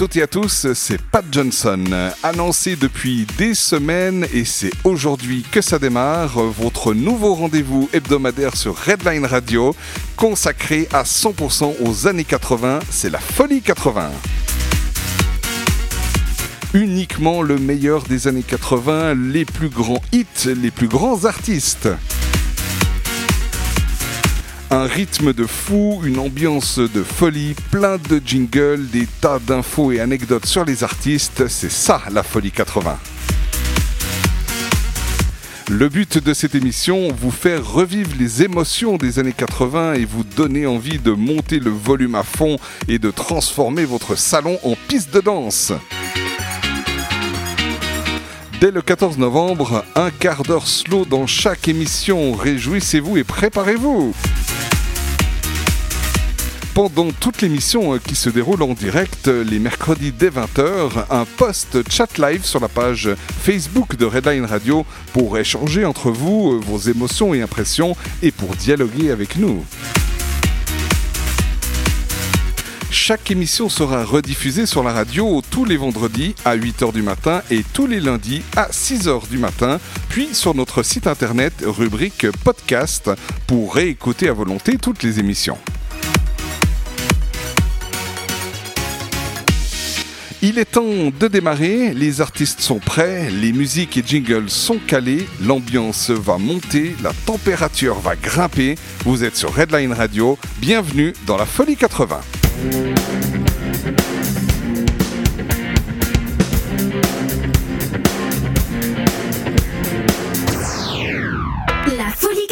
toutes et à tous, c'est Pat Johnson, annoncé depuis des semaines et c'est aujourd'hui que ça démarre, votre nouveau rendez-vous hebdomadaire sur Redline Radio, consacré à 100% aux années 80, c'est la folie 80 uniquement le meilleur des années 80, les plus grands hits, les plus grands artistes. Un rythme de fou, une ambiance de folie, plein de jingles, des tas d'infos et anecdotes sur les artistes, c'est ça la folie 80. Le but de cette émission, vous faire revivre les émotions des années 80 et vous donner envie de monter le volume à fond et de transformer votre salon en piste de danse. Dès le 14 novembre, un quart d'heure slow dans chaque émission. Réjouissez-vous et préparez-vous. Pendant toute l'émission euh, qui se déroule en direct euh, les mercredis dès 20h, un post chat live sur la page Facebook de Redline Radio pour échanger entre vous euh, vos émotions et impressions et pour dialoguer avec nous. Chaque émission sera rediffusée sur la radio tous les vendredis à 8h du matin et tous les lundis à 6h du matin, puis sur notre site internet rubrique podcast pour réécouter à volonté toutes les émissions. Il est temps de démarrer, les artistes sont prêts, les musiques et jingles sont calés, l'ambiance va monter, la température va grimper. Vous êtes sur Redline Radio, bienvenue dans la Folie 80. La Folie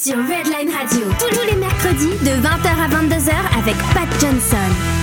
sur Redline Radio. Tous les mercredis de 20h à 22h avec Pat Johnson.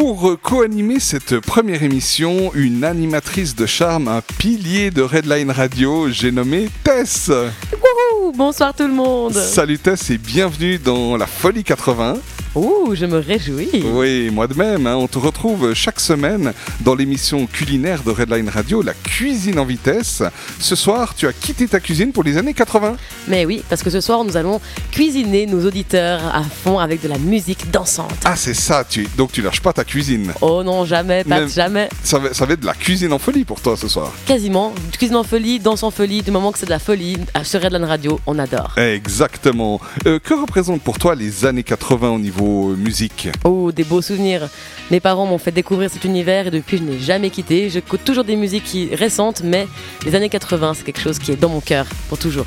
Pour co-animer cette première émission, une animatrice de charme, un pilier de Redline Radio, j'ai nommé Tess. Wouhou Bonsoir tout le monde Salut Tess et bienvenue dans la Folie 80. Ouh, je me réjouis Oui, moi de même, hein. on te retrouve chaque semaine dans l'émission culinaire de Redline Radio, la cuisine en vitesse. Ce soir, tu as quitté ta cuisine pour les années 80. Mais oui, parce que ce soir, nous allons cuisiner nos auditeurs à fond avec de la musique dansante. Ah, c'est ça, tu... donc tu lâches pas ta cuisine. Oh non, jamais, pas jamais. Ça va, ça va être de la cuisine en folie pour toi ce soir. Quasiment. Cuisine en folie, danse en folie, du moment que c'est de la folie, à- sur Redline Radio, on adore. Exactement. Euh, que représentent pour toi les années 80 au niveau musique Oh, des beaux souvenirs. Mes parents m'ont fait découvrir cet univers et depuis, je n'ai jamais quitté. J'écoute toujours des musiques qui- récentes, mais les années 80, c'est quelque chose qui est dans mon cœur pour toujours.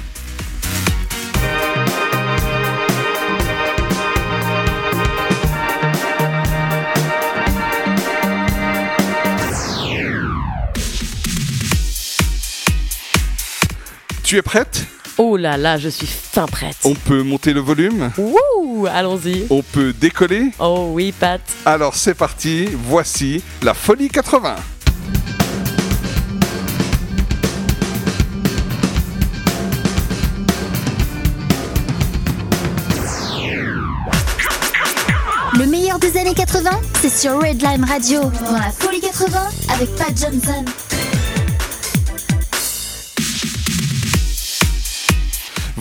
Tu es prête? Oh là là, je suis fin prête. On peut monter le volume Wouh, allons-y. On peut décoller Oh oui, Pat. Alors c'est parti, voici la folie 80. Le meilleur des années 80, c'est sur Redline Radio. Dans la folie 80 avec Pat Johnson.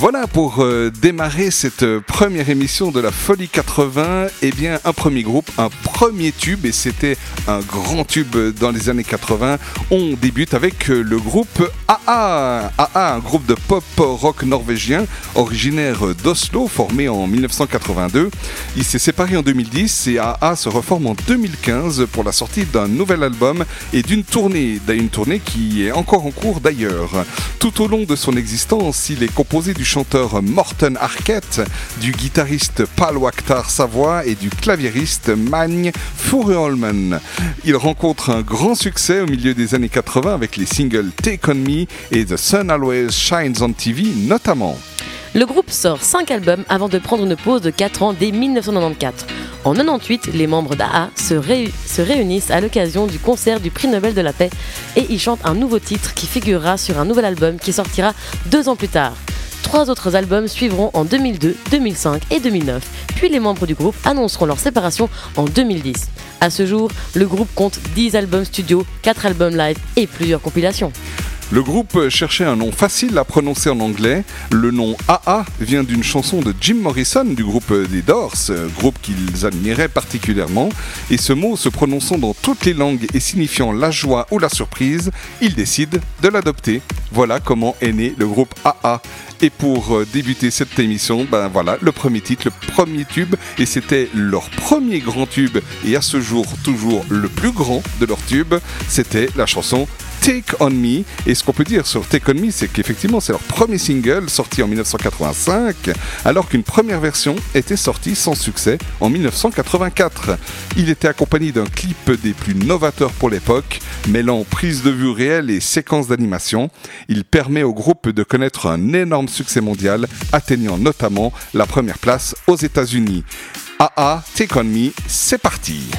Voilà pour euh, démarrer cette euh, première émission de la Folie 80, eh bien un premier groupe, un premier tube et c'était un grand tube dans les années 80. On débute avec euh, le groupe AA. AA, un groupe de pop rock norvégien originaire d'Oslo formé en 1982. Il s'est séparé en 2010 et AA se reforme en 2015 pour la sortie d'un nouvel album et d'une tournée, une tournée qui est encore en cours d'ailleurs. Tout au long de son existence, il est composé du chanteur Morten Arquette, du guitariste Pal Wakhtar Savoie et du claviériste Magne Furuholmen. Il rencontre un grand succès au milieu des années 80 avec les singles Take On Me et The Sun Always Shines on TV notamment. Le groupe sort 5 albums avant de prendre une pause de 4 ans dès 1994. En 98, les membres d'AA se, ré- se réunissent à l'occasion du concert du prix Nobel de la paix et y chantent un nouveau titre qui figurera sur un nouvel album qui sortira deux ans plus tard. Trois autres albums suivront en 2002, 2005 et 2009, puis les membres du groupe annonceront leur séparation en 2010. À ce jour, le groupe compte 10 albums studio, 4 albums live et plusieurs compilations. Le groupe cherchait un nom facile à prononcer en anglais. Le nom AA vient d'une chanson de Jim Morrison du groupe des Doors, groupe qu'ils admiraient particulièrement. Et ce mot se prononçant dans toutes les langues et signifiant la joie ou la surprise, ils décident de l'adopter. Voilà comment est né le groupe AA. Et pour euh, débuter cette émission, ben voilà, le premier titre, le premier tube, et c'était leur premier grand tube, et à ce jour toujours le plus grand de leur tube, c'était la chanson Take On Me. Et ce qu'on peut dire sur Take On Me, c'est qu'effectivement, c'est leur premier single sorti en 1985, alors qu'une première version était sortie sans succès en 1984. Il était accompagné d'un clip des plus novateurs pour l'époque, mêlant prise de vue réelle et séquences d'animation. Il permet au groupe de connaître un énorme succès mondial, atteignant notamment la première place aux États-Unis. AA, Take On Me, c'est parti.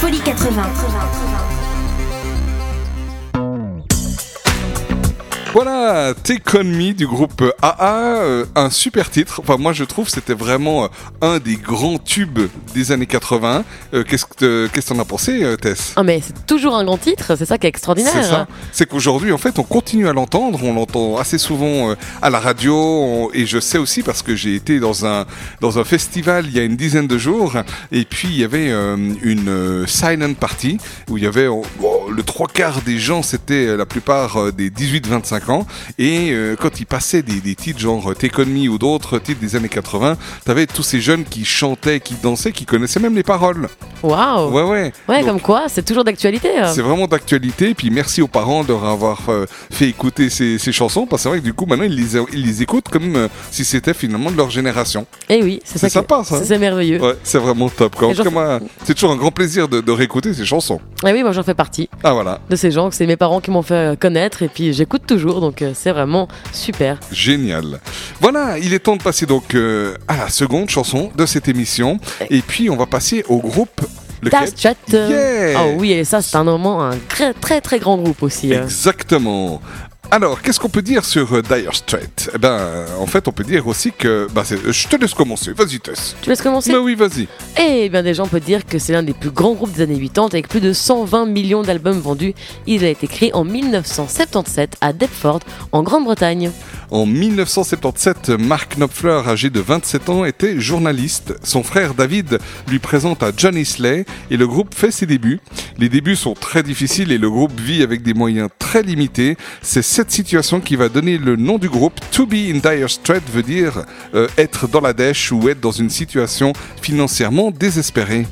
Folie 80. Voilà, Take On Me du groupe AA, euh, un super titre. Enfin, moi je trouve c'était vraiment euh, un des grands tubes des années 80. Euh, Qu'est-ce que qu'est-ce que t'en as pensé, euh, Tess? Ah mais c'est toujours un grand titre, c'est ça qui est extraordinaire. C'est ça. C'est qu'aujourd'hui, en fait, on continue à l'entendre. On l'entend assez souvent euh, à la radio. on- et je sais aussi parce que j'ai été dans un dans un festival il y a une dizaine de jours. Et puis il y avait euh, une silent party où il y avait oh, le trois quarts des gens, c'était la plupart des 18-25 ans. Et euh, quand ils passaient des, des titres genre Take On Me ou d'autres titres des années 80, t'avais tous ces jeunes qui chantaient, qui dansaient, qui connaissaient même les paroles. Waouh Ouais, ouais. Ouais, Donc, comme quoi, c'est toujours d'actualité. euh. c'est vraiment d'actualité. Puis merci aux parents de avoir euh, fait écouter ces, ces chansons. Parce que c'est vrai que du coup, maintenant, ils les, ils les écoutent comme euh, si c'était finalement de leur génération. Eh oui, c'est ça. Sympa, ça. c'est- C'est merveilleux. Ouais, c'est vraiment top. Quoi. En Et tout cas, j'en- moi, c'est toujours un grand plaisir de, de réécouter ces chansons. Eh oui, moi j'en fais partie Ah voilà, de ces gens c'est mes parents qui m'ont fait euh, connaître et puis j'écoute toujours donc c'est vraiment super. génial. Voilà, il est temps de passer donc euh, à la seconde chanson de cette émission. Et puis, on va passer au groupe. Das Chat. Yeah Oh oui, et ça c'est un moment un très très très grand groupe aussi. euh. Exactement. Alors, qu'est-ce qu'on peut dire sur euh, Dire Straits? Eh ben, euh, en fait, on peut dire aussi que... Bah, c'est- je te laisse commencer. Vas-y, Tess. Tu laisses commencer? Mais oui, vas-y. Eh bien déjà on peut dire que c'est l'un des plus grands groupes des années 80 avec plus de 120 millions d'albums vendus. Il a été créé en 1977 à Deptford en Grande-Bretagne. En 1977, Mark Knopfler, âgé de 27 ans, était journaliste. Son frère David lui présente à Johnny Slay et le groupe fait ses débuts. Les débuts sont très difficiles et le groupe vit avec des moyens très limités. C'est cette situation qui va donner le nom du groupe. To be in dire straits veut dire euh, être dans la dèche ou être dans une situation financièrement désespérée.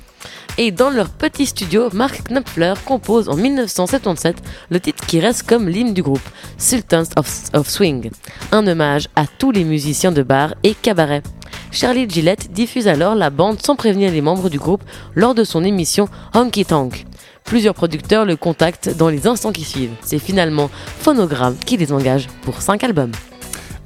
Et dans leur petit studio, Mark Knopfler compose en 1977 le titre qui reste comme l'hymne du groupe, Sultans of, of Swing, un hommage à tous les musiciens de bar et cabaret. Charlie Gillette diffuse alors la bande sans prévenir les membres du groupe lors de son émission Honky Tonk. Plusieurs producteurs le contactent dans les instants qui suivent. C'est finalement Phonogram qui les engage pour 5 albums.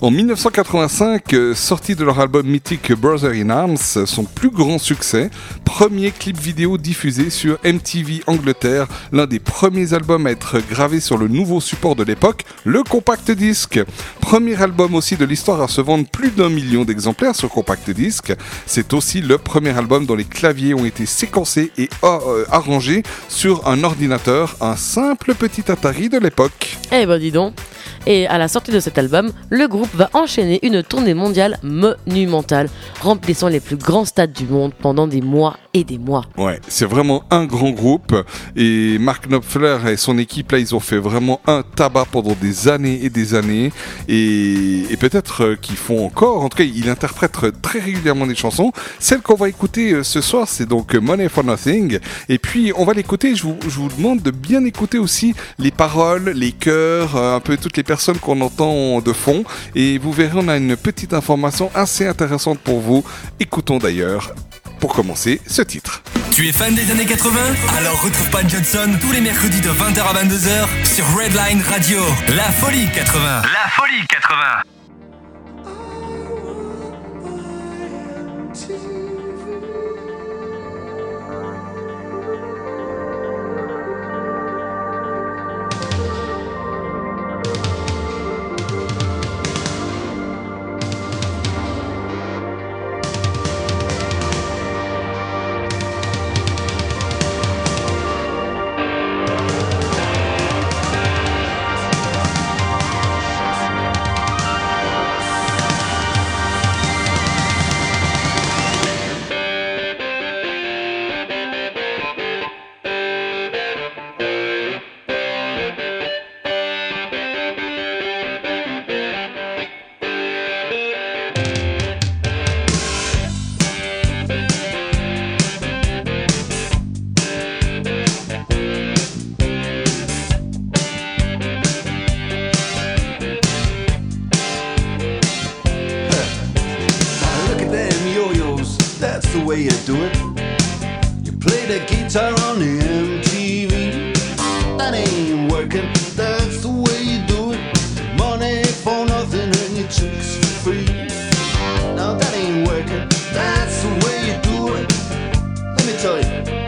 En 1985, euh, sorti de leur album mythique Brother in Arms, son plus grand succès, premier clip vidéo diffusé sur MTV Angleterre, l'un des premiers albums à être gravé sur le nouveau support de l'époque, le compact disque. Premier album aussi de l'histoire à se vendre plus d'un million d'exemplaires sur compact disque. C'est aussi le premier album dont les claviers ont été séquencés et euh, arrangés sur un ordinateur, un simple petit Atari de l'époque. Eh ben dis donc. Et à la sortie de cet album, le groupe va enchaîner une tournée mondiale monumentale, remplissant les plus grands stades du monde pendant des mois et des mois. Ouais, c'est vraiment un grand groupe et Mark Knopfler et son équipe là, ils ont fait vraiment un tabac pendant des années et des années et, peut-être euh, qu'ils font encore. En tout cas, il interprète très régulièrement des chansons. Celle qu'on va écouter euh, ce soir, c'est donc Money for Nothing. Et puis on va l'écouter. Je vous, je vous demande de bien écouter aussi les paroles, les chœurs, euh, un peu toutes les personnes qu'on entend de fond. Et vous verrez, on a une petite information assez intéressante pour vous. Écoutons d'ailleurs pour commencer ce titre. Tu es fan des années 80 Alors retrouve Pat Johnson tous les mercredis de 20h à 22h sur Redline Radio. La folie 80. La folie 80.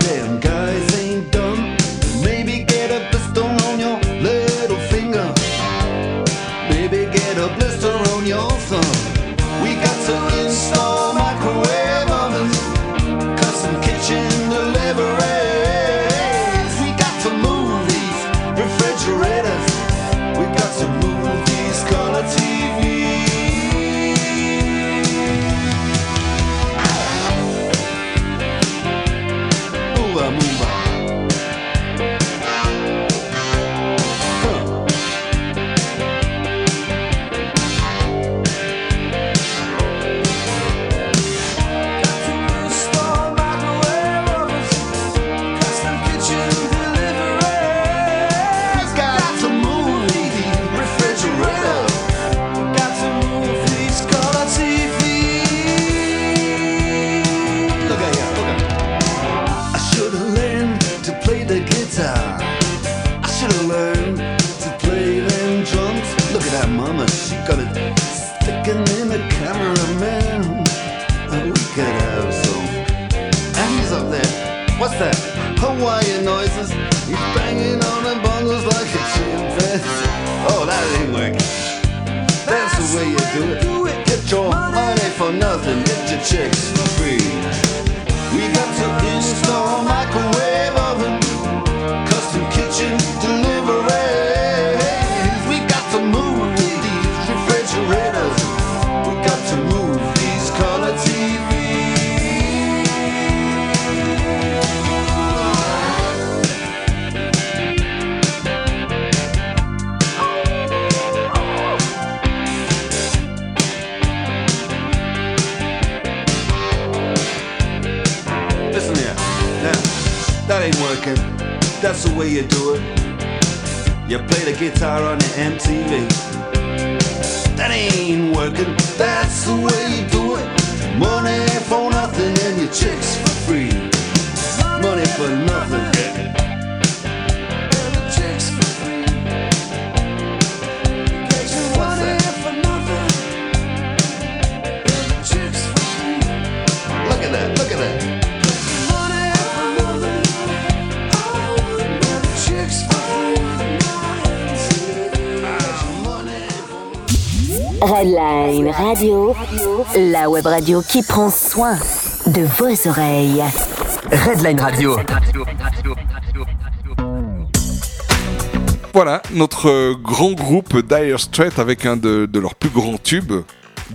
Damn web radio qui prend soin de vos oreilles. Redline Radio. Voilà, notre euh, grand groupe Dire Straits avec un de, de leurs plus grands tubes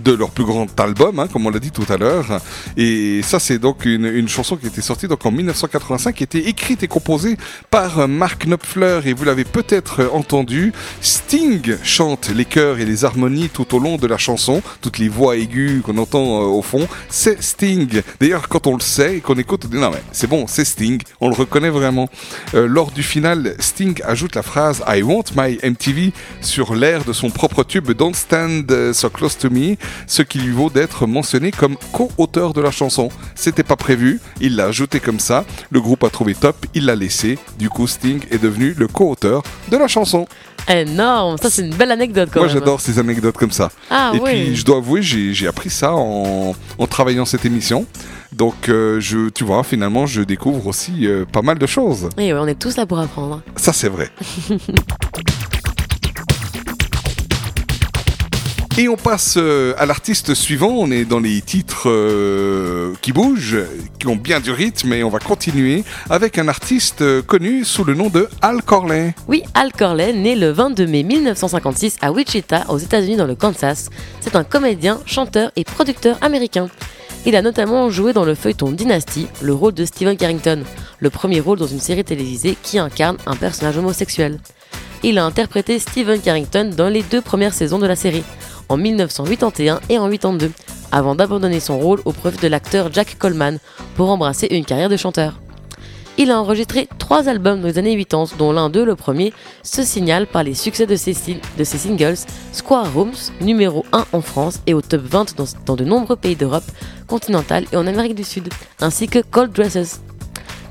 de leur plus grand album, hein, comme on l'a dit tout à l'heure. Et ça, c'est donc une, chanson qui était sortie donc en 1985, qui était écrite et composée par Mark Knopfler. Et vous l'avez peut-être entendu, Sting chante les chœurs et les harmonies tout au long de la chanson, toutes les voix aiguës qu'on entend euh, au fond. C'est Sting. D'ailleurs, quand on le sait et qu'on écoute, non mais c'est bon, c'est Sting. On le reconnaît vraiment. Euh, lors du final, Sting ajoute la phrase I want my MTV sur l'air de son propre tube Don't Stand So Close to Me, ce qui lui vaut d'être mentionné comme co-auteur de la chanson. C'était pas prévu, il l'a ajouté comme ça, le groupe a trouvé top, il l'a laissé, du coup Sting est devenu le co-auteur de la chanson. Énorme, ça c'est une belle anecdote quand Moi j'adore ces anecdotes comme ça. Ah Et ouais. puis je dois avouer, j'ai j'ai appris ça en, en travaillant cette émission. Donc euh, je, tu vois, finalement je découvre aussi euh, pas mal de choses. Et ouais, on est tous là pour apprendre. Ça, c'est vrai. Et on passe euh, à l'artiste suivant. On est dans les titres euh, qui bougent, qui ont bien du rythme, et on va continuer avec un artiste euh, connu sous le nom de Al Corley. Oui, Al Corley, né le 22 mai 1956 à Wichita, aux États-Unis dans le Kansas, c'est un comédien, chanteur et producteur américain. Il a notamment joué dans le feuilleton Dynasty le rôle de Steven Carrington, le premier rôle dans une série télévisée qui incarne un personnage homosexuel. Il a interprété Steven Carrington dans les deux premières saisons de la série, en 1981 et en 82, avant d'abandonner son rôle au profit de l'acteur Jack Coleman pour embrasser une carrière de chanteur. Il a enregistré trois albums dans les années 80, dont l'un d'eux, le premier, se signale par les succès de ses, ses singles Square Rooms, numéro 1 en France et au top 20 dans, dans de nombreux pays d'Europe continentale et en Amérique du Sud, ainsi que Cold Dresses.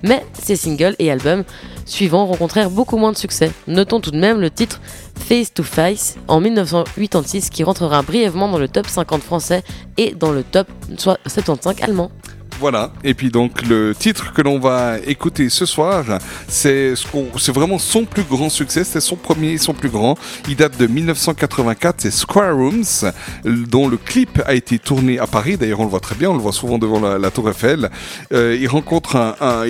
Mais ces singles et albums suivants rencontrèrent beaucoup moins de succès. Notons tout de même le titre Face to Face en 1986 qui rentrera brièvement dans le top 50 français et dans le top 75 allemand. Voilà. Et puis donc le titre que l'on va écouter ce soir, c'est ce vraiment son plus grand succès. C'est son premier et son plus grand. Il date de 1984. C'est Square Rooms, dont le clip a été tourné à Paris. D'ailleurs, on le voit très bien. On le voit souvent devant la, la Tour Eiffel. Euh, il rencontre un, un-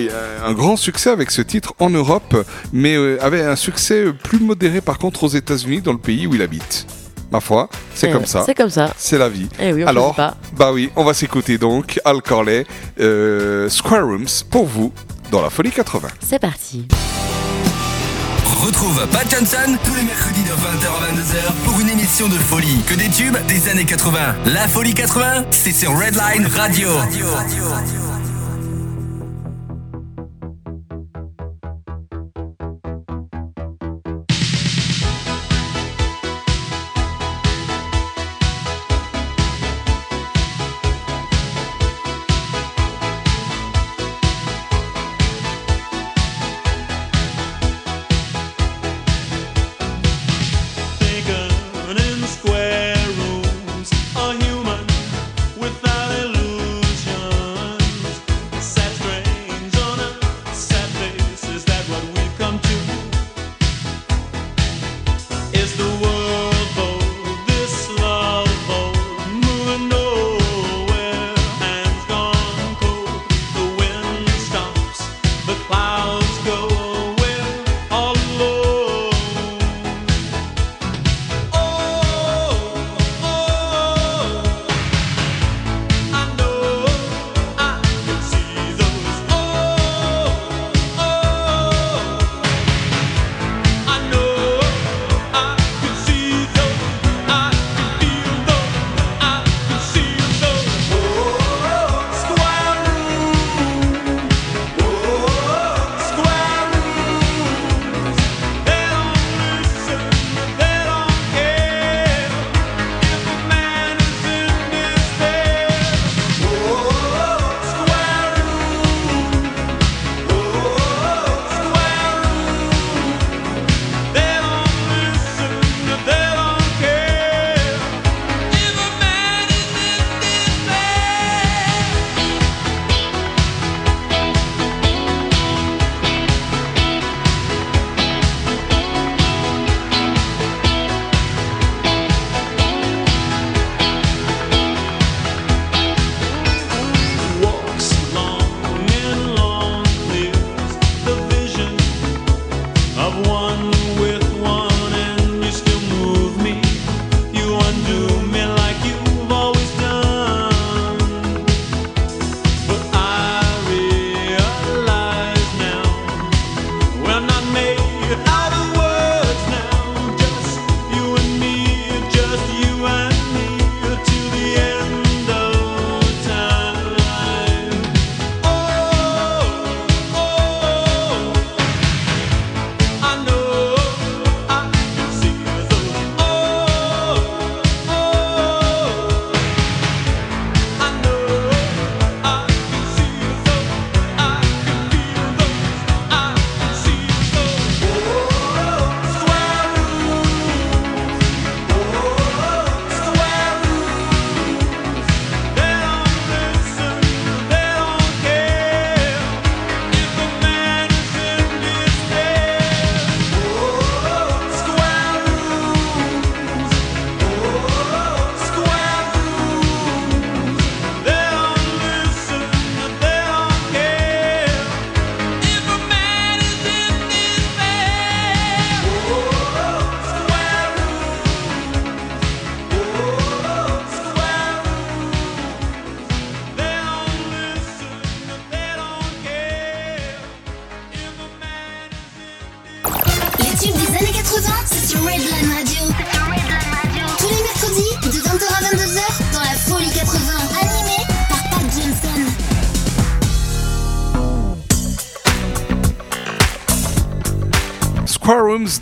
un grand succès avec ce titre en Europe, mais euh, avait un succès plus modéré par contre aux États-Unis, dans le pays où il habite. Ma foi, c'est Eh, comme ça. C'est comme ça. C'est la vie. Eh oui, on Alors, pas. bah oui, on va s'écouter donc Al Corley, euh, Square Rooms pour vous dans la Folie 80. C'est parti. Retrouve Pat Johnson tous les mercredis de 20h à 22h pour une émission de folie. Que des tubes des années 80. La Folie 80, c'est sur Redline Radio. Thinking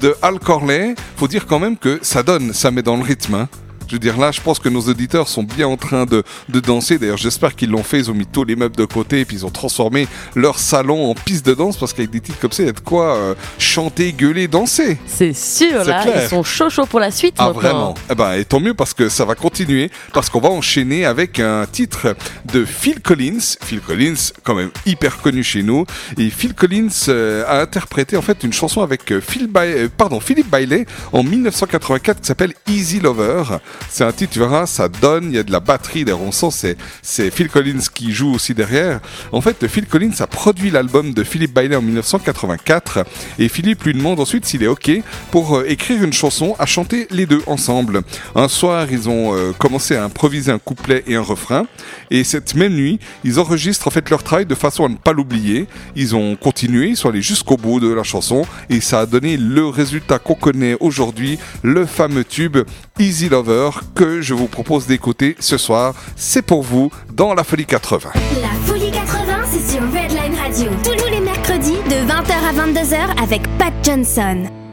de Al Corley, faut dire quand même que ça donne, ça met dans le rythme. hein. Je veux dire, là, je pense que nos auditeurs sont bien en train de, de danser. D'ailleurs, j'espère qu'ils l'ont fait. Ils ont mis tous les meubles de côté et puis ils ont transformé leur salon en piste de danse parce qu'avec des titres comme ça, il y a de quoi euh, chanter, gueuler, danser. C'est sûr, là, clair. ils sont chauds chauds pour la suite. Ah maintenant. vraiment Eh ben, et tant mieux parce que ça va continuer, parce qu'on va enchaîner avec un titre de Phil Collins. Phil Collins, quand même hyper connu chez nous. Et Phil Collins euh, a interprété en fait une chanson avec euh, Phil Ba- pardon, Philippe Bailey en 1984 qui s'appelle Easy Lover. C'est un titre, tu ça donne, il y a de la batterie, sent c'est, c'est Phil Collins qui joue aussi derrière. En fait, Phil Collins a produit l'album de Philippe Bailey en 1984 et Philippe lui demande ensuite s'il est OK pour euh, écrire une chanson à chanter les deux ensemble. Un soir, ils ont euh, commencé à improviser un couplet et un refrain et cette même nuit, ils enregistrent en fait leur travail de façon à ne pas l'oublier. Ils ont continué, ils sont allés jusqu'au bout de la chanson et ça a donné le résultat qu'on connaît aujourd'hui, le fameux tube Easy Lover que je vous propose d'écouter ce soir. C'est pour vous dans la folie 80. La Folie 80, c'est sur Redline Radio. Tous les mercredis de 20h à 22h avec Pat Johnson.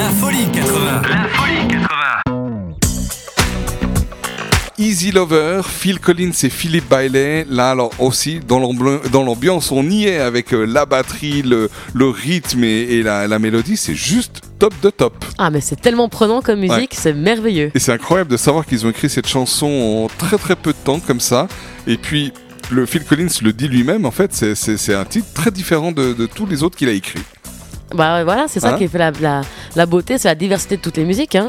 La folie 80. La folie 80. Easy Lover, Phil Collins et Philippe Bailey. Là, alors aussi, dans l'ambiance, on y est avec euh, la batterie, le, le rythme et, et la, la mélodie. C'est juste top de top. Ah, mais c'est tellement prenant comme musique, c'est merveilleux. Et c'est incroyable de savoir qu'ils ont écrit cette chanson en très très peu de temps comme ça. Et puis, le Phil Collins le dit lui-même, en fait, c'est- un titre très différent de, de tous les autres qu'il a écrits. Bah voilà, c'est ça Hein qui fait la, la, la beauté, c'est la diversité de toutes les musiques. Hein.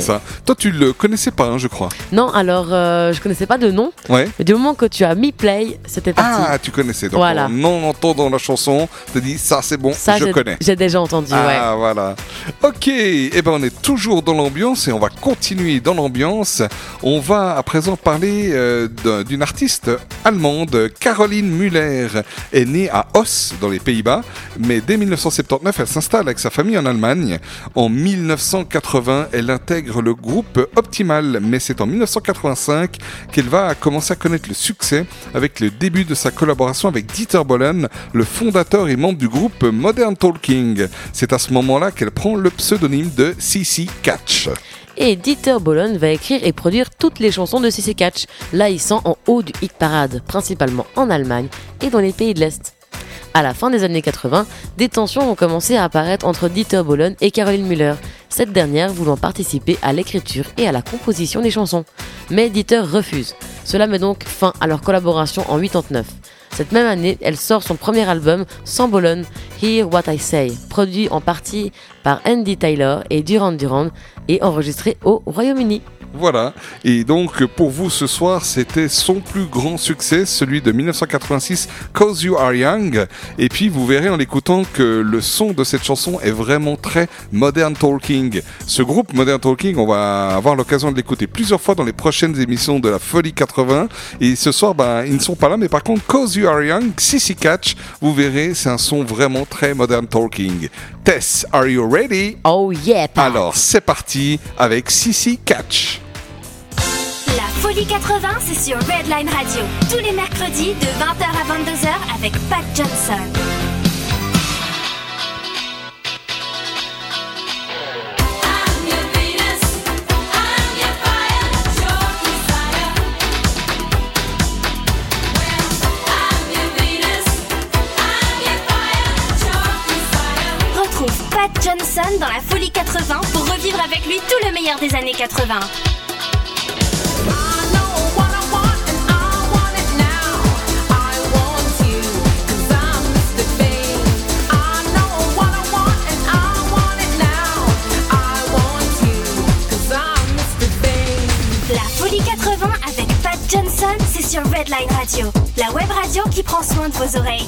C'est ça. Toi, tu le connaissais pas, hein, je crois. Non, alors euh, je connaissais pas de nom, Ouais. mais du moment que tu as mis play, c'était parti. Ah, tu connaissais. Donc, Voilà. en entendant la chanson, tu dit ça, c'est bon, ça, je connais. J'ai déjà entendu, ouais. Ah voilà. Ok, et ben on est toujours dans l'ambiance et on va continuer dans l'ambiance. On va à présent parler euh, d'un- d'une artiste allemande, Caroline Müller, est née à Oss dans les Pays-Bas, mais dès 1979 elle s'installe avec sa famille en Allemagne. En 1980 elle intègre le groupe Optimal, mais c'est en 1985 qu'elle va commencer à connaître le succès avec le début de sa collaboration avec Dieter Bohlen, le fondateur et membre du groupe Modern Talking. C'est à ce moment-là qu'elle prend le pseudonyme de CC Catch. Et Dieter Bohlen va écrire et produire toutes les chansons de CC Catch, sont en haut du hit parade, principalement en Allemagne et dans les pays de l'Est. À la fin des années 80, des tensions ont commencé à apparaître entre Dieter Bohlen et Caroline Müller, cette dernière voulant participer à l'écriture et à la composition des chansons. Mais Dieter refuse. Cela met donc fin à leur collaboration en 89. Cette même année, elle sort son premier album sans Bohlen, Hear What I Say, produit en partie par Andy Taylor et Duran Duran et enregistré au Royaume-Uni. Voilà. Et donc, pour vous ce soir, c'était son plus grand succès, celui de 1986, Cause You Are Young. Et puis, vous verrez en l'écoutant que le son de cette chanson est vraiment très Modern Talking. Ce groupe Modern Talking, on va avoir l'occasion de l'écouter plusieurs fois dans les prochaines émissions de la Folie 80. Et ce soir, ben, ils ne sont pas là, mais par contre, Cause You Are Young, Sissy Catch, vous verrez, c'est un son vraiment très Modern Talking. Tess, are you ready? Oh yeah! Alors, c'est parti avec Sissy Catch. Folie 80, c'est sur Redline Radio. Tous les mercredis de 20h à 22h avec Pat Johnson. Retrouve Pat Johnson dans la Folie 80 pour revivre avec lui tout le meilleur des années 80. Redline Radio, la web radio qui prend soin de vos oreilles.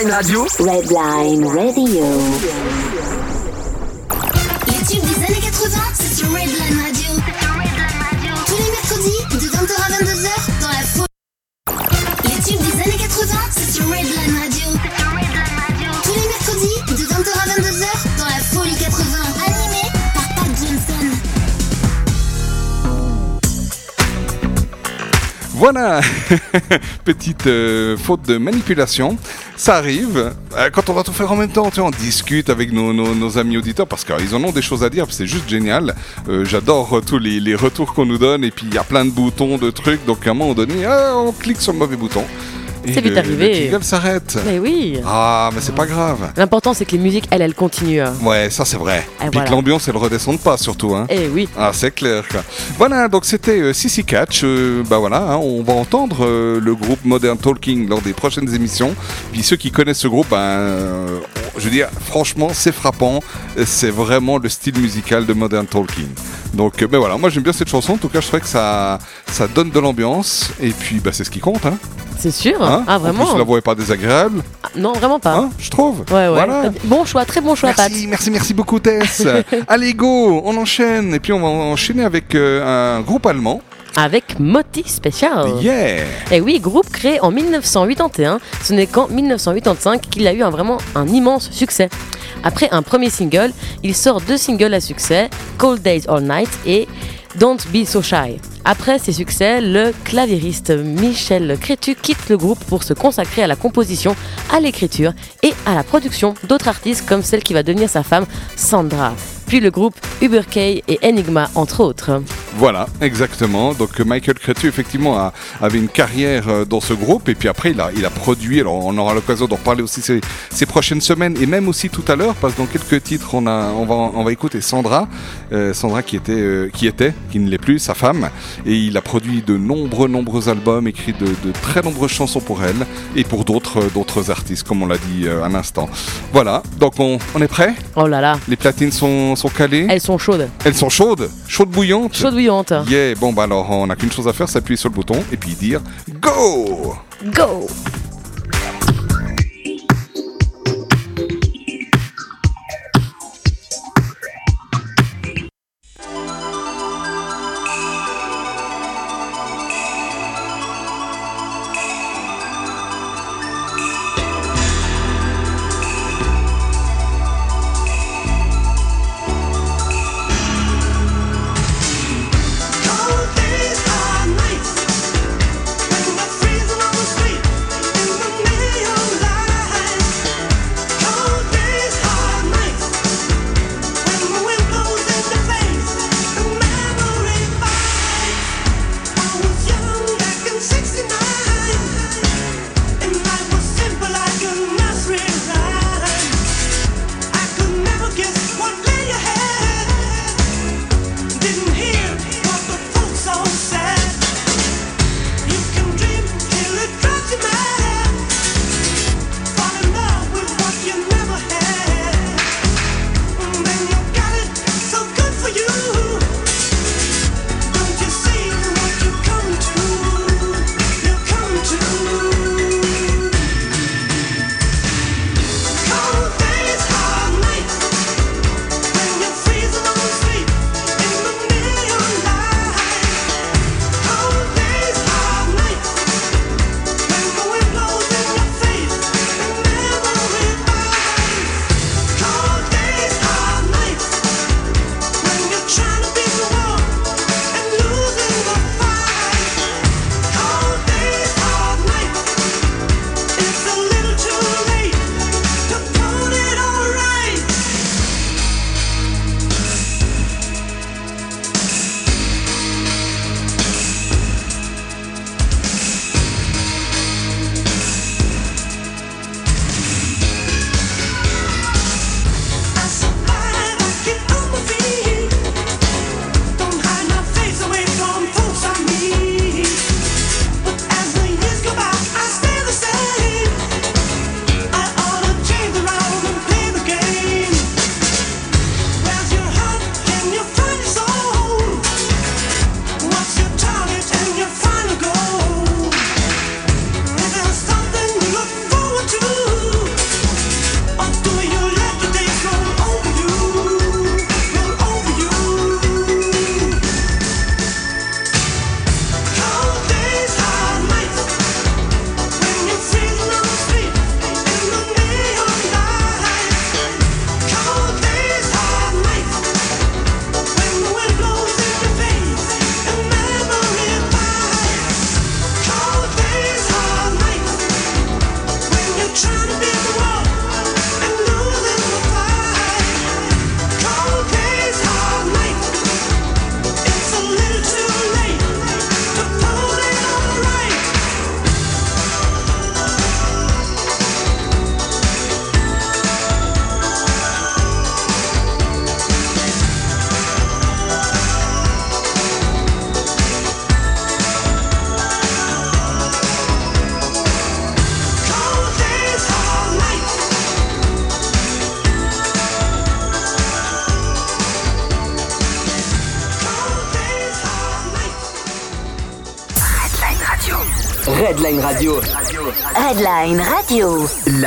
Redline Radio. Redline Radio. Les tubes des années 80, c'est sur Redline Radio. Tous les mercredis, de 20h à 22h, dans la folie. Les tubes des années 80, c'est sur Redline Radio. Tous les mercredis, de 20h à 22h, dans la folie 80. Animé par Pat Johnson. Voilà, petite euh, faute de manipulation. Ça arrive. Euh, quand on va tout faire en même temps, on discute avec nos, amis auditeurs parce qu'ils en ont des choses à dire. C'est juste génial. Euh, J'adore euh, tous les, retours qu'on nous donne. Et puis il y a plein de boutons, de trucs. Donc à un moment donné, on clique sur le mauvais bouton. C'est vite arrivé. Le s'arrête. Mais oui. Ah, mais c'est pas grave. L'important, c'est que les musiques, elles, elles continuent. Ouais, ça c'est vrai. Et voilà. que l'ambiance elle redescende pas surtout. Hein. Eh oui. Ah, c'est clair. Quoi. Voilà, donc c'était euh, Sissy Catch. Euh, bah voilà, hein, on va entendre euh, le groupe Modern Talking lors des prochaines émissions. Puis ceux qui connaissent ce groupe, ben, euh, je veux dire, franchement, c'est frappant. C'est vraiment le style musical de Modern Talking. Donc, ben voilà, moi j'aime bien cette chanson. En tout cas, je trouvais que ça, ça donne de l'ambiance. Et puis, bah, c'est ce qui compte. Hein. C'est sûr. Hein ah, En vraiment plus, la voix est pas désagréable, Ah, Non, vraiment pas. hein, je trouve. Ouais, ouais. Voilà. Bon choix, très bon choix, Pat. Merci, merci, merci beaucoup Tess. Allez go, on enchaîne et puis on va enchaîner avec euh, un groupe allemand. Avec Moti Special. Yeah. Et oui, groupe créé en 1981, ce n'est qu'en 1985 qu'il a eu un, vraiment un immense succès. Après un premier single, il sort deux singles à succès, Cold Days All Night et Don't Be So Shy. Après ces succès, le claviériste Michel Crétu quitte le groupe pour se consacrer à la composition, à l'écriture et à la production d'autres artistes comme celle qui va devenir sa femme, Sandra. Puis le groupe Uber K et Enigma, entre autres. Voilà, exactement. Donc euh, Michael Cretu, effectivement, a- avait une carrière euh, dans ce groupe. Et puis après, il a, il a produit. Alors, on aura l'occasion d'en reparler aussi ces, ces prochaines semaines. Et même aussi tout à l'heure, parce que dans quelques titres, on, a, on, va, on va écouter Sandra. Euh, Sandra qui était, euh, qui était, qui ne l'est plus, sa femme. Et il a produit de nombreux, nombreux albums, écrit de, de très nombreuses chansons pour elle. Et pour d'autres euh, d'autres artistes, comme on l'a dit euh, à l'instant. Voilà, donc on, on est prêt? Oh là là, Les platines sont, sont calées? Elles sont chaudes, Elles sont chaudes Chaudes bouillantes chaudes Yeah, bon bah alors on n'a qu'une chose à faire, c'est appuyer sur le bouton et puis dire Go. Go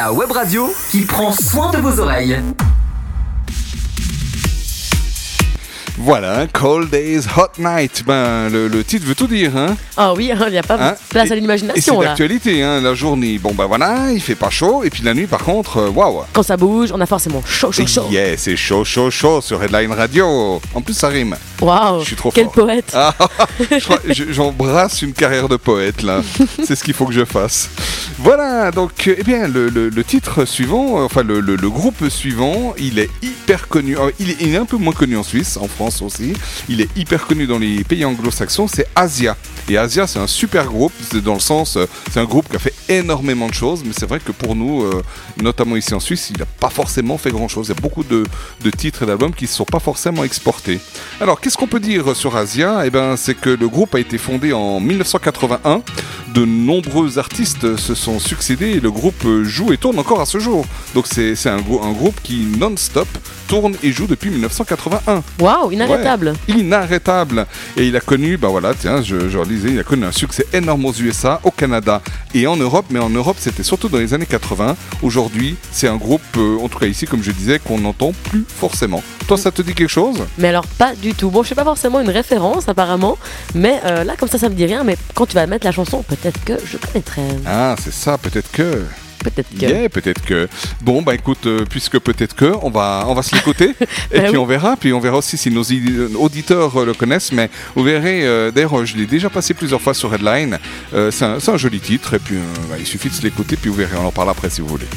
La web radio qui prend soin de vos oreilles. Voilà, hein, Cold Days, Hot Night. Ben, le, le titre veut tout dire, hein. Ah oui, il n'y a pas Hein? place à Et- c'est l'imagination là. d'actualité, hein, la journée. Bon, ben voilà, il fait pas chaud. Et puis la nuit, par contre, euh, waouh. Quand ça bouge, on a forcément chaud, chaud, chaud. Yeah, c'est chaud, chaud, chaud sur Headline Radio. En plus, ça rime. Waouh, Je suis trop quel fort. poète. Ah, je- J'embrasse une carrière de poète là. C'est ce qu'il faut que je fasse. Voilà, donc euh, eh bien le, titre suivant, euh, enfin le, groupe suivant, il est hyper connu. euh, Il est, un peu moins connu en Suisse, en France aussi. Il est hyper connu dans les pays anglo-saxons. C'est Asia. Et Asia, c'est un super groupe. C'est dans le sens, euh, c'est un groupe qui a fait énormément de choses, mais c'est vrai que pour nous, notamment ici en Suisse, il n'a pas forcément fait grand-chose. Il y a beaucoup de, de titres et d'albums qui ne sont pas forcément exportés. Alors, qu'est-ce qu'on peut dire sur Asia? Eh ben, c'est que le groupe a été fondé en 1981. De nombreux artistes se sont succédés et le groupe joue et tourne encore à ce jour. Donc, c'est un, un groupe qui non-stop tourne et joue depuis 1981. Waouh, inarrêtable. Ouais, inarrêtable. Et il a connu, bah voilà, tiens, je, je relisais, il a connu un succès énorme aux USA, au Canada et en Europe, mais en Europe c'était surtout dans les années 80. Aujourd'hui, c'est un groupe, euh, en tout cas ici, comme je disais, qu'on n'entend plus forcément. Toi, ça te dit quelque chose? Mais alors pas du tout. Bon, je sais pas forcément une référence apparemment, mais euh, là comme ça ça me dit rien. Mais quand tu vas mettre la chanson, peut-être que je connaîtrai. Ah, c'est ça, peut-être que. Peut-être que. Yeah, peut-être que. Bon, bah écoute, euh, puisque peut-être que, on va, on va se l'écouter. et Bah puis oui. on verra. Puis on verra aussi si nos i- auditeurs euh, le connaissent. Mais vous verrez, euh, d'ailleurs, je l'ai déjà passé plusieurs fois sur Headline. Euh, c'est un, joli titre. Et puis euh, bah, il suffit de se l'écouter. Puis vous verrez, on en parle après si vous voulez.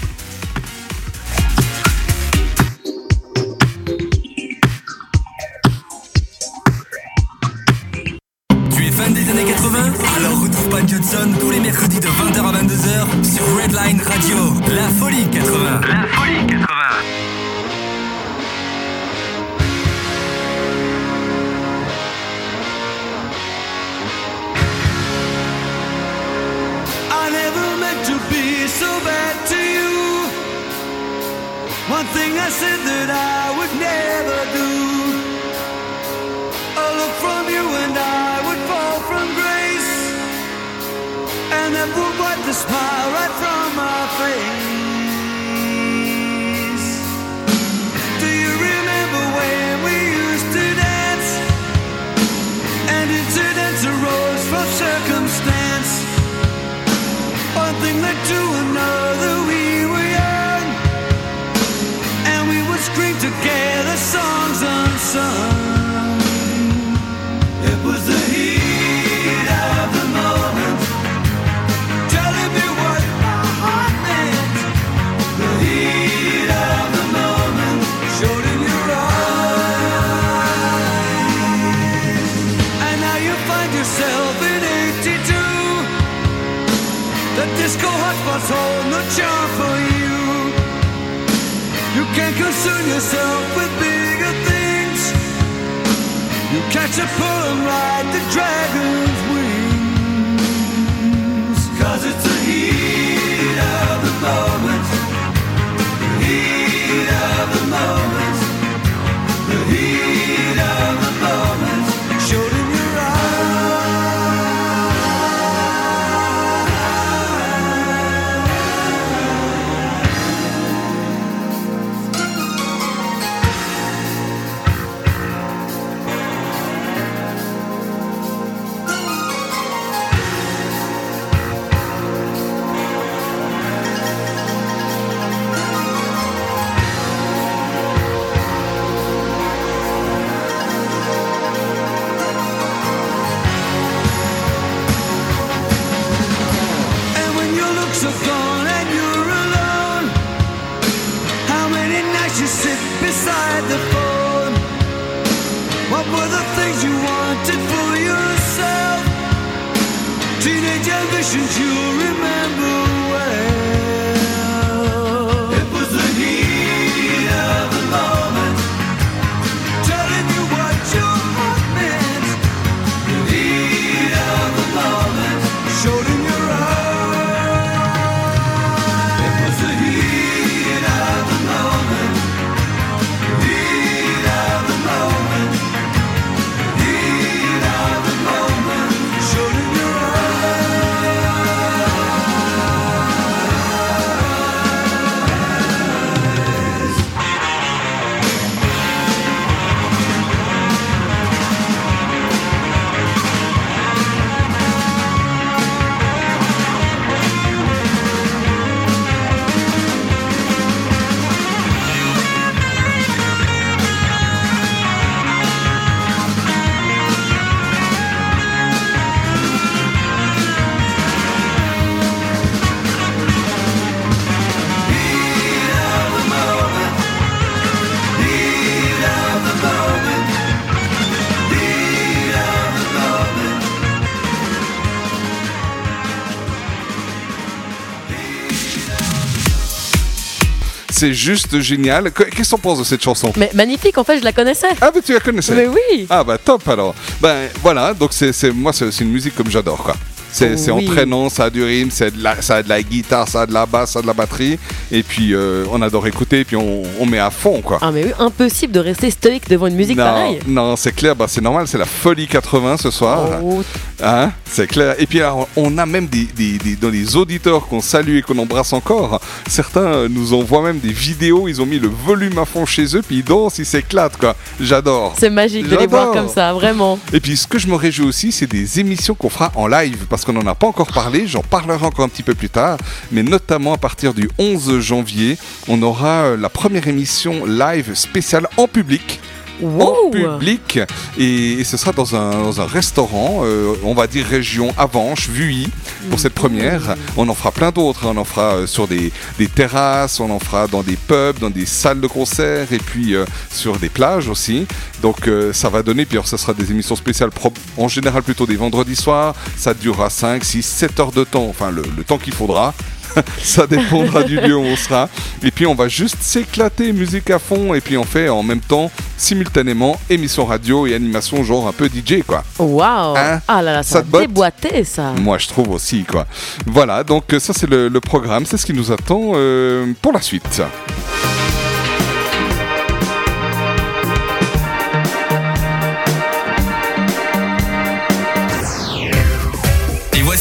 C'est juste génial. Que- Qu'est-ce qu'on pense de cette chanson Mais magnifique, en fait, je la connaissais. Ah, mais tu la connaissais Mais oui. Ah, bah top alors. Ben voilà, donc c'est c'est- moi, c'est une musique comme j'adore quoi. C'est c'est Oui. entraînant, ça a du rythme, c'est de la- ça a de la guitare, ça a de la basse, ça a de la batterie. Et puis euh, on adore écouter, et puis on, on met à fond quoi. Ah mais oui, impossible de rester stoïque devant une musique non, pareille. non, c'est clair, bah, c'est normal, c'est la folie 80 ce soir. Oh, Hein, c'est clair. Et puis alors, on a même des, des- des- dans les auditeurs qu'on salue et qu'on embrasse encore. Certains nous envoient même des vidéos, ils ont mis le volume à fond chez eux, puis ils dansent, ils s'éclatent quoi. J'adore. c'est magique de les voir comme ça, vraiment. Et puis ce que je me réjouis aussi, c'est des émissions qu'on fera en live, parce qu'on n'en a pas encore parlé, j'en parlerai encore un petit peu plus tard, mais notamment à partir du 11 janvier, on aura euh, la première émission live spéciale en public. Wow. En public et, et ce sera dans un, dans un restaurant, euh, on va dire région Avanche, Vuilly, pour cette première. On en fera plein d'autres, hein. on en fera euh, sur des, des terrasses, on en fera dans des pubs, dans des salles de concert et puis euh, sur des plages aussi. Donc euh, ça va donner, puis alors ça sera des émissions spéciales en général plutôt des vendredis soirs, ça durera 5, 6, 7 heures de temps, enfin le, le temps qu'il faudra. ça dépendra du lieu où on sera. Et puis on va juste s'éclater, musique à fond, et puis on fait en même temps, simultanément, émission radio et animation genre un peu DJ quoi. Waouh. Hein? Ah là là, Ça ça te déboîter ça. Moi je trouve aussi quoi. Voilà, donc ça c'est le, le programme, c'est ce qui nous attend euh, pour la suite.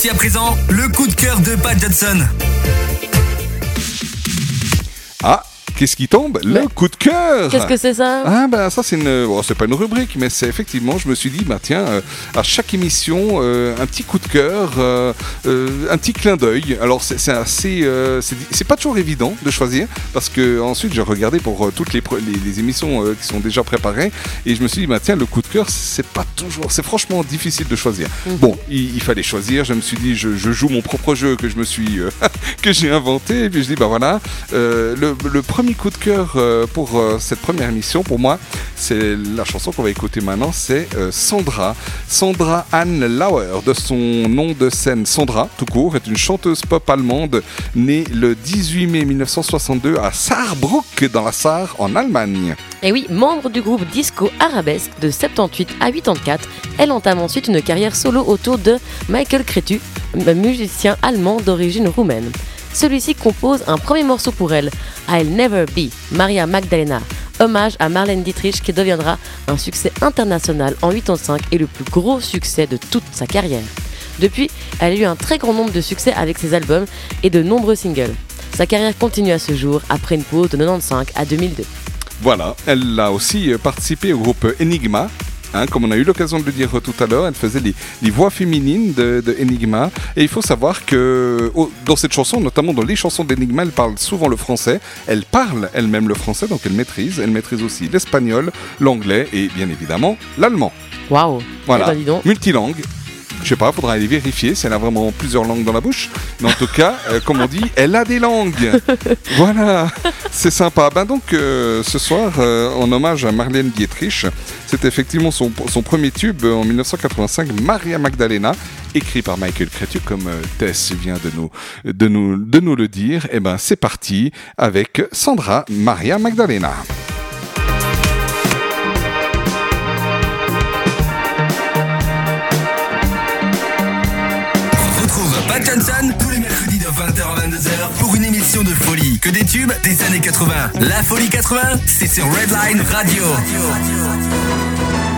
À présent le coup de cœur de Pat Johnson. Ah, qu'est-ce qui tombe? Le coup de cœur! Qu'est-ce que c'est ça? Ah ben ça c'est une bon, c'est pas une rubrique mais c'est effectivement je me suis dit bah tiens euh, à chaque émission euh, un petit coup de cœur euh, un petit clin d'œil. Alors c'est assez c'est pas toujours évident de choisir parce que ensuite j'ai regardé pour toutes les, pre- les, les émissions qui sont déjà préparées et je me suis dit bah tiens le coup de cœur c'est pas toujours c'est franchement difficile de choisir. Bon il, il fallait choisir je me suis dit je, je joue mon propre jeu que je me suis que j'ai inventé et puis je dis bah voilà le, le premier coup de cœur euh, pour euh, cette première émission. Pour moi c'est la chanson qu'on va écouter maintenant c'est euh, Sandra. Sandra Anne Lauer de son nom de scène Sandra tout court est une chanteuse pop allemande née le 18 mai 1962 à Saarbrück dans la Sarre en Allemagne. Et oui, membre du groupe Disco Arabesque de 78 à 84, elle entame ensuite une carrière solo autour de Michael Cretu, musicien allemand d'origine roumaine. Celui-ci compose un premier morceau pour elle, I'll Never Be, Maria Magdalena, hommage à Marlène Dietrich qui deviendra un succès international en 85 et le plus gros succès de toute sa carrière. Depuis, elle a eu un très grand nombre de succès avec ses albums et de nombreux singles. Sa carrière continue à ce jour après une pause de 95 à 2002. Voilà, elle a aussi participé au groupe Enigma. Hein, comme on a eu l'occasion de le dire tout à l'heure, elle faisait les, les voix féminines de, de Enigma. Et il faut savoir que oh, dans cette chanson, notamment dans les chansons d'Enigma, elle parle souvent le français. Elle parle elle-même le français, donc elle maîtrise. Elle maîtrise aussi l'espagnol, l'anglais et bien évidemment l'allemand. Waouh Voilà, Eh ben, multilangue. Je sais pas, faudra aller vérifier si elle a vraiment plusieurs langues dans la bouche. Mais en tout cas, euh, comme on dit, elle a des langues. voilà, c'est sympa. Ben donc, euh, ce soir, euh, en hommage à Marlène Dietrich, c'est effectivement son, son premier tube en 1985, Maria Magdalena, écrit par Michael Cretu, comme Tess vient de nous, de nous, de nous le dire. Et ben, c'est parti avec Sandra Maria Magdalena. De folie. Que des tubes des années 80. La folie 80, c'est sur Redline Radio. You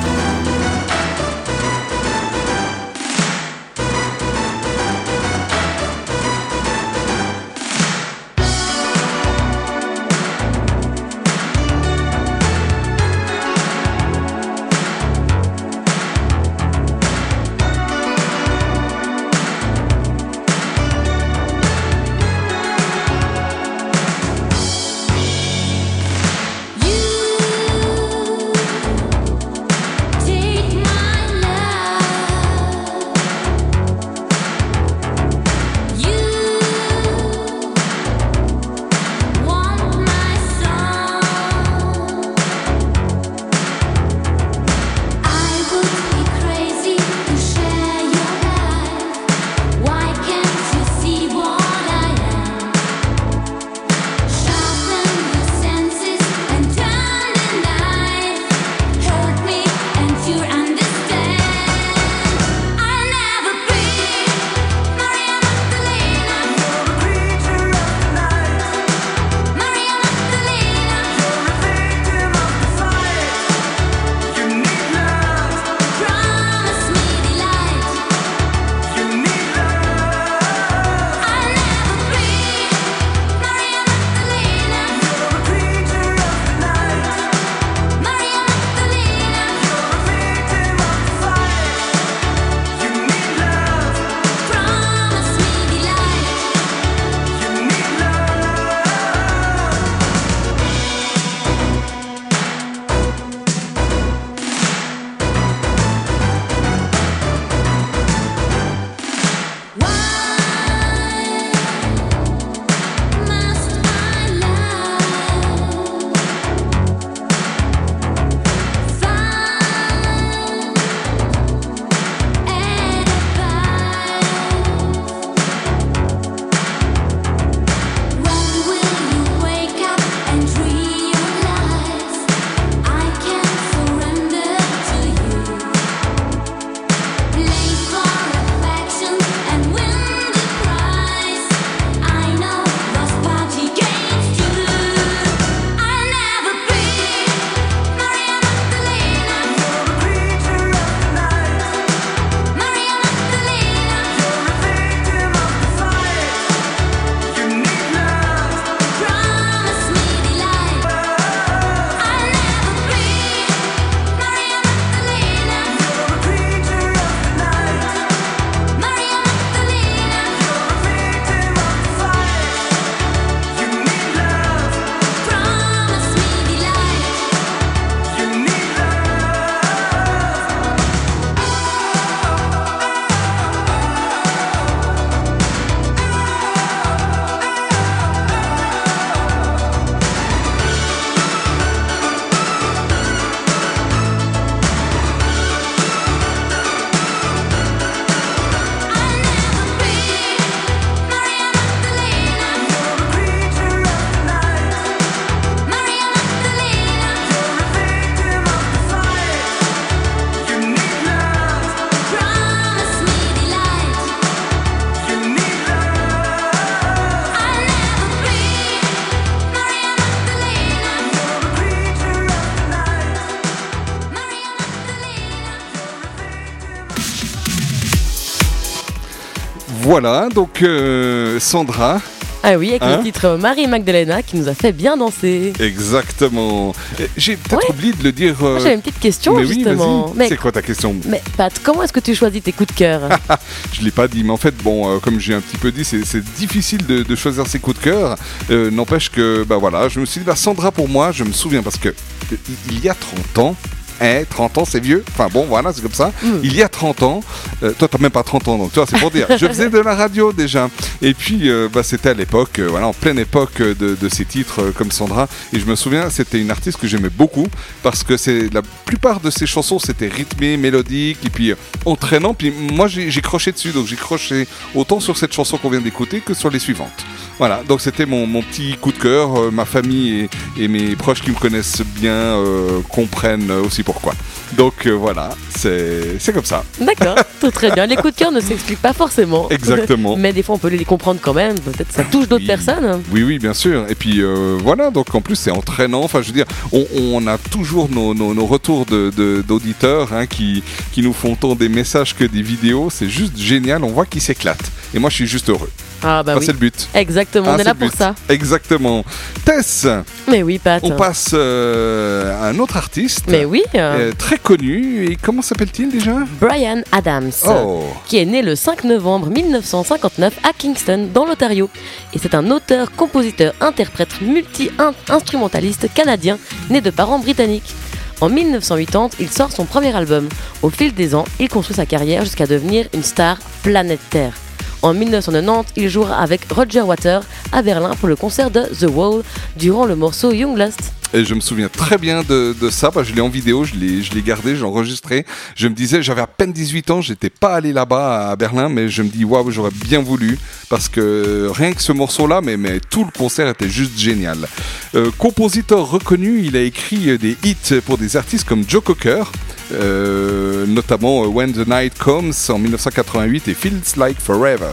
Voilà, donc euh, Sandra, Ah oui, avec Hein le titre Marie Magdalena qui nous a fait bien danser. exactement. Euh, J'ai peut-être oublié de le dire. euh, Moi, J'avais une petite question mais oui, justement. mais, C'est quoi ta question mais Pat, comment est-ce que tu choisis tes coups de cœur Je l'ai pas dit, mais en fait, bon, euh, comme j'ai un petit peu dit, c'est difficile de, de choisir ses coups de cœur. Euh, N'empêche que, bah voilà, je me suis dit, bah, Sandra pour moi, je me souviens parce que euh, il y a 30 ans. Eh, 30 ans, c'est vieux. Enfin bon, voilà, c'est comme ça. Mm. Il y a 30 ans, euh, toi, t'as même pas 30 ans, donc toi, c'est pour dire. Je faisais de la radio déjà. Et puis, euh, bah, c'était à l'époque, euh, voilà, en pleine époque de, de ces titres comme Sandra. Et je me souviens, c'était une artiste que j'aimais beaucoup parce que c'est la plupart de ses chansons, c'était rythmé, mélodique et puis entraînant. Puis moi, j'ai croché dessus, donc j'ai croché autant sur cette chanson qu'on vient d'écouter que sur les suivantes. Voilà, donc c'était mon, mon petit coup de cœur. Euh, ma famille et, et mes proches qui me connaissent bien euh, comprennent aussi pourquoi. Donc euh, voilà, c'est comme ça. D'accord, tout très bien. Les coups de cœur ne s'expliquent pas forcément. Exactement. mais des fois, on peut les comprendre quand même. Peut-être ça touche d'autres Oui. personnes. Oui, oui, bien sûr. Et puis voilà, donc en plus c'est entraînant. Enfin, je veux dire, on, on a toujours nos, nos- nos retours de- de- d'auditeurs hein, qui, qui nous font tant des messages que des vidéos. C'est juste génial. On voit qu'ils s'éclatent. Et moi, je suis juste heureux. Ah bah Enfin, oui. C'est le but. Exactement, Hein, on est là pour ça. Exactement. Tess, Mais oui, Pat. on passe euh, à un autre artiste. Mais oui, euh, euh, très connu. Et comment s'appelle-t-il déjà? Brian Adams. Oh, qui est né le 5 novembre 1959 à Kingston, dans l'Ontario. Et c'est un auteur, compositeur, interprète, multi-instrumentaliste canadien, né de parents britanniques. En 1980, il sort son premier album. Au fil des ans, il construit sa carrière jusqu'à devenir une star planétaire. En 1990, il jouera avec Roger Waters à Berlin pour le concert de The Wall durant le morceau Young Lust. Et je me souviens très bien de, ça. Bah, je l'ai en vidéo, je l'ai, gardé, j'ai enregistré. Je me disais, j'avais à peine 18 ans, j'étais pas allé là-bas à Berlin, mais je me dis, waouh, j'aurais bien voulu. Parce que rien que ce morceau-là, mais, mais tout le concert était juste génial. Euh, compositeur reconnu, il a écrit des hits pour des artistes comme Joe Cocker. Euh, notamment euh, When the Night Comes en 1988 et Feels Like Forever,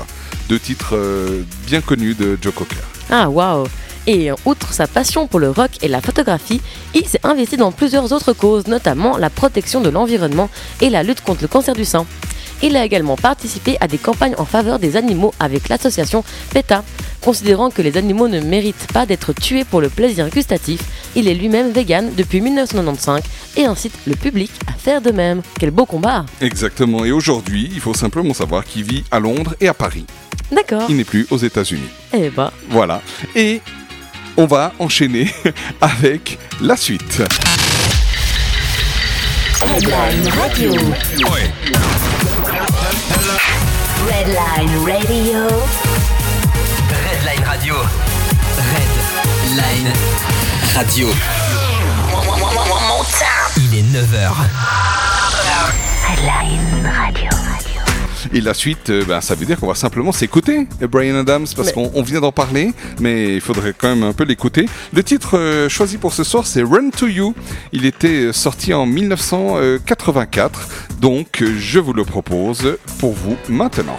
deux titres euh, bien connus de Joe Cocker. Ah waouh Et outre sa passion pour le rock et la photographie, il s'est investi dans plusieurs autres causes, notamment la protection de l'environnement et la lutte contre le cancer du sein. Il a également participé à des campagnes en faveur des animaux avec l'association PETA. Considérant que les animaux ne méritent pas d'être tués pour le plaisir gustatif, il est lui-même vegan depuis 1995 et incite le public à faire de même. Quel beau combat Exactement, et aujourd'hui, il faut simplement savoir qu'il vit à Londres et à Paris. D'accord. Il n'est plus aux États-Unis. Eh bah, Voilà. Et on va enchaîner avec la suite. Radio. Redline Radio. Redline Radio. Redline Radio. Il est 9h. Redline Radio. Et la suite, euh, ben, ça veut dire qu'on va simplement s'écouter, euh, Brian Adams, parce Mais- qu'on on vient d'en parler, mais il faudrait quand même un peu l'écouter. Le titre euh, choisi pour ce soir, c'est Run to You. Il était sorti en 1984, donc je vous le propose pour vous maintenant.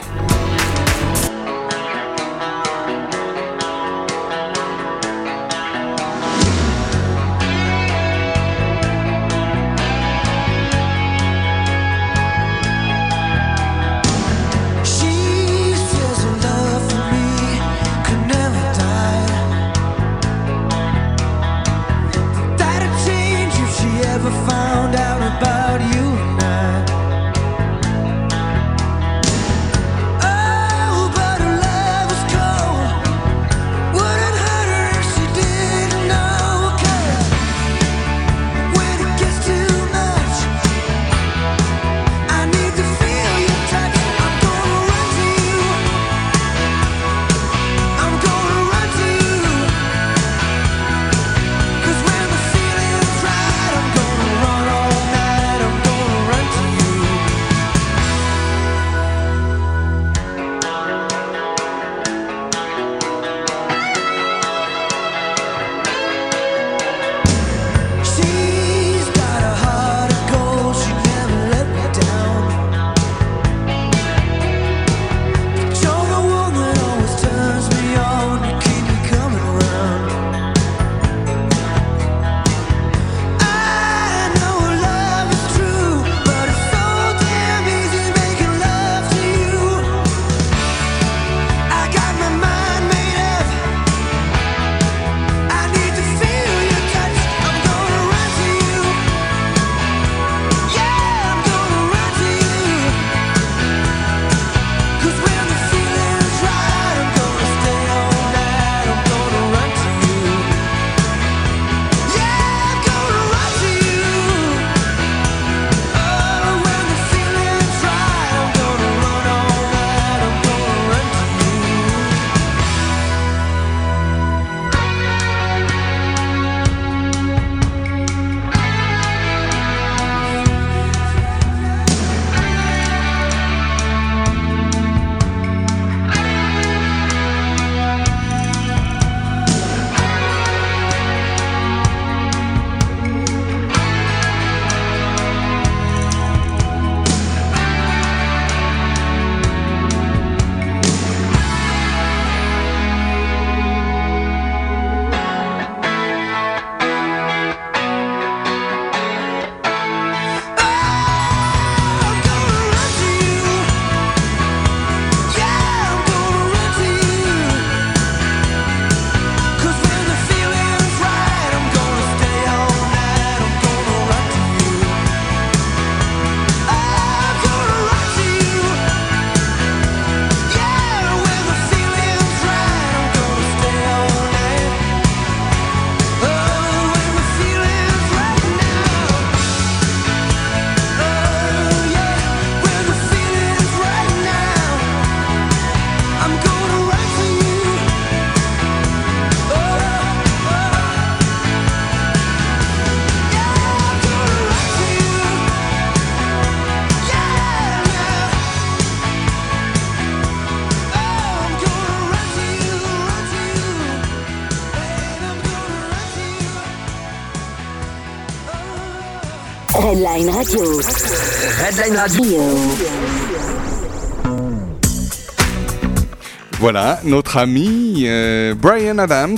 Voilà, notre ami euh, Brian Adams,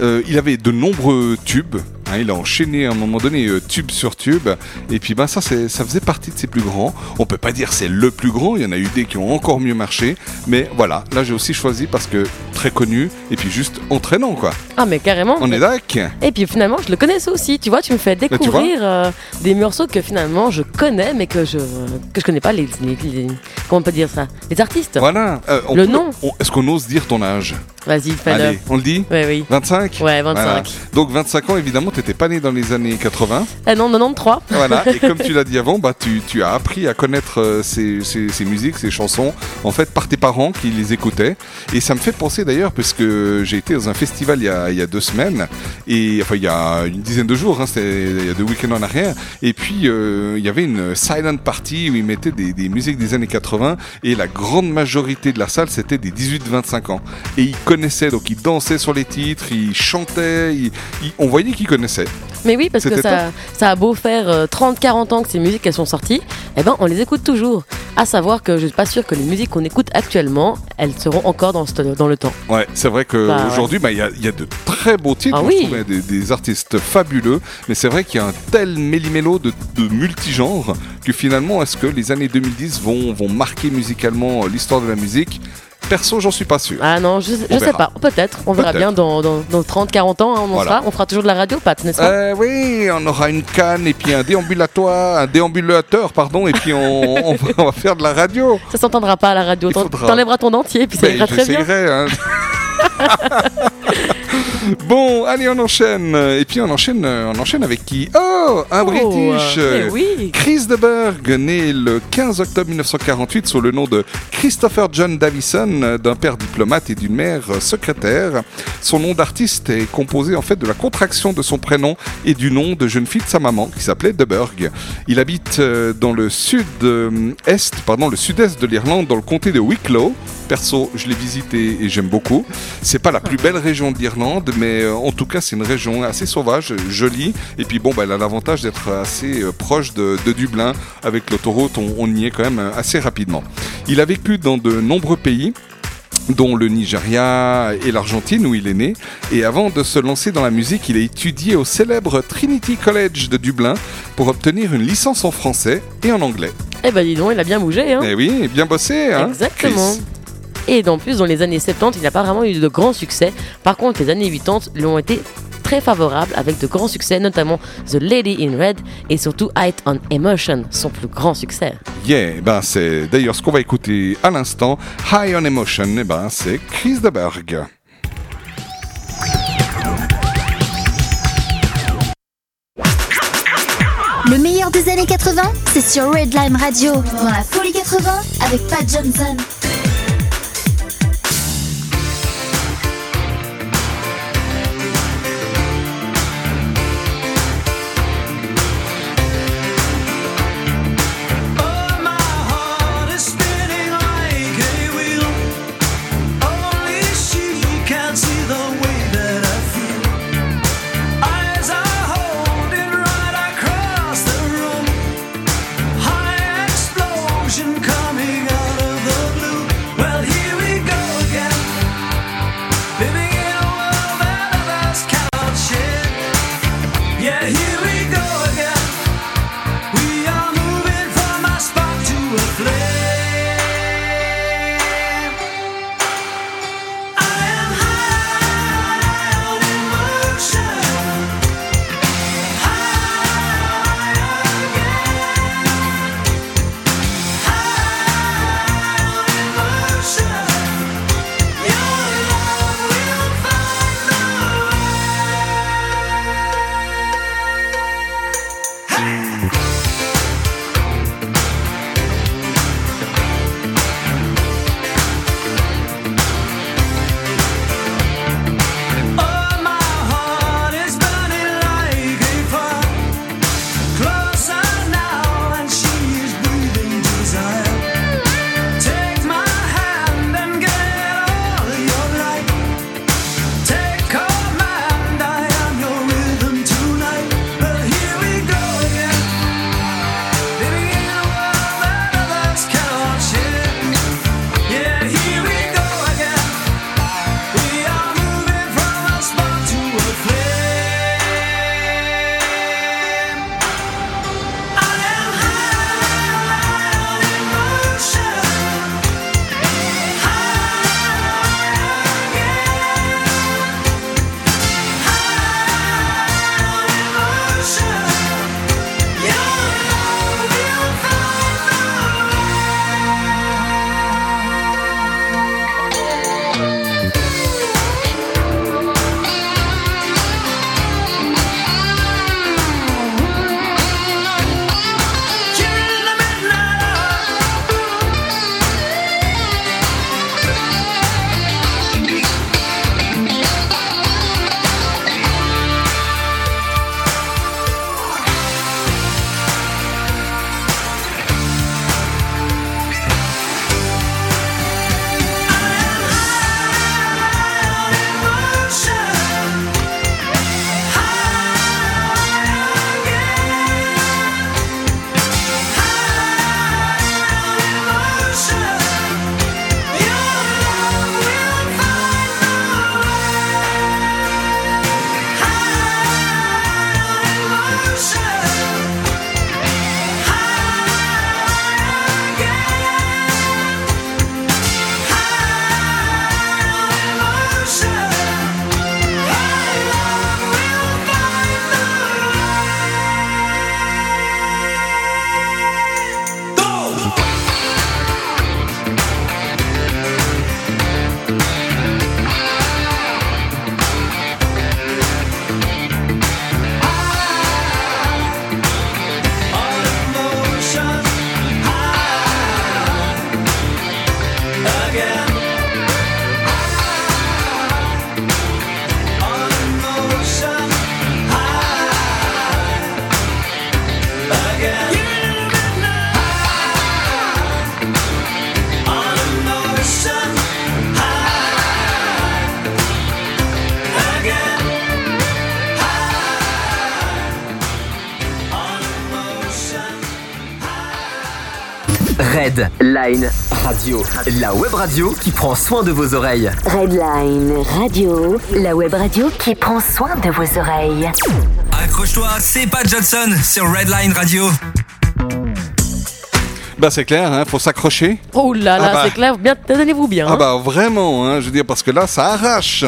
euh, il avait de nombreux tubes. Hein, il a enchaîné à un moment donné euh, tube sur tube, et puis ben ça, c'est- ça faisait partie de ses plus grands. On peut pas dire c'est le plus grand, il y en a eu des qui ont encore mieux marché, mais voilà, là j'ai aussi choisi parce que très connu et puis juste entraînant quoi. Ah, mais carrément. On est d'accord Et puis finalement, je le connaissais aussi. Tu vois, tu me fais découvrir euh, des morceaux que finalement je connais, mais que je que je connais pas les, les- les- comment on peut dire ça, les artistes. Voilà. Euh, on Le peut- nom. Est-ce qu'on ose dire ton âge? Vas-y, fais-le. On le dit? Ouais, oui. 25 Ouais, 25. Donc 25 ans, évidemment, t'étais pas né dans les années 80. Ah non, 93. Voilà, et comme tu l'as dit avant, bah, tu, tu as appris à connaître euh, ces, ces- ces musiques, ces chansons, en fait, par tes parents qui les écoutaient. Et ça me fait penser d'ailleurs, parce que j'ai été dans un festival il y a, il y a deux semaines, et enfin, il y a une dizaine de jours, hein, c'était il y a deux week-ends en arrière, et puis euh, il y avait une silent party où ils mettaient des, des musiques des années 80, et la grande majorité de la salle, c'était des 18-25 ans. Et ils connaissaient, donc ils dansaient sur les titres, ils chantaient, ils- ils- on voyait qu'ils connaissaient. Mais oui, parce que ça, ça a beau faire euh, 30-40 ans que ces musiques elles sont sorties, eh ben on les écoute toujours. À savoir que je suis pas sûre que les musiques qu'on écoute actuellement, elles seront encore dans, ce- dans le temps. Ouais, c'est vrai Bah, qu'aujourd'hui, bah, il y, a- il y a de très beaux titres, Ah je oui. trouve, hein, des, des artistes fabuleux, mais c'est vrai qu'il y a un tel méli-mélo de, de multigenres que finalement, est-ce que les années 2010 vont, vont marquer musicalement euh, l'histoire de la musique? Perso, j'en suis pas sûr. Ah non, je, sais pas. Peut-être. On verra bien dans, dans, dans 30-40 ans. hein, on, Voilà. sera. on fera toujours de la radio, Pat, n'est-ce pas? Euh, oui, on aura une canne et puis un déambulatoire, un déambulateur, pardon, et puis on, on va, on va faire de la radio. Ça s'entendra pas à la radio. Il T'en- faudra. T'enlèveras ton dentier, puis ça Ben, ira très bien. hein. bon, allez, on enchaîne. Et puis on enchaîne, euh, on enchaîne avec qui? Oh, un Oh, British. euh, eh oui. Chris de Berg, né le 15 octobre 1948 sous le nom de Christopher John Davison, euh, d'un père diplomate et d'une mère euh, secrétaire. Son nom d'artiste est composé en fait de la contraction de son prénom et du nom de jeune fille de sa maman qui s'appelait de Berg. Il habite euh, dans le sud-est, pardon, le sud-est de l'Irlande, dans le comté de Wicklow. Perso, je l'ai visité et j'aime beaucoup. C'est pas la plus belle région d'Irlande, mais euh, en tout cas, c'est une région assez sauvage, jolie. Et puis bon, bah, elle a l'avantage d'être assez euh, proche de, de Dublin. Avec l'autoroute, on, on y est quand même euh, assez rapidement. Il a vécu dans de nombreux pays dont le Nigeria et l'Argentine où il est né. Et avant de se lancer dans la musique, il a étudié au célèbre Trinity College de Dublin pour obtenir une licence en français et en anglais. Eh ben dis donc, il a bien bougé. Hein. Eh oui, bien bossé, hein Exactement. Chris Et en plus, dans les années 70, il n'a pas vraiment eu de grands succès. Par contre, les années 80 lui ont été très favorables avec de grands succès, notamment The Lady in Red et surtout Height on Emotion, son plus grand succès. Yeah, ben c'est d'ailleurs ce qu'on va écouter à l'instant. High on Emotion, eh ben c'est Chris de Berg. Le meilleur des années 80, c'est sur Redline Radio. Dans la folie 80 avec Pat Johnson. Red Line Radio, la web radio qui prend soin de vos oreilles. Redline Radio, la web radio qui prend soin de vos oreilles. Accroche-toi, c'est Pat Johnson sur Redline Radio. Bah c'est clair, hein, faut s'accrocher. Oh là là, Ah bah. c'est clair, bien, tenez-vous bien. Ah hein. bah vraiment, hein, je veux dire, parce que là, ça arrache.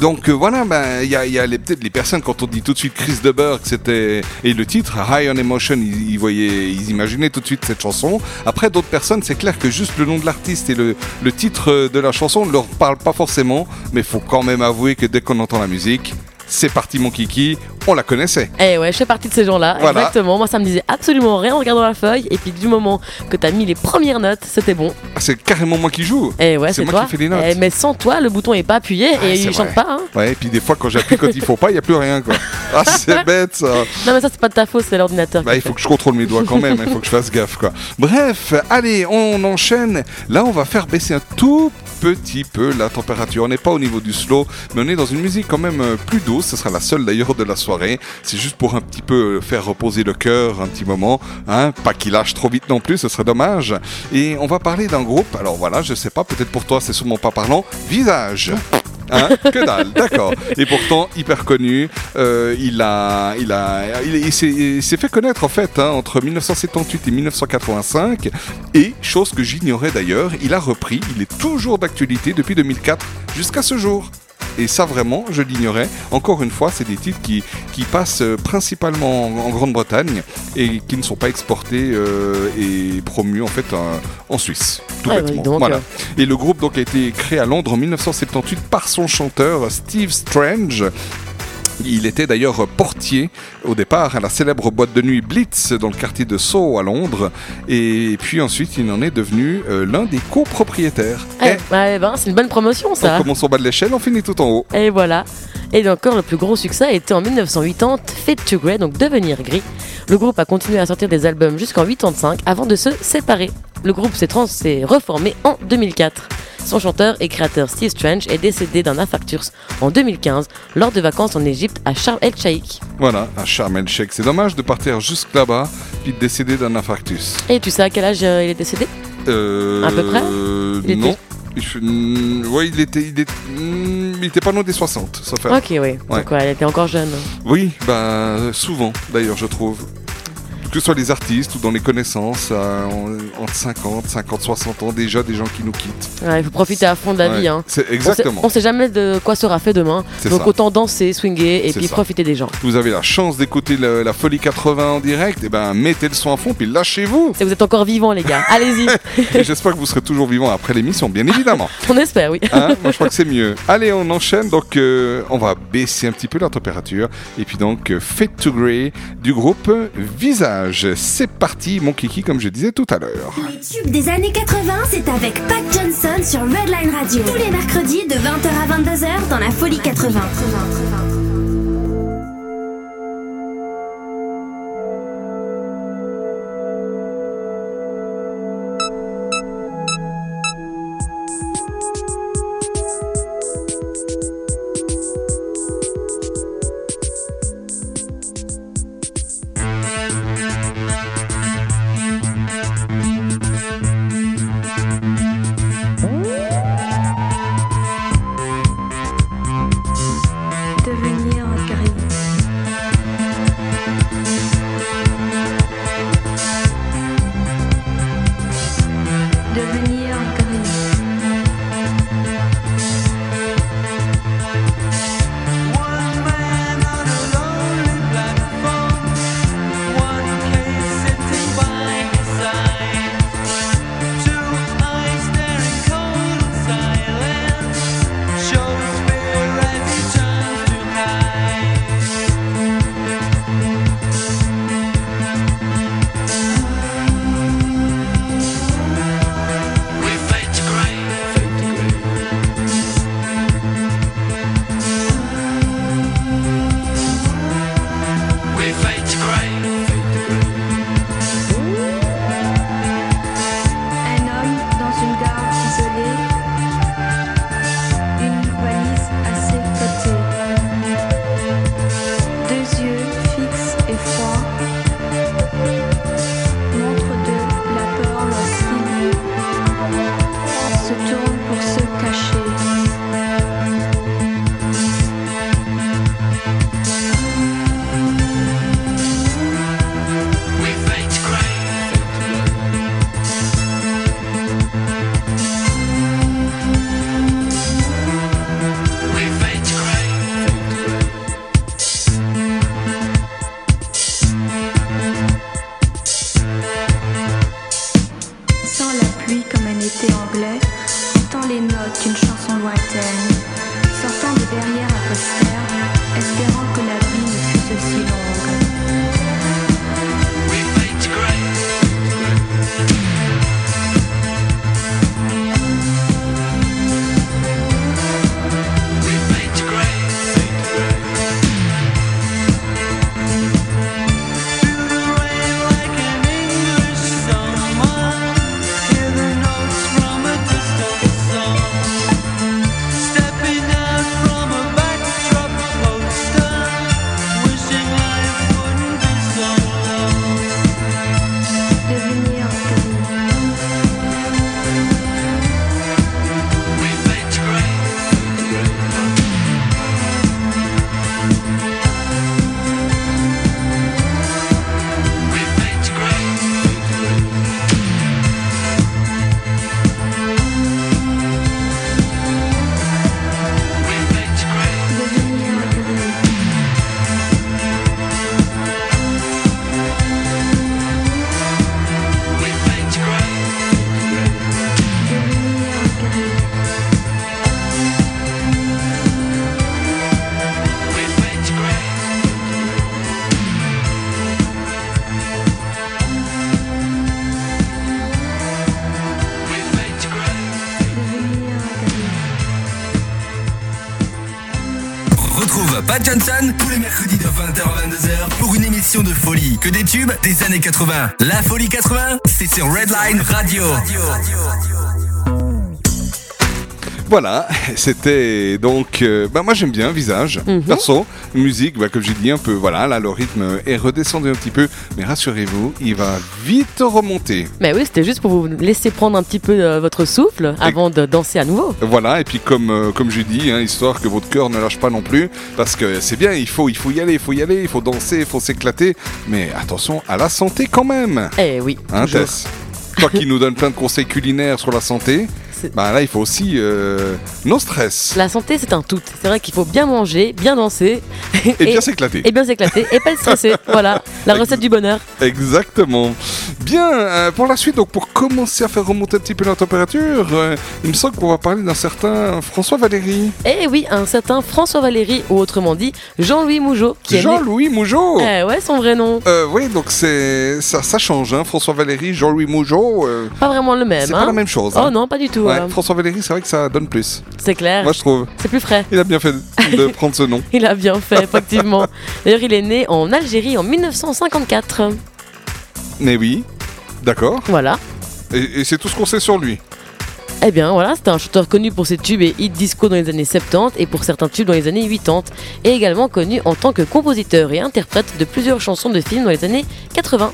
Donc euh, voilà, ben, il y a, y peut-être les personnes, quand on dit tout de suite Chris de Burgh, c'était... Et le titre, High on Emotion, ils, imaginaient tout de suite cette chanson. Après, d'autres personnes, c'est clair que juste le nom de l'artiste et le, le titre de la chanson ne leur parlent pas forcément, mais faut quand même avouer que dès qu'on entend la musique, c'est parti mon kiki, on la connaissait. Eh ouais, je fais partie de ces gens-là, Voilà. exactement. Moi, ça me disait absolument rien en regardant la feuille. Et puis, du moment que t'as mis les premières notes, c'était bon. Ah, c'est carrément moi qui joue. Eh ouais, c'est moi toi. qui fais les notes. Eh, mais sans toi, le bouton est pas appuyé Ah, et il chante vrai. pas. Hein. Ouais, et puis des fois, quand j'appuie quand il faut pas, il n'y a plus rien, quoi. Ah, c'est bête, ça. Non, mais ça, c'est pas de ta faute, c'est l'ordinateur. Bah, il faut que je contrôle mes doigts quand même, il faut que je fasse gaffe quoi. Bref, allez, on enchaîne. Là, on va faire baisser un tout petit peu la température. On n'est pas au niveau du slow, mais on est dans une musique quand même euh, plus douce. Ce sera la seule d'ailleurs de la soirée. C'est juste pour un petit peu faire reposer le cœur un petit moment. Hein pas qu'il lâche trop vite non plus, ce serait dommage. Et on va parler d'un groupe. Alors voilà, je sais pas, peut-être pour toi c'est sûrement pas parlant. Visage. Hein que dalle, d'accord. Et pourtant hyper connu. Euh, il a, il a, il, s'est fait connaître en fait hein, entre 1978 et 1985. Et chose que j'ignorais d'ailleurs, il a repris. Il est toujours d'actualité depuis 2004 jusqu'à ce jour. Et ça vraiment, je l'ignorais. Encore une fois, c'est des titres qui, qui passent euh, principalement en, en Grande-Bretagne et qui ne sont pas exportés euh, et promus en fait en Suisse. Tout bah, bêtement. donc, voilà. euh. Et le groupe donc a été créé à Londres en 1978 par son chanteur Steve Strange. Il était d'ailleurs portier au départ à la célèbre boîte de nuit Blitz dans le quartier de Soho à Londres. Et puis ensuite, il en est devenu euh, l'un des copropriétaires. Eh, ouais, ben, c'est une bonne promotion, On ça. commence au bas de l'échelle, on finit tout en haut. Et voilà. Et encore, le plus gros succès a été en 1980, Fade to Grey, donc devenir gris. Le groupe a continué à sortir des albums jusqu'en 85 avant de se séparer. Le groupe s'est reformé en 2004. Son chanteur et créateur Steve Strange est décédé d'un infarctus en 2015 lors de vacances en Égypte à Sharm el Sheikh. Voilà, un Sharm el Sheikh. C'est dommage de partir jusque là-bas puis de décéder d'un infarctus. Et tu sais à quel âge euh, il est décédé? Euh, À peu près? Il était- Non. Mm, ouais, il était, il, est- mm, il était pas loin des 60, sauf erreur. Ok, oui. Ouais. Donc ouais, était encore jeune. Oui, bah souvent d'ailleurs je trouve. Que ce soit les artistes ou dans les connaissances, euh, en- entre 50, 50, 60 ans, déjà des gens qui nous quittent. Ouais, il faut profiter à fond de la Ouais, vie. Hein. On exactement. On sait, jamais de quoi sera fait demain. Donc ça. autant danser, swinguer et puis ça. profiter des gens. Vous avez la chance d'écouter la Folie 80 en direct, et ben mettez le son à fond puis lâchez-vous. Et vous êtes encore vivants, les gars. Allez-y. J'espère que vous serez toujours vivants après l'émission, bien évidemment. on espère, oui. Hein Moi je crois que c'est mieux. Allez, on enchaîne. Donc euh, on va baisser un petit peu la température. Et puis donc euh, Fade to Grey du groupe Visage. C'est parti, mon kiki, comme je disais tout à l'heure. Les tubes des années 80, c'est avec Pat Johnson sur Redline Radio. Tous les mercredis de 20h à 22h dans la Folie 80. Tous les mercredis de 20h à 22h pour une émission de folie. Que des tubes des années 80. La folie 80, c'est sur Redline Radio. Voilà, c'était donc. euh, bah moi j'aime bien Visage, Mhm. perso. Musique, bah, comme j'ai dit un peu, voilà, là le rythme est redescendu un petit peu, mais rassurez-vous, il va vite remonter. Mais oui, c'était juste pour vous laisser prendre un petit peu euh, votre souffle avant de danser à nouveau. Voilà, et puis comme, euh, comme j'ai dit, hein, histoire que votre cœur ne lâche pas non plus, parce que c'est bien, il faut, il faut y aller, il faut y aller, il faut danser, il faut s'éclater, mais attention à la santé quand même. Eh oui. Hein. Tess? Toi qui nous donne plein de conseils culinaires sur la santé, bah là il faut aussi euh, non stress. La santé, c'est un tout. C'est vrai qu'il faut bien manger, bien danser. Et bien s'éclater. Et bien s'éclater. Et pas être stressé. voilà, la recette du bonheur. Exactement. Bien, euh, pour la suite, donc pour commencer à faire remonter un petit peu la température, euh, il me semble qu'on va parler d'un certain François Valéry. Eh oui, un certain François Valéry, ou autrement dit Jean-Louis Mougeot. est né- Jean-Louis Mougeot Eh ouais, son vrai nom. Euh, oui, donc c'est ça, ça change, hein. François Valéry, Jean-Louis Mougeot. Pas vraiment le même. c'est hein. pas la même chose. Oh hein. non, pas du tout. Ouais, hein. François Valéry, c'est vrai que ça donne plus. C'est clair. Moi, je trouve. C'est plus frais. Il a bien fait de prendre ce nom. Il a bien fait, effectivement. D'ailleurs, il est né en Algérie en 1954. Mais oui, d'accord. Voilà. Et, et c'est tout ce qu'on sait sur lui. Eh bien voilà, c'était un chanteur connu pour ses tubes et hits disco dans les années 70 et pour certains tubes dans les années 80 et également connu en tant que compositeur et interprète de plusieurs chansons de films dans les années 80.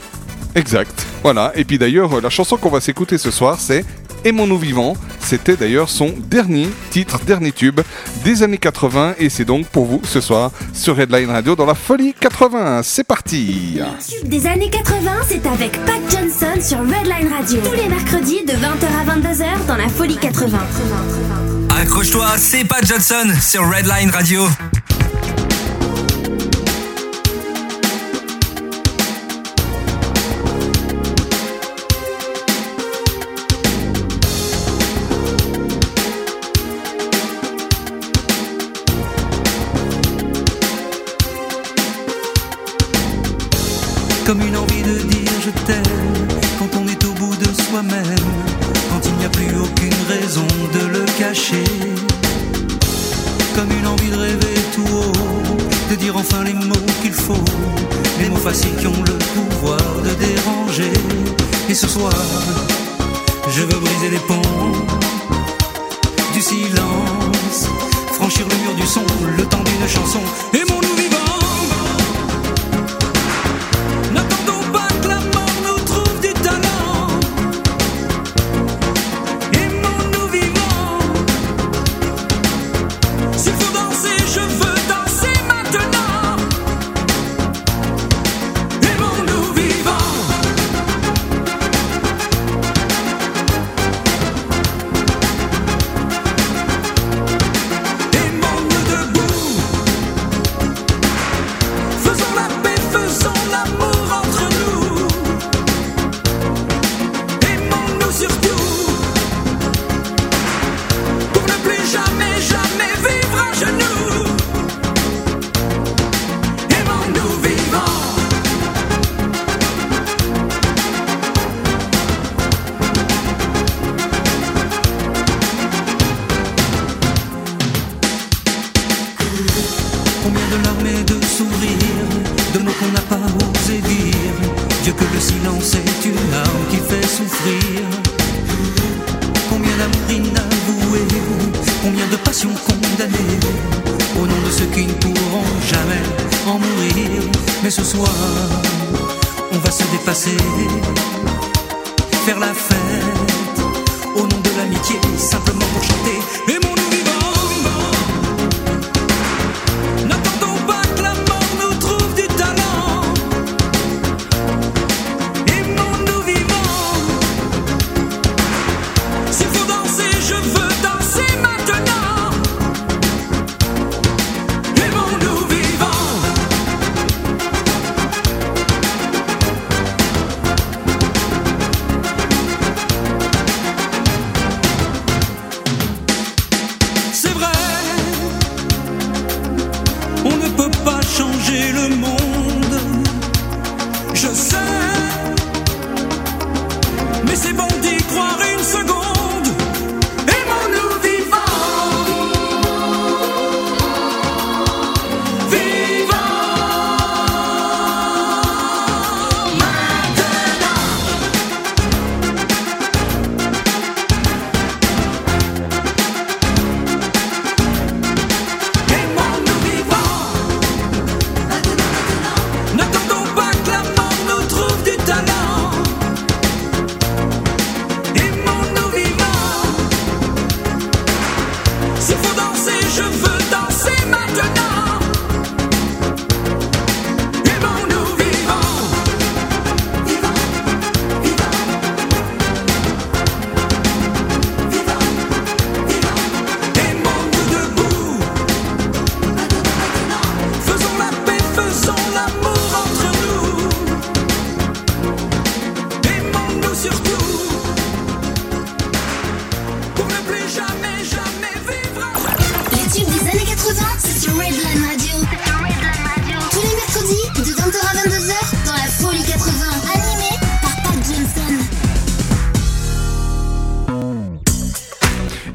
Exact. Voilà. Et puis d'ailleurs, la chanson qu'on va s'écouter ce soir, c'est Aimons-nous vivants. C'était d'ailleurs son dernier titre, dernier tube des années 80. Et c'est donc pour vous ce soir sur Redline Radio dans la folie 80. C'est parti. Tube des années 80, c'est avec Pat Johnson sur Redline Radio. Tous les mercredis de 20h à 22h dans la Folie 80. Accroche-toi, c'est Pat Johnson sur Redline Radio. Quand on est au bout de soi-même, quand il n'y a plus aucune raison de le cacher. Comme une envie de rêver tout haut, de dire enfin les mots qu'il faut, les mots faciles qui ont le pouvoir de déranger. Et ce soir, je veux briser les ponts du silence, franchir le mur du son, le temps d'une chanson. Aimons-nous vivants. N'attendons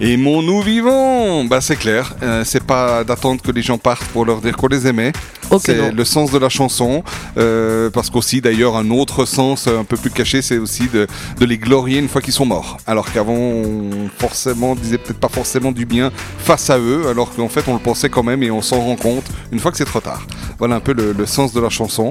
Aimons-nous vivants Bah c'est clair, euh, c'est pas d'attendre que les gens partent pour leur dire qu'on les aimait. C'est le sens de la chanson, euh, parce qu'aussi d'ailleurs un autre sens euh, un peu plus caché, c'est aussi de, de les glorier une fois qu'ils sont morts. Alors qu'avant, on forcément disait peut-être pas forcément du bien face à eux, alors qu'en fait on le pensait quand même et on s'en rend compte une fois que c'est trop tard. Voilà un peu le, le sens de la chanson.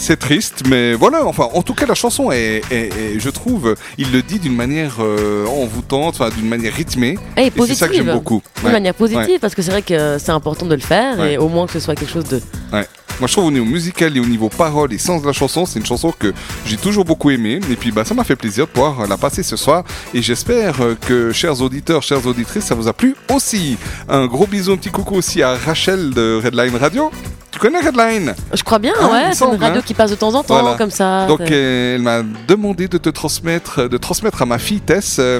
C'est triste, mais voilà. Enfin, en tout cas, la chanson est, est- est- je trouve, il le dit d'une manière euh, envoûtante, enfin d'une manière rythmée. Et Et c'est ça que j'aime beaucoup. De Ouais. manière positive, Ouais. parce que c'est vrai que c'est important de le faire Ouais. et au moins que ce soit quelque chose de. Ouais. Moi, je trouve au niveau musical et au niveau parole et sens de la chanson, c'est une chanson que j'ai toujours beaucoup aimée. Et puis, bah, ça m'a fait plaisir de pouvoir la passer ce soir. Et j'espère euh, que, chers auditeurs, chères auditrices, ça vous a plu aussi. Un gros bisou, un petit coucou aussi à Rachel de Redline Radio. Tu connais Redline? Je crois bien, Ah, ouais, c'est une radio hein. qui passe de temps en temps, Voilà. comme ça. Donc euh, elle m'a demandé de te transmettre, de transmettre à ma fille Tess euh,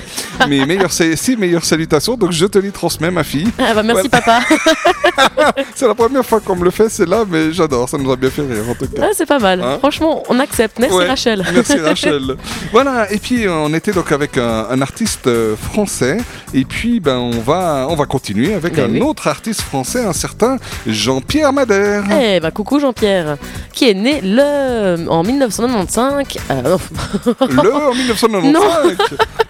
mes meilleures, ses meilleures salutations. Donc je te les transmets, ma fille. Ah bah merci Voilà. papa. C'est la première fois qu'on me le fait, c'est là, mais j'adore. Ça nous a bien fait rire en tout cas. Ah, c'est pas mal. Hein Franchement, on accepte. Merci Ouais, Rachel. Merci Rachel. voilà, et puis on était donc avec un, un artiste euh, français, et puis ben on va on va continuer avec Ben un oui. autre artiste français, un certain Jean-Pierre Madère. Eh bah coucou Jean-Pierre, qui est né le en 1995. euh. Le en 1995. Non.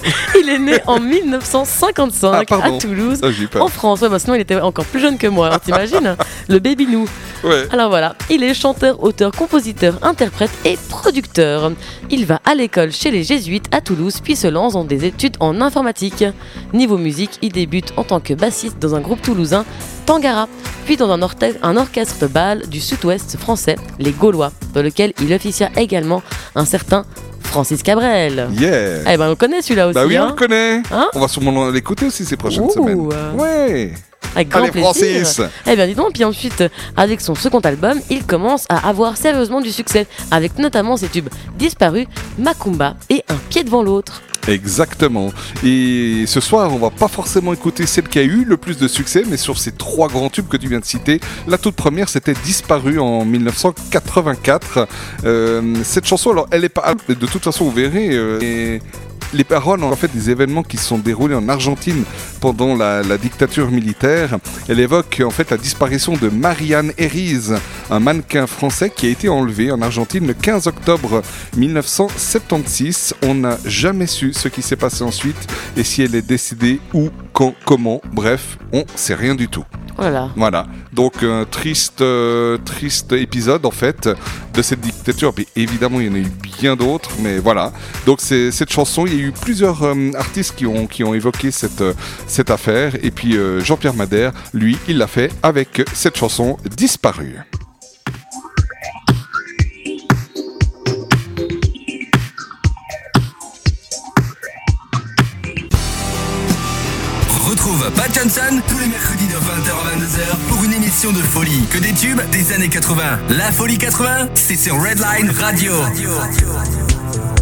il est né en 1955 Ah, à Toulouse, Ah, en France. Ouais, bah sinon il était encore plus jeune que moi. hein, T'imagines Le baby nous. Ouais. Alors voilà, il est chanteur, auteur, compositeur, interprète et producteur. Il va à l'école chez les Jésuites à Toulouse, puis se lance dans des études en informatique. Niveau musique, il débute en tant que bassiste dans un groupe toulousain, Tangara, puis dans un, un orchestre de bal du sud-ouest français, les Gaulois, dans lequel il officia également un certain Francis Cabrel. Yeah. Eh ben on le connaît celui-là aussi. Bah oui, on hein le connaît. Hein on va sûrement l'écouter aussi ces prochaines Ouh, semaines. Ouais. Avec grand Allez, plaisir. Francis. Eh bien, dis donc, puis ensuite, avec son second album, il commence à avoir sérieusement du succès, avec notamment ses tubes Disparu, Macumba et Un pied devant l'autre. Exactement. Et ce soir, on va pas forcément écouter celle qui a eu le plus de succès, mais sur ces trois grands tubes que tu viens de citer, la toute première, c'était Disparu en 1984. Euh, cette chanson, alors, elle est pas. De toute façon, vous verrez. euh, les paroles, en fait, des événements qui se sont déroulés en Argentine pendant la, dictature militaire. Elle évoque en fait la disparition de Marianne Herries, un mannequin français qui a été enlevé en Argentine le 15 octobre 1976. On n'a jamais su ce qui s'est passé ensuite et si elle est décédée, où, quand, comment. Bref, on sait rien du tout. Oh là là. Voilà, donc un triste, euh, triste épisode en fait de cette dictature. Mais évidemment, il y en a eu bien d'autres, mais voilà. Donc c'est cette chanson, il y a eu plusieurs euh, artistes qui ont, qui ont évoqué cette, euh, cette affaire. Et puis euh, Jean-Pierre Madère, lui, il l'a fait avec cette chanson Disparue. Retrouve Pat Johnson tous les mercredis de 20h à 22h pour une émission de folie. Que des tubes des années 80. La folie 80, c'est sur Redline Radio. La mer qui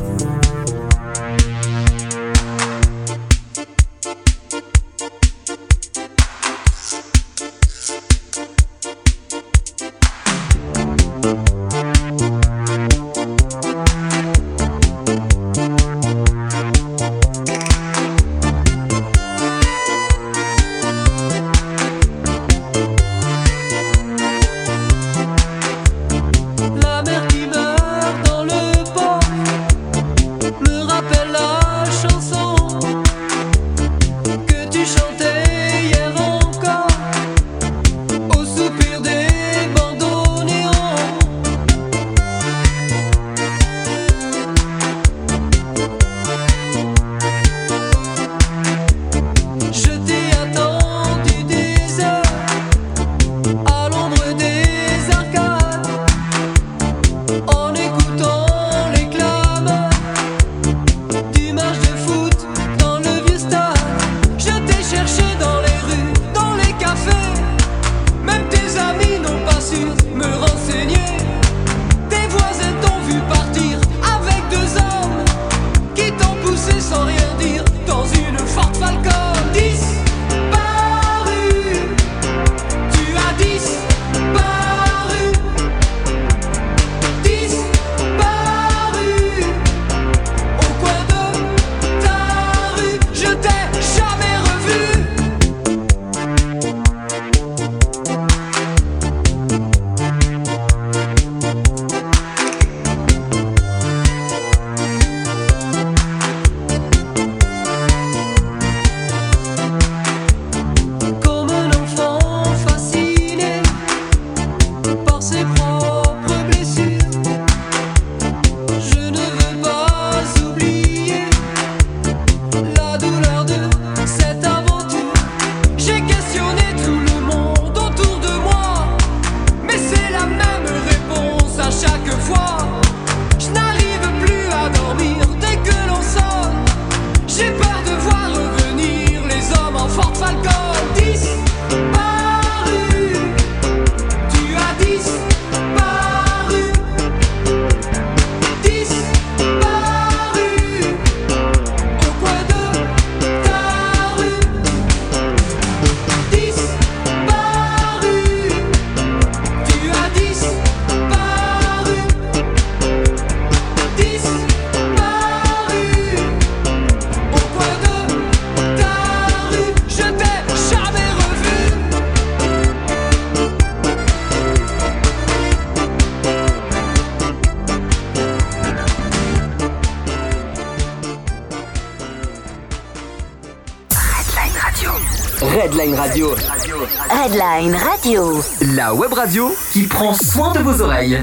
web radio qui prend soin de vos oreilles.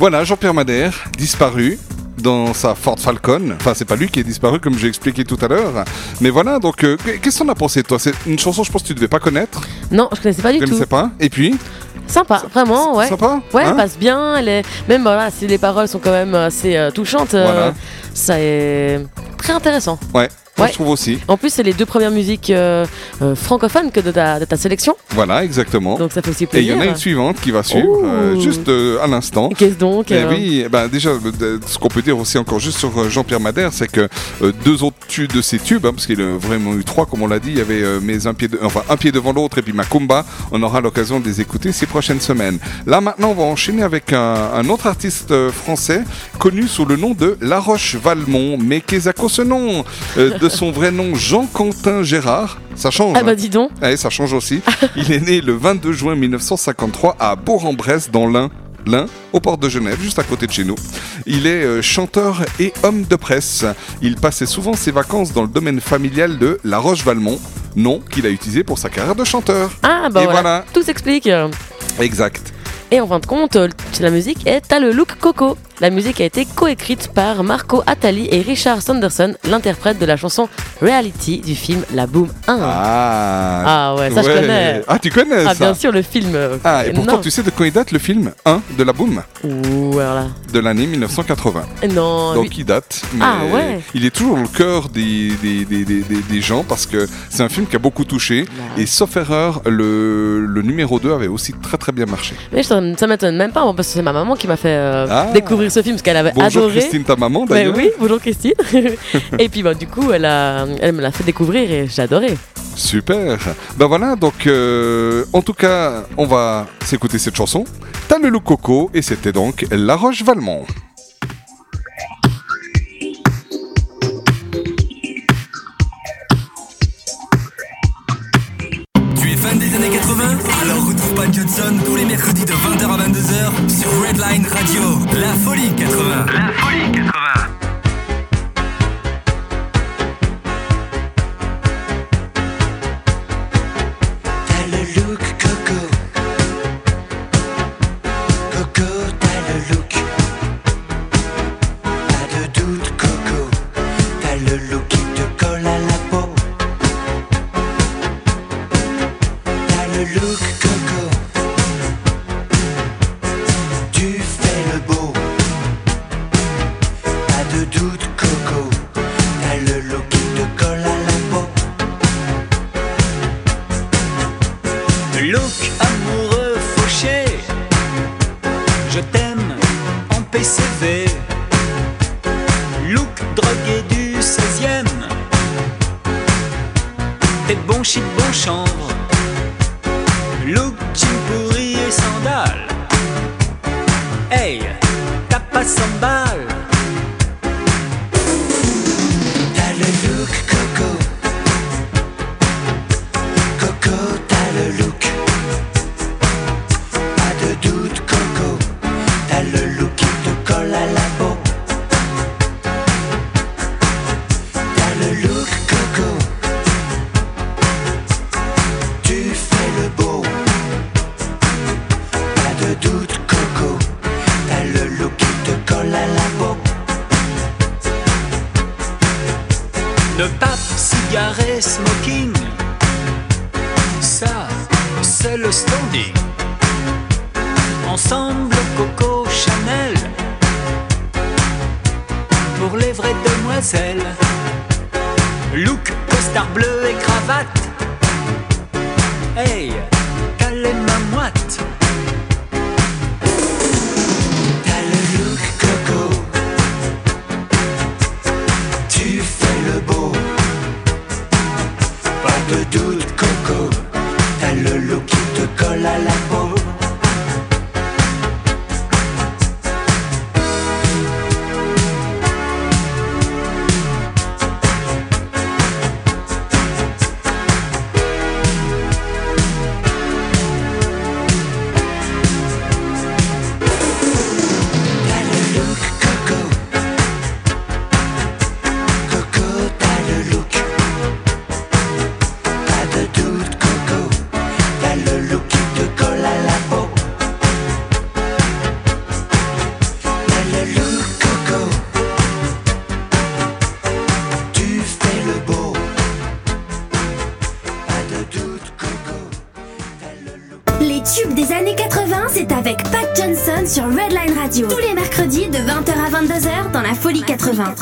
Voilà, Jean-Pierre Madère, disparu dans sa Ford Falcon. Enfin, c'est pas lui qui est disparu, comme j'ai expliqué tout à l'heure. Mais voilà, donc, euh, qu'est-ce qu'on a pensé, toi? C'est une chanson, je pense que tu devais pas connaître. Non, je connaissais pas du Tu tout. connaissais pas Et puis? Sympa, vraiment, ouais. Sympa Ouais, Hein? elle passe bien. Elle est... Même voilà, si les paroles sont quand même assez euh, touchantes, euh, Voilà. ça est très intéressant. Ouais, moi, Ouais. je trouve aussi. En plus, c'est les deux premières musiques euh, euh, francophones que de ta, de ta sélection. Voilà, exactement. Donc ça fait aussi Et il y en a une suivante qui va suivre euh, juste euh, à l'instant. Qu'est-ce donc Eh euh, oui, ben déjà, ce qu'on peut dire aussi encore juste sur Jean-Pierre Madère, c'est que deux autres tubes de ces tubes, hein, parce qu'il a vraiment eu trois, comme on l'a dit, il y avait mes un pied, de- enfin un pied devant l'autre et puis ma comba. On aura l'occasion de les écouter ces prochaines semaines. Là maintenant, on va enchaîner avec un, un autre artiste français connu sous le nom de La Roche Valmont, mais qu'est-ce que ce nom Euh, De son vrai nom, Jean-Quentin Gérard? Ça change. Ah bah hein. dis donc. Ouais, ça change aussi. Il est né le 22 juin 1953 à Bourg-en-Bresse dans l'Ain. L'Ain, aux portes de Genève, juste à côté de chez nous. Il est euh, chanteur et homme de presse. Il passait souvent ses vacances dans le domaine familial de La Roche-Valmont, nom qu'il a utilisé pour sa carrière de chanteur. Ah bah Et voilà. voilà. Tout s'explique. Exact. Et en fin de compte, euh, la musique est T'as le look Coco. La musique a été coécrite par Marco Attali et Richard Sanderson, l'interprète de la chanson Reality du film La Boom 1. Ah, Ah ouais, ça je connais. Ah, tu connais Ah ça bien sûr, le film. euh, Ah, et pourtant, non. tu sais de quand il date le film 1 de la Boom? Ouh, alors là. De l'année 1980. Non, Donc lui- il date, mais Ah, ouais. il est toujours le cœur des, des, des, des, des- gens parce que c'est un film qui a beaucoup touché. Et sauf erreur, le, le numéro 2 avait aussi très très bien marché. Mais ça, ça m'étonne même pas, moi, parce que c'est ma maman qui m'a fait euh, Ah. découvrir ce film, parce qu'elle avait Bonjour adoré. Christine, ta maman Ouais, d'ailleurs. oui, bonjour Christine. et puis bah, du coup, elle, a, elle me l'a fait découvrir et j'ai adoré. Super. Ben voilà, donc euh, en tout cas, on va s'écouter cette chanson. T'as le look coco et c'était donc La Roche Valmont. Alors retrouve Pat Johnson tous les mercredis de 20h à 22h sur Redline Radio. La folie 80. La folie 80. Radio. Tous les mercredis de 20h à 22h dans la Folie 80.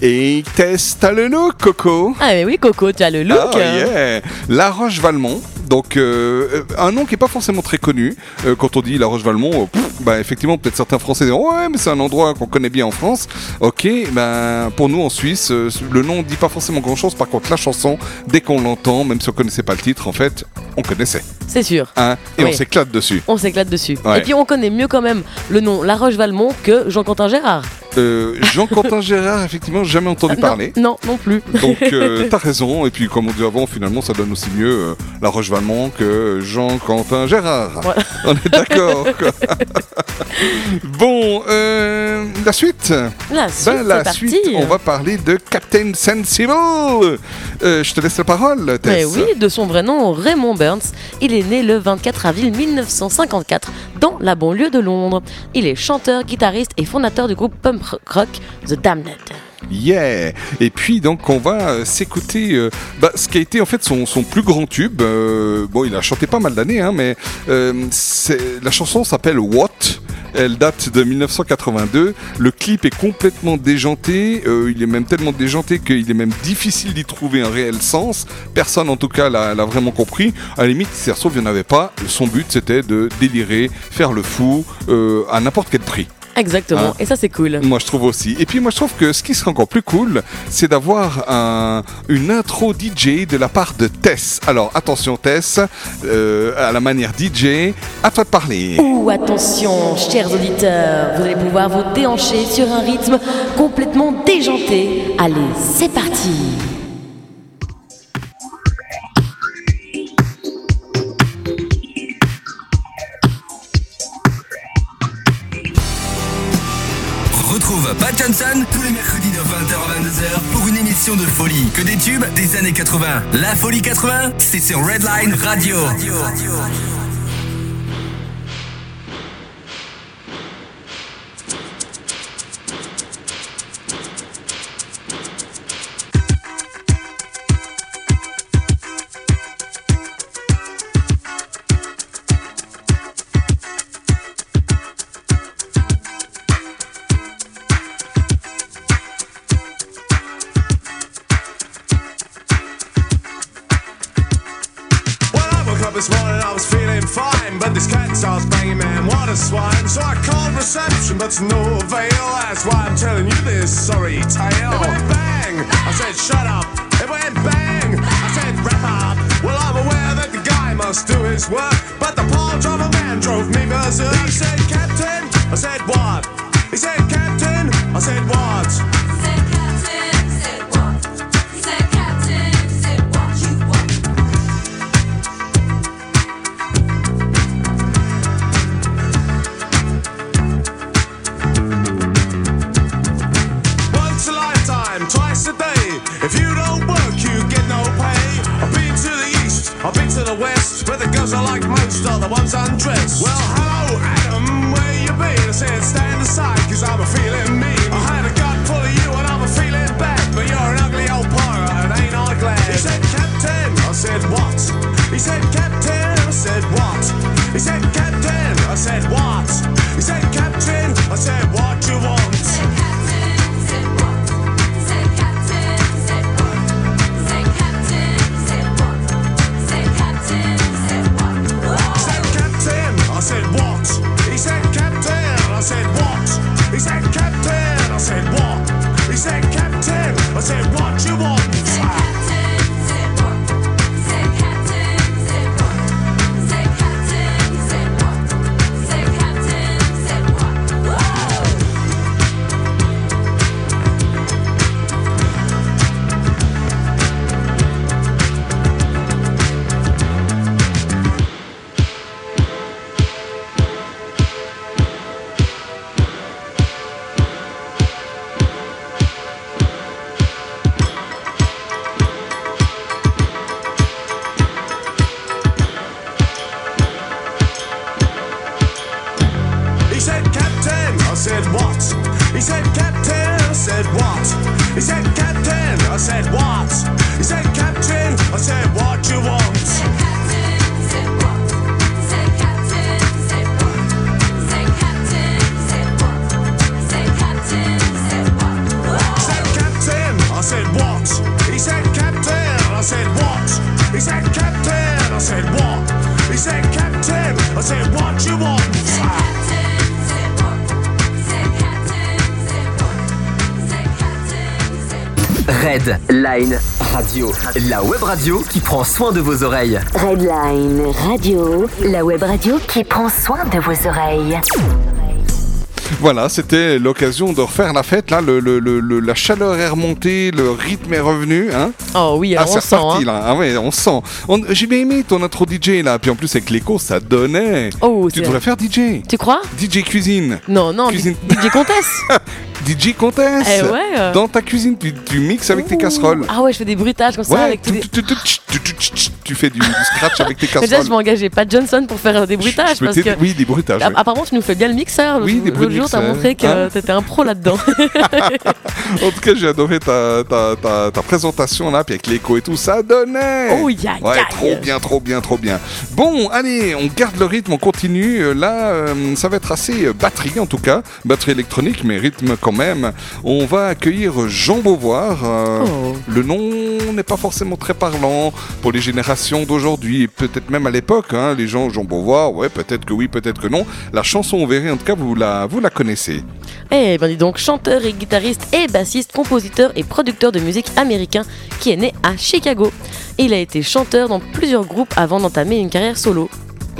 Et Tess, t'as le look, Coco Ah mais oui Coco, tu as le look. Ah, yeah. La Roche-Valmont. Donc, euh, euh, un nom qui n'est pas forcément très connu. Euh, quand on dit La Roche-Valmont, euh, pff, bah, effectivement, peut-être certains Français diront Ouais, mais c'est un endroit qu'on connaît bien en France. Ok, ben, pour nous en Suisse, euh, le nom ne dit pas forcément grand-chose. Par contre, la chanson, dès qu'on l'entend, même si on connaissait pas le titre, en fait, on connaissait. C'est sûr. Hein et Oui. on s'éclate dessus. On s'éclate dessus. Ouais. Et puis on connaît mieux quand même le nom La Roche-Valmont que Jean-Quentin Gérard. Euh, Jean-Quentin Gérard, effectivement, jamais entendu Ah, non, parler. Non, non plus. Donc euh, t'as raison, et puis comme on dit avant, finalement ça donne aussi mieux euh, La Roche-Valmont que Jean-Quentin Gérard. On est d'accord. bon, la suite La suite, Ben, la suite, on va parler de Captain Sensible. Je te laisse la parole, Tess. Mais oui, de son vrai nom, Raymond Burns. Il est né le 24 avril 1954 dans la banlieue de Londres. Il est chanteur, guitariste et fondateur du groupe punk rock The Damned. Yeah Et puis donc on va euh, s'écouter euh, bah, ce qui a été en fait son, son plus grand tube. Euh, bon, il a chanté pas mal d'années, hein, mais la chanson s'appelle What? Elle date de 1982. Le clip est complètement déjanté. Il est même tellement déjanté qu'il est même difficile d'y trouver un réel sens. Personne, en tout cas, l'a vraiment compris. À la limite, si ça se trouve, il n'y en avait pas. Son but, c'était de délirer, faire le fou à n'importe quel prix. Exactement, Hein et ça c'est cool. Moi, je trouve aussi. Et puis, moi, je trouve que ce qui serait encore plus cool, c'est d'avoir un- une intro DJ de la part de Tess. Alors, attention, Tess, euh, à la manière DJ, à toi de parler. Ouh, attention, chers auditeurs, vous allez pouvoir vous déhancher sur un rythme complètement déjanté. Allez, c'est parti. Retrouve Pat Johnson tous les mercredis de 20h à 22h pour une émission de folie. Que des tubes des années 80. La folie 80, c'est sur Redline Radio. When Red Line Radio, la web radio qui prend soin de vos oreilles. Redline Radio, la web radio qui prend soin de vos oreilles. Voilà, c'était l'occasion de refaire la fête. Là, le, le- le- le- la chaleur est remontée, le rythme est revenu. Hein Oh oui, ah, alors on sent. reparti, hein. là. Ah ouais, on sent. On- J'ai bien aimé ton intro DJ là. Puis en plus avec l'écho, ça donnait. Oh, tu devrais faire DJ. Tu crois? DJ cuisine. Non, non, Cuisine. DJ Comtesse. DJ Comtesse. Eh ouais. Dans ta cuisine, tu, tu mixes avec tes casseroles. Ah ouais, je fais des bruitages comme ça Ouais, avec tous tu, les- fais du, du scratch avec tes Mais déjà, je casseroles. m'engageais pas Johnson pour faire des bruitages Je peux parce que. t'aider- Oui, des bruitages. Apparemment, tu nous fais bien le mixeur. Oui, des L'autre bruits de jour, t'as montré que Hein t'étais un pro là-dedans. En tout cas, j'ai adoré ta, ta, ta, ta présentation là, puis avec l'écho et tout, ça donnait. Oh, ya, Ouais, trop bien, trop bien, trop bien. Bon, allez, on garde le rythme, on continue. Euh, Là, euh, ça va être assez euh, batterie en tout cas, batterie électronique, mais rythme quand même. On va accueillir Jean Beauvoir. Euh, Oh. Le nom n'est pas forcément très parlant pour les générations d'aujourd'hui, et peut-être même à l'époque. hein, les gens, Jean Beauvoir, ouais, peut-être que oui, peut-être que non. La chanson, on verrait, en tout cas, vous la, vous la connaissez. Eh ben dis donc, chanteur et guitariste et bassiste, compositeur et producteur de musique américain qui est né à Chicago. Il a été chanteur dans plusieurs groupes avant d'entamer une carrière solo.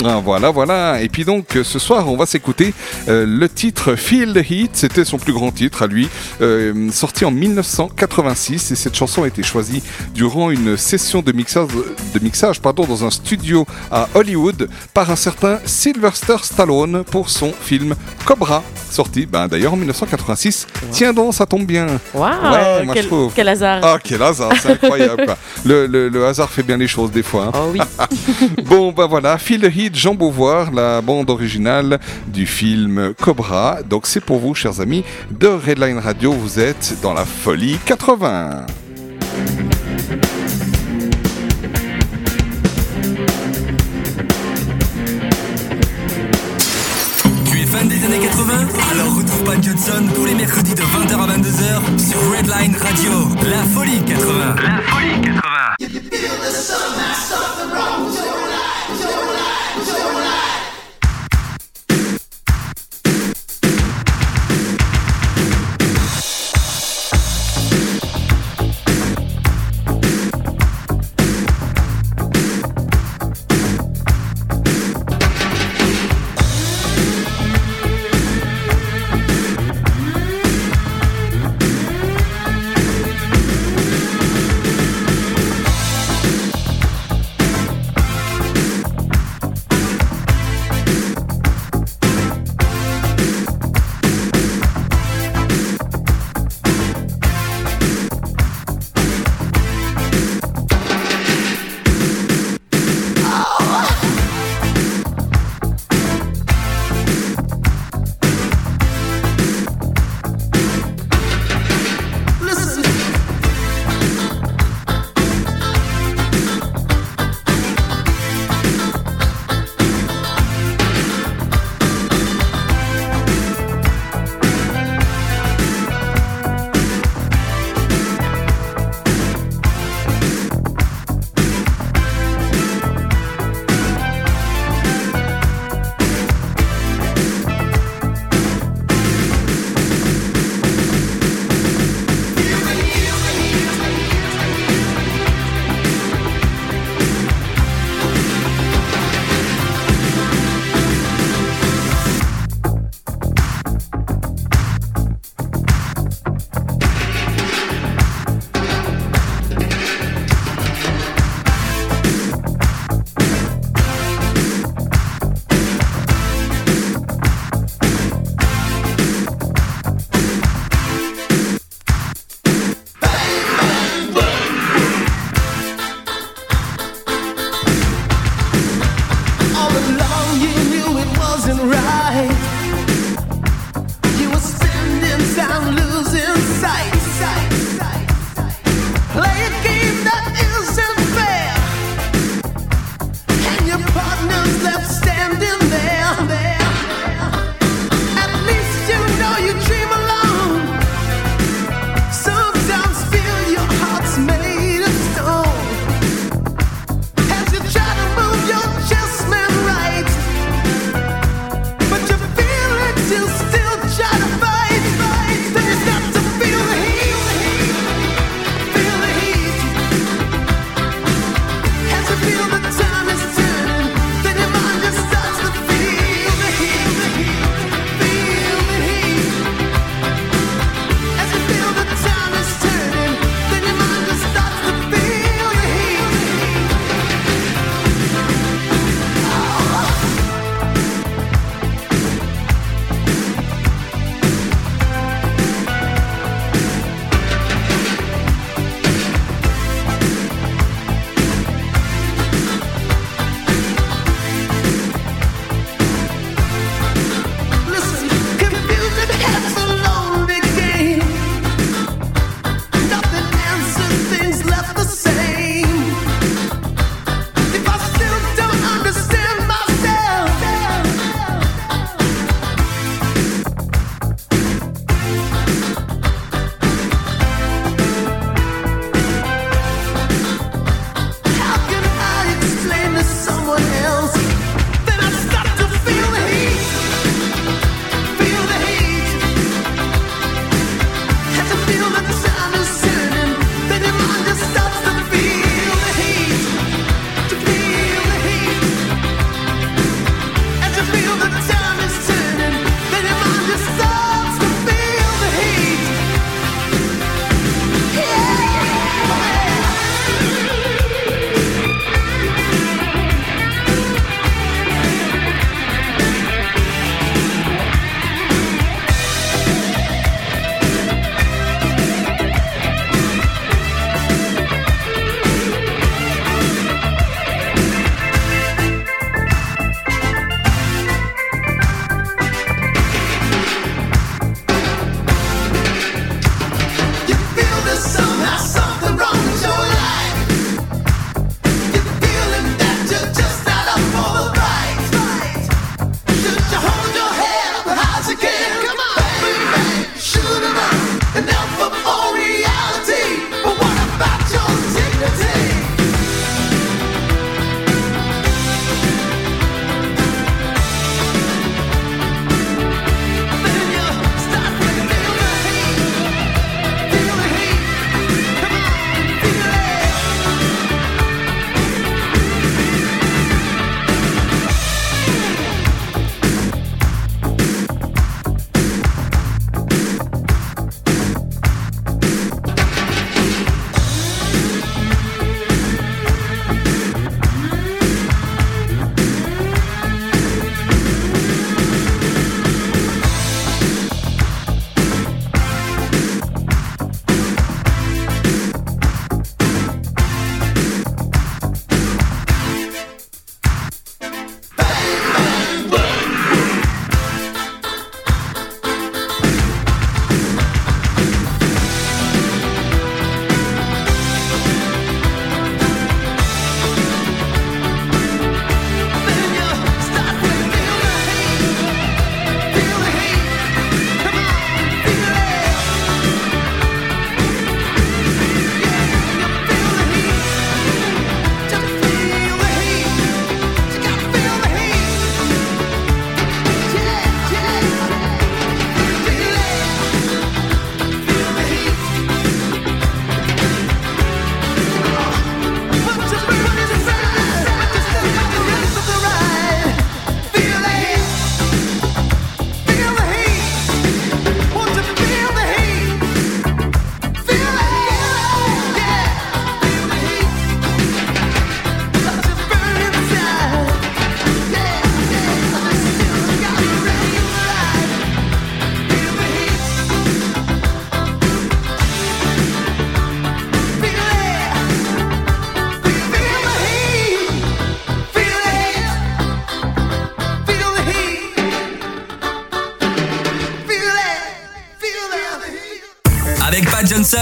Ah, voilà, voilà. Et puis donc, euh, ce soir, on va s'écouter euh, le titre Feel the Heat. C'était son plus grand titre à lui, euh, sorti en 1986. Et cette chanson a été choisie durant une session de mixage, de mixage pardon, dans un studio à Hollywood par un certain Sylvester Stallone pour son film Cobra, sorti ben, d'ailleurs en 1986. Tiens donc, ça tombe bien. Waouh Ouais, moi, je quel, trouve. quel hasard Ah, quel hasard, c'est incroyable. Le, le- le hasard fait bien les choses des fois. hein. Oh oui Bon, bah voilà, Feel the Heat, Jean Beauvoir, la bande originale du film Cobra. Donc c'est pour vous, chers amis de Redline Radio, vous êtes dans la folie 80. Tu es fan des années 80 Alors retrouve Pat Johnson tous les mercredis de 20h à 22h sur Redline Radio. La folie 80. La folie 80.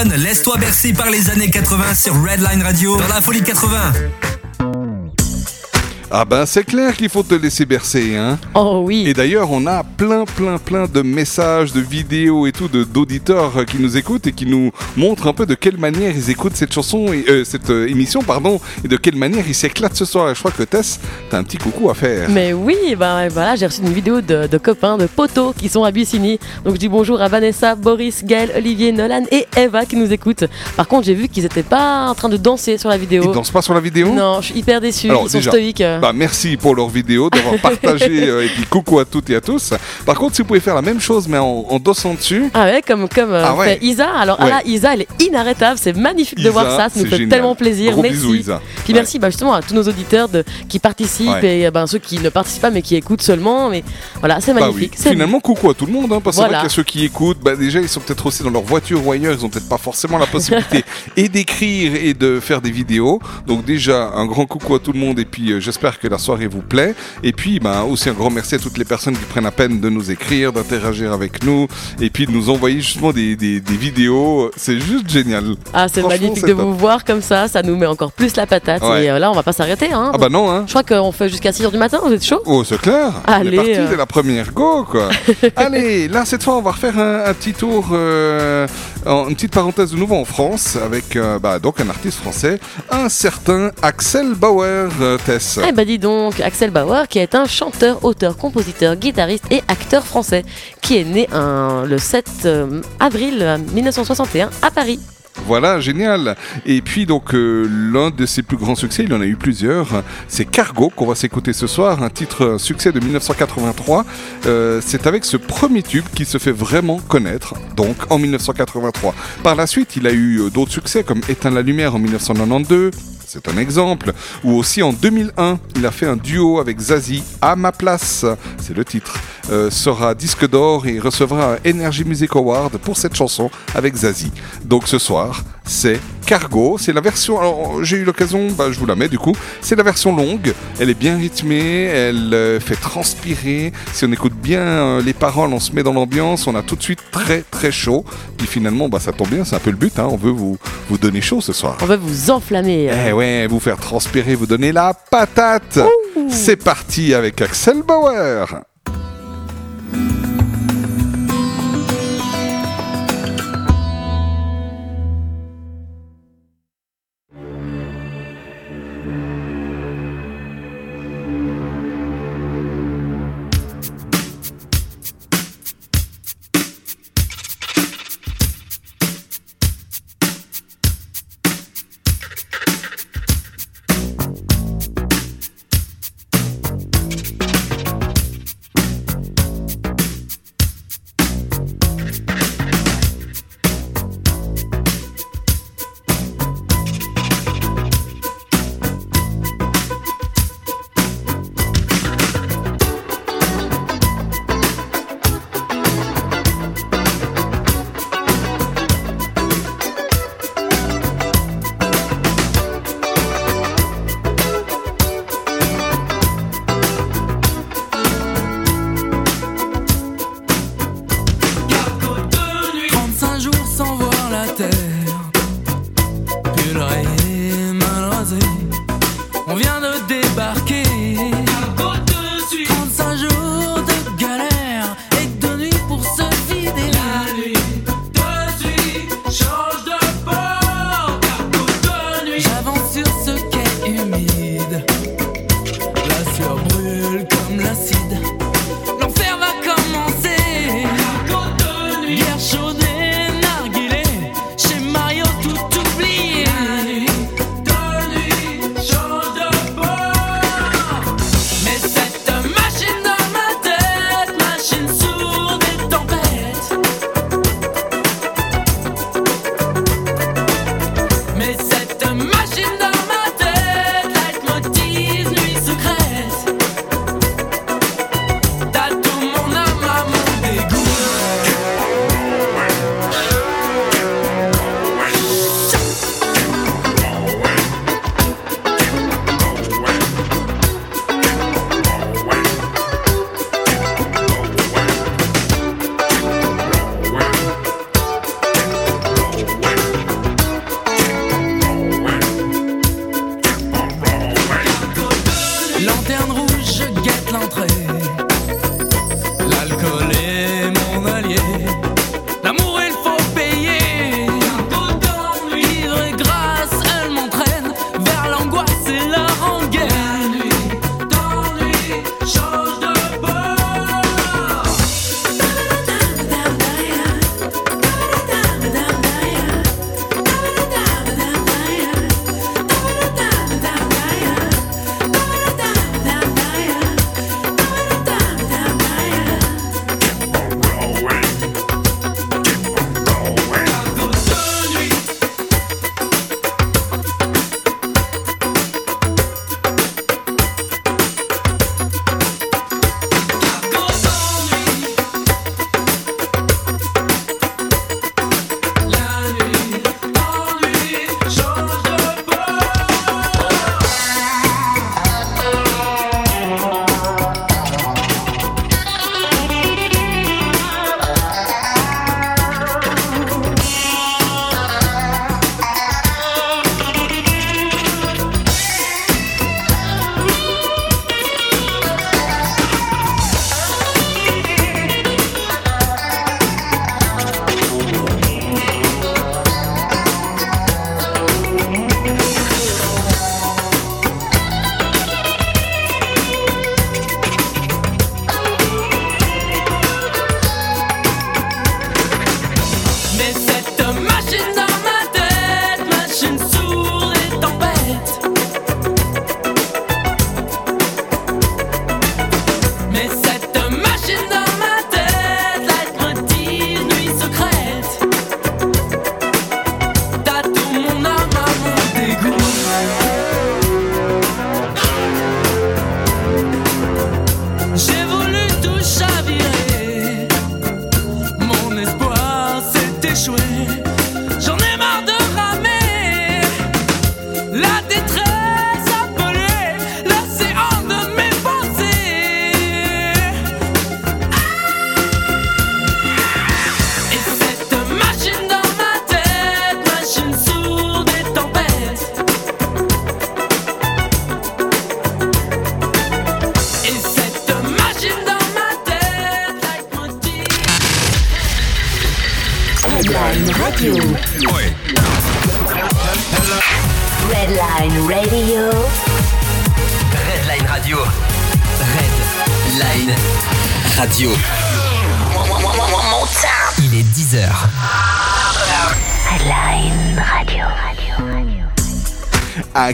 Laisse-toi bercer par les années 80 sur Redline Radio dans la folie 80. Ah ben c'est clair qu'il faut te laisser bercer, hein. Oh oui. Et d'ailleurs, on a plein, plein, plein de messages, de vidéos et tout de- d'auditeurs euh, qui nous écoutent et qui nous montrent un peu de quelle manière ils écoutent cette chanson, et, euh, cette euh, émission, pardon, et de quelle manière ils s'éclatent ce soir. Et je crois que Tess, t'as un petit coucou à faire. Mais oui, ben voilà, j'ai reçu une vidéo de, de copains, de potos qui sont à Bussini. Donc je dis bonjour à Vanessa, Boris, Gaël, Olivier, Nolan et Eva qui nous écoutent. Par contre, j'ai vu qu'ils étaient pas en train de danser sur la vidéo. Ils dansent pas sur la vidéo? Non, je suis hyper. Alors, Ils sont déjà, stoïques. Bah, merci pour leur vidéo, d'avoir partagé euh, et puis coucou à toutes et à tous. Par contre, si vous pouvez faire la même chose mais en, en dansant dessus, Ah ouais, comme, comme euh, Ah ouais. fait Isa. Alors ah là, Isa, elle est inarrêtable. C'est magnifique de voir ça. Ça nous c'est fait génial. tellement plaisir. Gros merci. bisous, Isa. Puis Ouais. merci bah, justement à tous nos auditeurs de, qui participent Ouais. et euh, ben, ceux qui ne participent pas mais qui écoutent seulement. Mais voilà, c'est Bah magnifique. oui. C'est Finalement, coucou à tout le monde, hein, parce que c'est Voilà. vrai qu'il y a ceux qui écoutent, bah, déjà ils sont peut-être aussi dans leur voiture ou ailleurs, ils ont peut-être pas forcément la possibilité et d'écrire et de faire des vidéos. Donc déjà, un grand coucou à tout le monde et puis euh, j'espère que la soirée vous plaît. Et puis bah, aussi un grand merci à toutes les personnes qui prennent la peine de nous écrire, d'interagir avec nous et puis de nous envoyer justement des, des- des vidéos. C'est juste génial. Ah, c'est magnifique c'est de top. vous voir comme ça, ça nous met encore plus la patate. Ouais. Et euh, là, on va pas s'arrêter. Hein. Ah bah non, hein. Je crois qu'on fait jusqu'à 6h du matin, vous êtes chaud? Oh, c'est clair. Allez, on est parti euh. la première go, quoi. Allez, là, cette fois, on va refaire un, un petit tour, euh, une petite parenthèse de nouveau en France, avec euh, bah, un artiste français, un certain Axel Bauer, euh, Tess. Eh bah dis donc, Axel Bauer, qui est un chanteur, auteur, compositeur, guitariste et acteur français, qui est né le 7 euh, avril euh, 1961 à Paris. Voilà, génial. Et puis donc euh, l'un de ses plus grands succès, il en a eu plusieurs, c'est Cargo qu'on va s'écouter ce soir, un titre un succès de 1983. Euh, c'est avec ce premier tube qu'il se fait vraiment connaître, donc en 1983. Par la suite, il a eu euh, d'autres succès comme Éteindre la lumière en 1992. C'est un exemple. Ou aussi en 2001, il a fait un duo avec Zazie, À ma place, c'est le titre, euh, sera disque d'or et recevra un Energy Music Award pour cette chanson avec Zazie. Donc ce soir, c'est Cargo, c'est la version, alors j'ai eu l'occasion, bah, je vous la mets du coup, c'est la version longue, elle est bien rythmée, elle euh, fait transpirer, si on écoute bien euh, les paroles, on se met dans l'ambiance, on a tout de suite très très chaud, puis finalement bah, ça tombe bien, c'est un peu le but, hein, on veut vous, vous donner chaud ce soir. On va vous enflammer. euh. Eh ouais, vous faire transpirer, vous donner la patate. C'est parti avec Axel Bauer.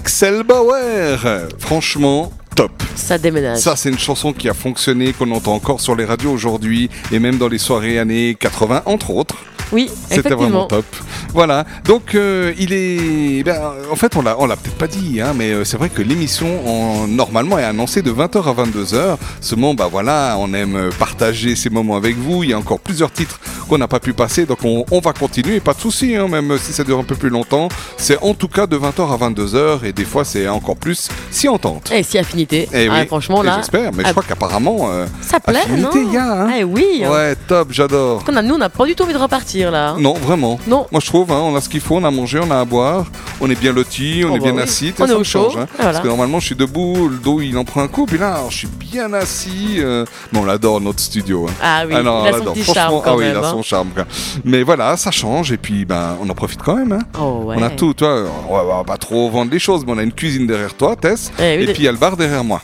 Axel Bauer. Franchement, top. Ça déménage. Ça, c'est une chanson qui a fonctionné, qu'on entend encore sur les radios aujourd'hui et même dans les soirées années 80, entre autres. Oui, C'était vraiment top. Voilà. Donc, euh, il est. ben, en fait, on l'a, on l'a peut-être pas dit, hein, mais euh, c'est vrai que l'émission, en- normalement, est annoncée de 20h à 22h. Seulement, bah voilà, on aime partager ces moments avec vous. Il y a encore plusieurs titres qu'on n'a pas pu passer, donc on, on va continuer. Pas de souci, hein, même si ça dure un peu plus longtemps. C'est en tout cas de 20h à 22h, et des fois, c'est encore plus si on tente. Et si affinité. Eh Ah, oui, franchement, et là. J'espère, mais ah, je crois qu'apparemment. euh, Ça plaît, affinité, non y a, hein. Eh oui. hein. Ouais, top, j'adore. Nous, on n'a pas du tout envie de repartir là. hein. Non, vraiment. Non. Moi, je trouve, on a ce qu'il faut, on a mangé, on a à boire, on est bien loti, on Oh est bah bien oui. assis. On ça au change, hein. voilà. Parce que normalement, je suis debout, le dos, il en prend un coup, puis là, alors, je suis bien assis. euh, Mais on l'adore, notre studio. hein. Ah oui, non, il a on son Franchement, charme quand ah oui, même, il a hein. son charme. quoi. Mais voilà, ça change, et puis ben, on en profite quand même. hein. Oh ouais. On a tout, toi. On va- on va pas trop vendre les choses, mais on a une cuisine derrière toi, Tess, Eh oui, et de- puis il y a le bar derrière moi.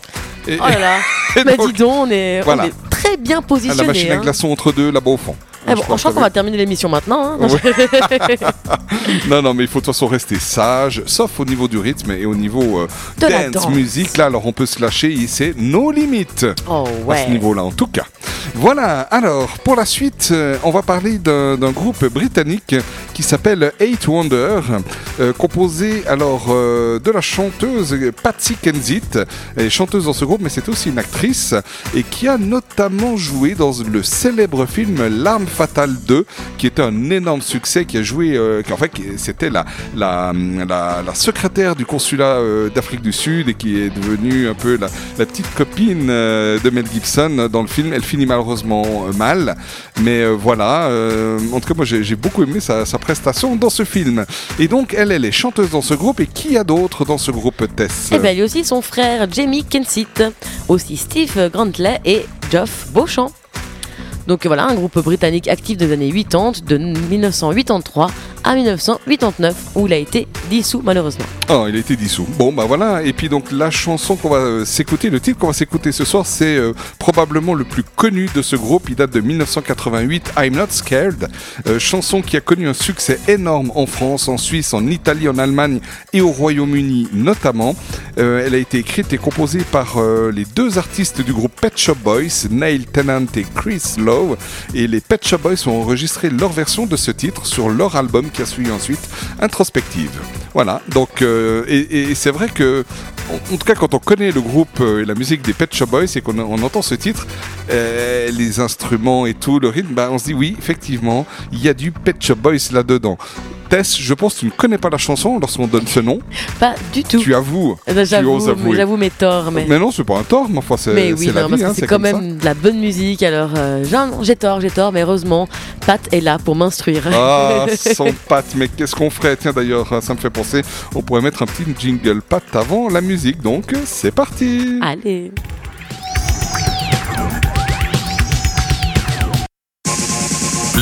Et, Oh là là. et Mais donc, dis donc, on est, Voilà. on est très bien la positionné. machine à hein. glaçons entre deux, là-bas au fond. Eh bon, Je crois je crois que qu'on va terminer l'émission maintenant. hein. Non, non, mais il faut de toute façon rester sage, sauf au niveau du rythme et au niveau euh, De la dance danse. music. Là, alors on peut se lâcher c'est nos limites. Oh À ce ouais. niveau-là, en tout cas. Voilà, alors pour la suite, euh, on va parler d'un groupe britannique qui s'appelle Eight Wonder, euh, composé alors de la chanteuse Patsy Kensit, Elle est chanteuse dans ce groupe, mais c'est aussi une actrice, et qui a notamment joué dans le célèbre film L'arme fatale 2, qui était un énorme succès, qui a joué, euh, qui, en fait, c'était la, la, la, secrétaire du consulat euh, d'Afrique du Sud, et qui est devenue un peu la, la petite copine euh, de Mel Gibson dans le film. Elle finit malheureusement mal, mais voilà. en tout cas, moi j'ai beaucoup aimé sa, sa prestation dans ce film. Et donc, elle, elle est chanteuse dans ce groupe. Et qui a d'autres dans ce groupe Tess? Et bien, il y a aussi son frère Jamie Kensit, aussi Steve Grantley et Geoff Beauchamp. Donc voilà, un groupe britannique actif des années 80, de 1983 à 1989, où il a été dissous malheureusement. Oh, il a été dissous. Bon, bah voilà. Et puis donc la chanson qu'on va s'écouter, le titre qu'on va s'écouter ce soir, c'est euh, probablement le plus connu de ce groupe. Il date de 1988, I'm Not Scared. Euh, chanson qui a connu un succès énorme en France, en Suisse, en Italie, en Allemagne et au Royaume-Uni notamment. Euh, elle a été écrite et composée par les deux artistes du groupe Pet Shop Boys, Neil Tennant et Chris Lowe. Et les Pet Shop Boys ont enregistré leur version de ce titre sur leur album qui a suivi ensuite Introspective. Voilà, donc, euh, et, c'est vrai que, en, tout cas, quand on connaît le groupe euh, et la musique des Pet Shop Boys et qu'on on entend ce titre, euh, les instruments et tout, le rythme, bah, on se dit oui, effectivement, il y a du Pet Shop Boys là-dedans. Tess, je pense que tu ne connais pas la chanson lorsqu'on donne ce nom. Pas du tout. Tu avoues. Eh ben, J'avoue, mes torts, mais. Mais non, c'est pas un tort, mais enfin, c'est Mais oui, c'est hein, quand ça. même de la bonne musique. Alors, euh, j'ai- tort, j'ai tort, mais heureusement, Pat est là pour m'instruire. Ah, sans patte, mais qu'est-ce qu'on ferait? Tiens d'ailleurs, ça me fait penser, on pourrait mettre un petit jingle patte avant la musique, donc c'est parti Allez.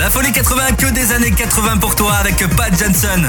La folie 80, que des années 80 pour toi avec Pat Johnson.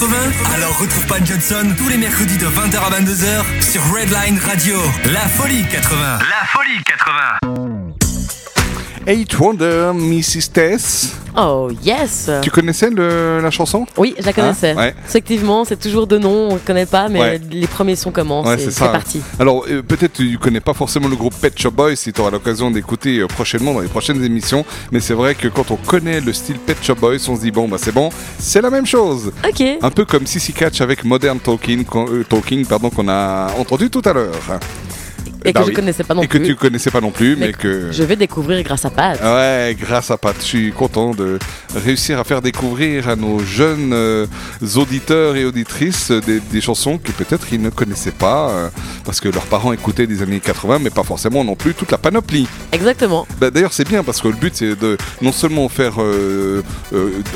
80 Alors retrouve Pat Johnson tous les mercredis de 20h à 22h sur Redline Radio. La folie 80. La folie 80. Eight Wonder, Mrs. Tess. Oh yes Tu connaissais le- la chanson? Oui, je la connaissais. Hein Ouais. Effectivement, c'est toujours de nom, on ne connaît pas, mais Ouais. les premiers sons commencent. Ouais, c'est parti. Alors, euh, peut-être tu connais pas forcément le groupe Pet Shop Boys si tu auras l'occasion d'écouter euh, prochainement dans les prochaines émissions, mais c'est vrai que quand on connaît le style Pet Shop Boys, on se dit bon, bah c'est bon, c'est la même chose. Ok. Un peu comme Sissy Catch avec Modern Talking, euh, Talking pardon, qu'on a entendu tout à l'heure. Et Bah que je oui. connaissais pas non Et que plus. tu connaissais pas non plus, mais, Mais que. Je vais découvrir grâce à Pat. Ouais, grâce à Pat, je suis content de réussir à faire découvrir à nos jeunes euh, auditeurs et auditrices des, des chansons que peut-être ils ne connaissaient pas euh, parce que leurs parents écoutaient des années 80, mais pas forcément non plus toute la panoplie. Exactement. Bah, D'ailleurs, c'est bien parce que le but c'est de non seulement faire, euh,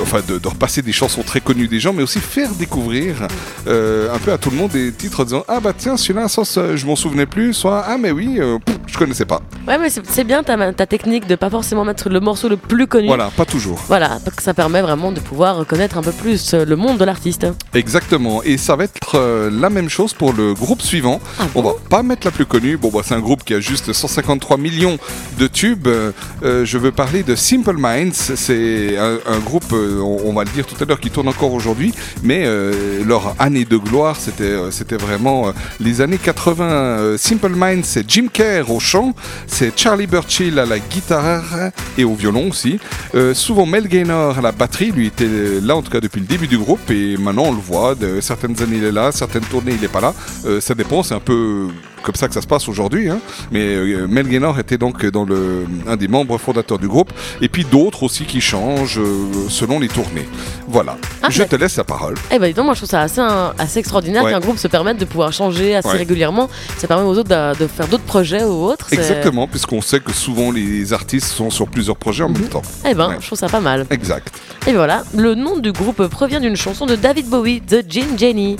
enfin, de, de repasser des chansons très connues des gens, mais aussi faire découvrir un peu à tout le monde des titres en disant ah bah tiens celui-là, je m'en souvenais plus, soit ah mais oui, je connaissais pas. Ouais, mais c'est bien ta, ta technique de pas forcément mettre le morceau le plus connu. Voilà, pas toujours. Voilà, parce que ça permet vraiment de pouvoir connaître un peu plus euh, le monde de l'artiste. Exactement, et ça va être euh, la même chose pour le groupe suivant. On va pas mettre la plus connue, bon bah c'est un groupe qui a juste 153 millions de tubes. Euh, je veux parler de Simple Minds, c'est un, un groupe, on, va le dire tout à l'heure, qui tourne encore aujourd'hui, mais euh, leur année de gloire, c'était c'était vraiment les années 80. Euh, Simple Minds, c'est Jim Kerr au chant, c'est Charlie Burchill à la guitare et au violon aussi. Euh, souvent Mel Gaynor à la batterie, lui était là en tout cas depuis le début du groupe et maintenant on le voit, de certaines années il est là, certaines tournées il n'est pas là. Euh, ça dépend, c'est un peu comme ça que ça se passe aujourd'hui. hein. Mais euh, Mel Gaynor était donc dans le, un des membres fondateurs du groupe et puis d'autres aussi qui changent euh, selon les tournées. Voilà, Ah, je te laisse la parole. Eh ben dis donc, moi je trouve ça assez, un- assez extraordinaire Ouais. qu'un groupe se permette de pouvoir changer assez Ouais. régulièrement. Ça permet aux autres de, de faire d'autres projets ou autres. Exactement, puisqu'on sait que souvent les artistes sont sur plusieurs projets en même temps. Eh ben, Ouais. je trouve ça pas mal. Exact. Et voilà, le nom du groupe provient d'une chanson de David Bowie, The Gin Jenny.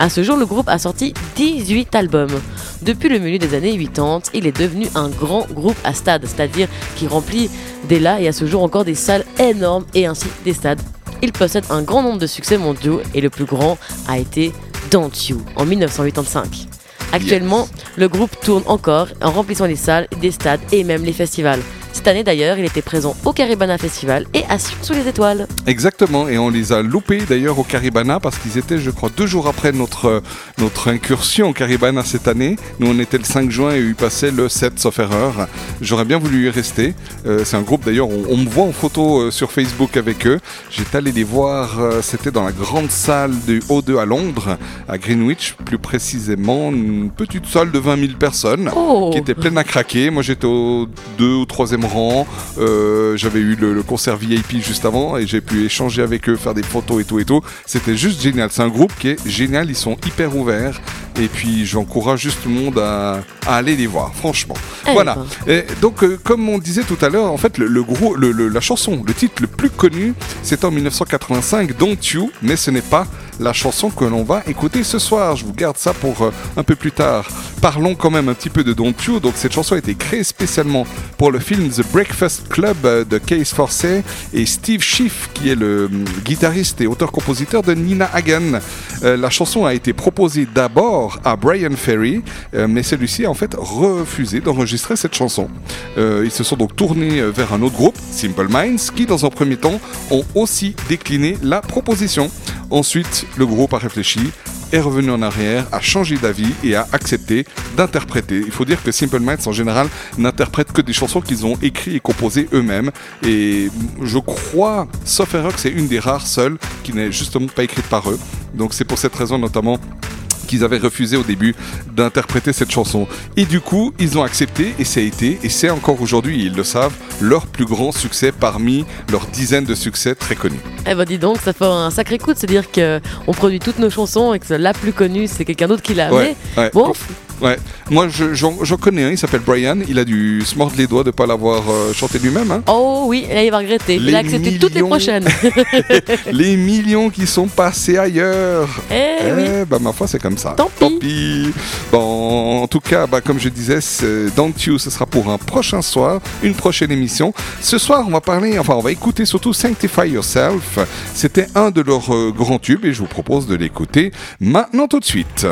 À ce jour, le groupe a sorti 18 albums. Depuis le milieu des années 80, il est devenu un grand groupe à stade, c'est-à-dire qui remplit dès là et à ce jour encore des salles énormes et ainsi des stades. Il possède un grand nombre de succès mondiaux et le plus grand a été Don't You en 1985. Actuellement, le groupe tourne encore en remplissant les salles, des stades et même les festivals. Cette année d'ailleurs, il était présent au Caribana Festival et à Sion sous les étoiles. Exactement, et on les a loupés d'ailleurs au Caribana parce qu'ils étaient, je crois, deux jours après notre, notre incursion au Caribana cette année. Nous, on était le 5 juin et ils passaient le 7, sauf erreur. J'aurais bien voulu y rester. Euh, c'est un groupe d'ailleurs, on, on me voit en photo euh, sur Facebook avec eux. J'étais allé les voir, euh, c'était dans la grande salle du O2 à Londres, à Greenwich, plus précisément, une petite salle de 20 000 personnes Oh. qui était pleine à craquer. Moi, j'étais au 2 ou 3e rang. Euh, J'avais eu le, le concert VIP juste avant et j'ai pu échanger avec eux, faire des photos et tout et tout. C'était juste génial. C'est un groupe qui est génial. Ils sont hyper ouverts. Et puis, j'encourage juste tout le monde à, à aller les voir, franchement. Eh voilà. Et donc, euh, comme on disait tout à l'heure, en fait, le, le gros, le- le- la chanson, le titre le plus connu, c'est en 1985, Don't You, mais ce n'est pas la chanson que l'on va écouter ce soir. Je vous garde ça pour euh, un peu plus tard. Parlons quand même un petit peu de Don't You. Donc, cette chanson a été créée spécialement pour le film The Breakfast Club euh, de Case Forsey et Steve Schiff, qui est le hum, guitariste et auteur-compositeur de Nina Hagen. Euh, la chanson a été proposée d'abord à Brian Ferry, euh, mais celui-ci a en fait refusé d'enregistrer cette chanson. Euh, ils se sont donc tournés euh, vers un autre groupe, Simple Minds, qui dans un premier temps ont aussi décliné la proposition. Ensuite, le groupe a réfléchi, est revenu en arrière, a changé d'avis et a accepté d'interpréter. Il faut dire que Simple Minds en général n'interprètent que des chansons qu'ils ont écrites et composées eux-mêmes. Et je crois, sauf erreur, que c'est une des rares seules qui n'est justement pas écrite par eux. Donc c'est pour cette raison notamment qu'ils avaient refusé au début d'interpréter cette chanson. Et du coup, ils ont accepté et ça a été, et c'est encore aujourd'hui, ils le savent, leur plus grand succès parmi leurs dizaines de succès très connus. Eh ben dis donc, ça fait un sacré coup de se dire qu'on produit toutes nos chansons et que la plus connue, c'est quelqu'un d'autre qui l'a amené. Ouais, ouais. Bon, Ouais. Moi, je- j'en j'en connais un, il s'appelle Brian. Il a dû se mordre les doigts de ne pas l'avoir euh, chanté lui-même. hein. Oh oui, là il va regretter. il Les a accepté toutes les millions. prochaines. les millions qui sont passés ailleurs. Eh oui. bah, ma foi, c'est comme ça. Tant pis. Bon, en tout cas, bah, comme je disais, Don't You, ce sera pour un prochain soir, une prochaine émission. Ce soir, on va parler, enfin, on va écouter surtout Sanctify Yourself. C'était un de leurs euh, grands tubes et je vous propose de l'écouter maintenant tout de suite.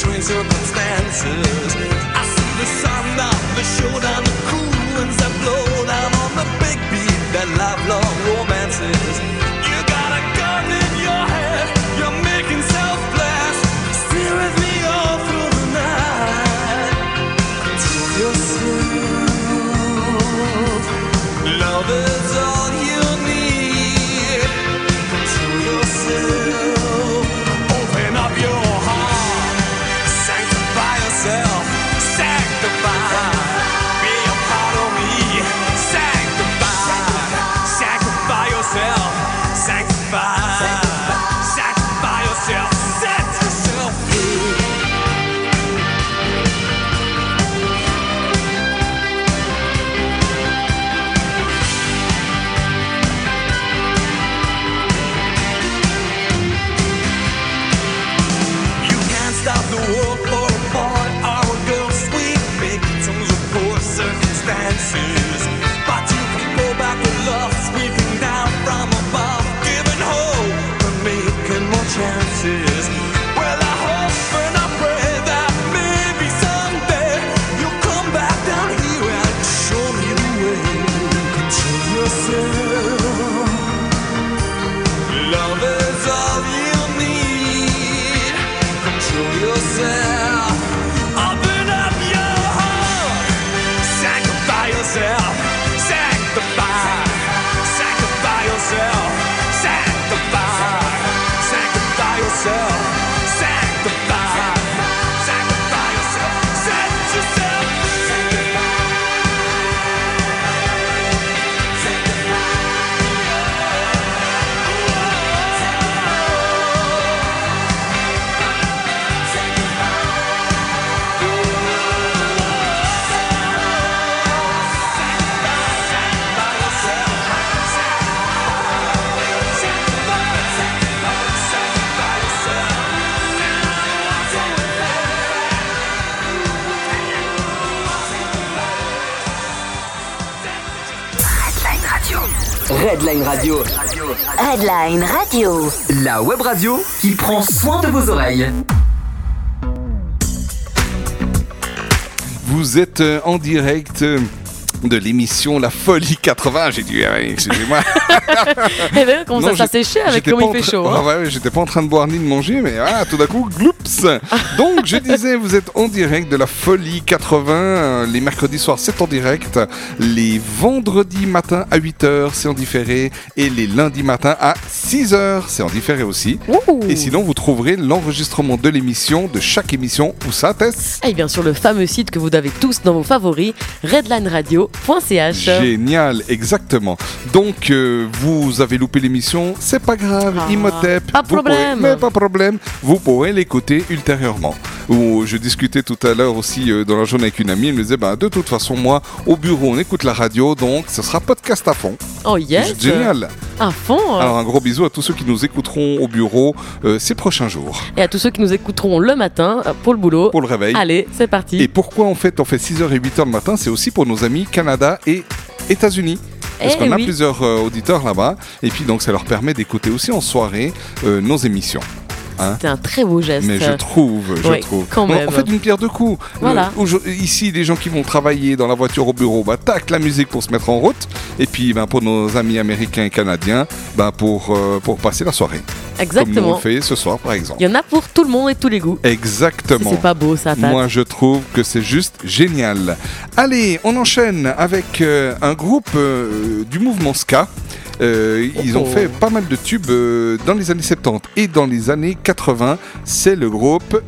Strange circumstances. I see the sun the the cool winds that blow down on the big beat, that romances. Web radio qui prend soin de vos oreilles. Vous êtes en direct euh, de l'émission La Folie 80. J'ai dit, ah, excusez-moi. Eh ben, comment ça, Non, ça séché avec j'étais comme pas il fait chaud. Ah hein. ouais, ouais, j'étais pas en train de boire ni de manger, mais ah, tout d'un coup, gloups Donc, je disais, vous êtes en direct de la Folie 80. euh, Les mercredis soirs, c'est en direct. Les vendredis matins à 8h, c'est en différé. Et les lundis matins à 6h, c'est en différé aussi. Et sinon, vous trouverez l'enregistrement de l'émission, de chaque émission. Où ça, Tess Et bien sûr, le fameux site que vous avez tous dans vos favoris, redlineradio.ch. Génial, exactement. Donc, euh, vous avez loupé l'émission, c'est pas grave, Imhotep. Ah, pas pourrez- problème. mais pas problème, vous pourrez l'écouter ultérieurement. Ou je discutais tout à l'heure aussi euh, dans la journée avec une amie, elle me disait, bah, de toute façon, moi, au bureau, on écoute la radio, donc ce sera podcast à fond. Oh yes Génial. À fond Alors, un gros bisou à tous ceux qui nous écouteront au bureau euh, ces prochains jours. Et à tous ceux qui nous écouteront le matin euh, pour le boulot. Pour le réveil. Allez, c'est parti. Et pourquoi en fait on fait 6h et 8h le matin C'est aussi pour nos amis Canada et États-Unis. Parce Eh qu'on a plusieurs euh, auditeurs là-bas. Et puis donc ça leur permet d'écouter aussi en soirée euh, nos émissions. Hein C'est un très beau geste. mais je trouve, je trouve. quand On-. On fait d'une pierre deux coups. Voilà. Ici, les gens qui vont travailler dans la voiture au bureau, bah, tac, la musique pour se mettre en route. Et puis, ben, pour nos amis américains et canadiens, ben, pour, euh, pour passer la soirée. Comme Exactement. on le fait ce soir, par exemple. Il y en a pour tout le monde et tous les goûts. Exactement. C'est pas beau ça. Moi, je trouve que c'est juste génial. Allez, on enchaîne avec euh, un groupe euh, du mouvement ska. Euh, ils ont fait pas mal de tubes euh, dans les années 70 et dans les années 80. C'est le groupe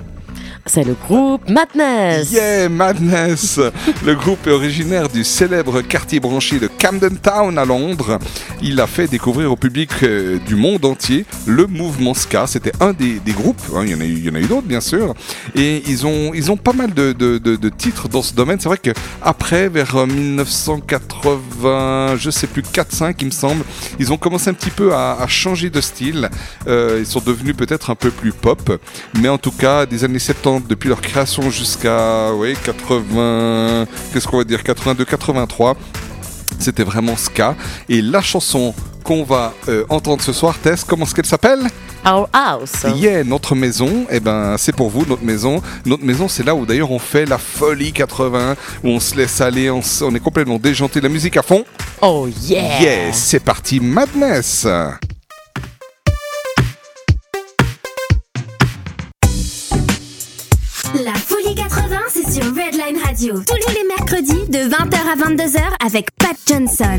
C'est le groupe Madness. Yeah Madness. le groupe est originaire du célèbre quartier branché de Camden Town à Londres. Il a fait découvrir au public euh, du monde entier le mouvement ska. C'était un des, groupes. hein, il y en a eu, d'autres bien sûr. Et ils ont, ils ont pas mal de, de- titres dans ce domaine. C'est vrai que après, vers euh, 1980, je sais plus 4-5 il me semble, ils ont commencé un petit peu à, à changer de style. Euh, ils sont devenus peut-être un peu plus pop. Mais en tout cas, des années 70, depuis leur création jusqu'à ouais, 80, qu'est-ce qu'on va dire, 82, 83, c'était vraiment ska. Et la chanson qu'on va euh, entendre ce soir, Tess, comment est-ce qu'elle s'appelle? Our House. Yeah, notre maison, eh ben, c'est pour vous, notre maison. Notre maison, c'est là où d'ailleurs on fait la folie 80, où on se laisse aller, on, est complètement déjanté, la musique à fond. Oh yeah. Yes, c'est parti, Madness. Tous les mercredis de 20h à 22h avec Pat Johnson.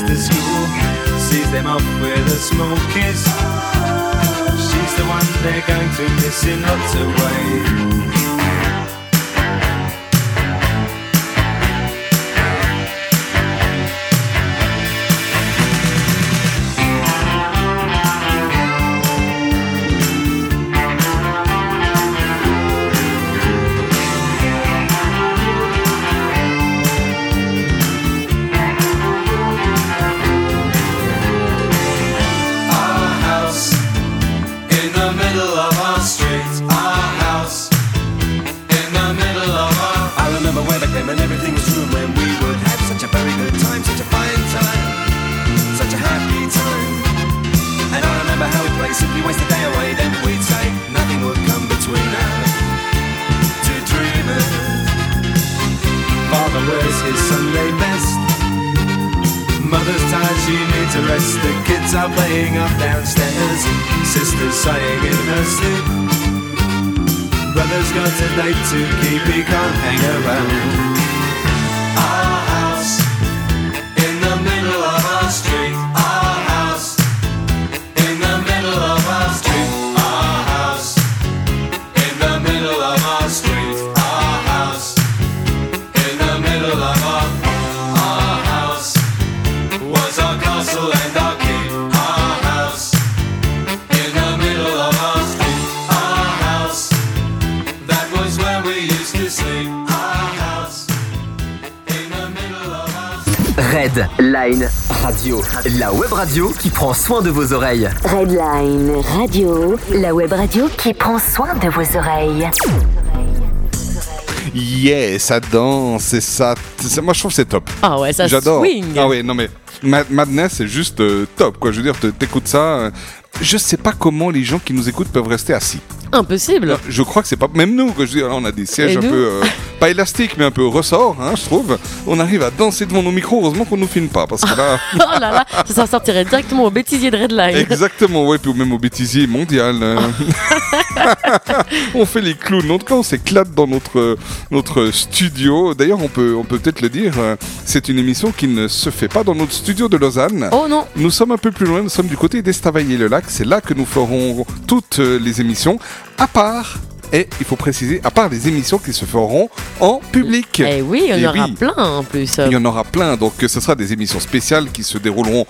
to school. Sees them off with a small kiss. She's the one they're going to miss in lots of ways. To keep, he can't hang around. Radio, la web radio qui prend soin de vos oreilles. Redline Radio, la web radio qui prend soin de vos oreilles. Yeah, ça danse, c'est ça. c'est- Moi, je trouve que c'est top. Ah ouais, ça J'adore. swing. Ah ouais, non mais Ma- Madness, c'est juste euh, top, quoi. Je veux dire, te- t'écoutes ça. euh, je sais pas comment les gens qui nous écoutent peuvent rester assis. Impossible. Je crois que c'est pas. Même nous, que je veux dire, là, on a des sièges Et un nous peu. euh, pas élastiques, mais un peu ressort, hein, je trouve. On arrive à danser devant nos micros. Heureusement qu'on nous filme pas, parce que là. oh là là, ça s'en sortirait directement au bêtisier de Redline. Exactement, ouais, puis même au bêtisier mondial. euh. on fait les clowns. En tout cas, on s'éclate dans notre, notre studio. D'ailleurs, on peut on peut peut-être le dire, euh, c'est une émission qui ne se fait pas dans notre studio de Lausanne. Oh non Nous sommes un peu plus loin, nous sommes du côté d'Estavayer-le-Lac. C'est là que nous ferons toutes les émissions, à part. Et il faut préciser, à part les émissions qui se feront en public. Eh oui, il y en aura oui. plein en plus. Il y en aura plein, donc ce sera des émissions spéciales qui se dérouleront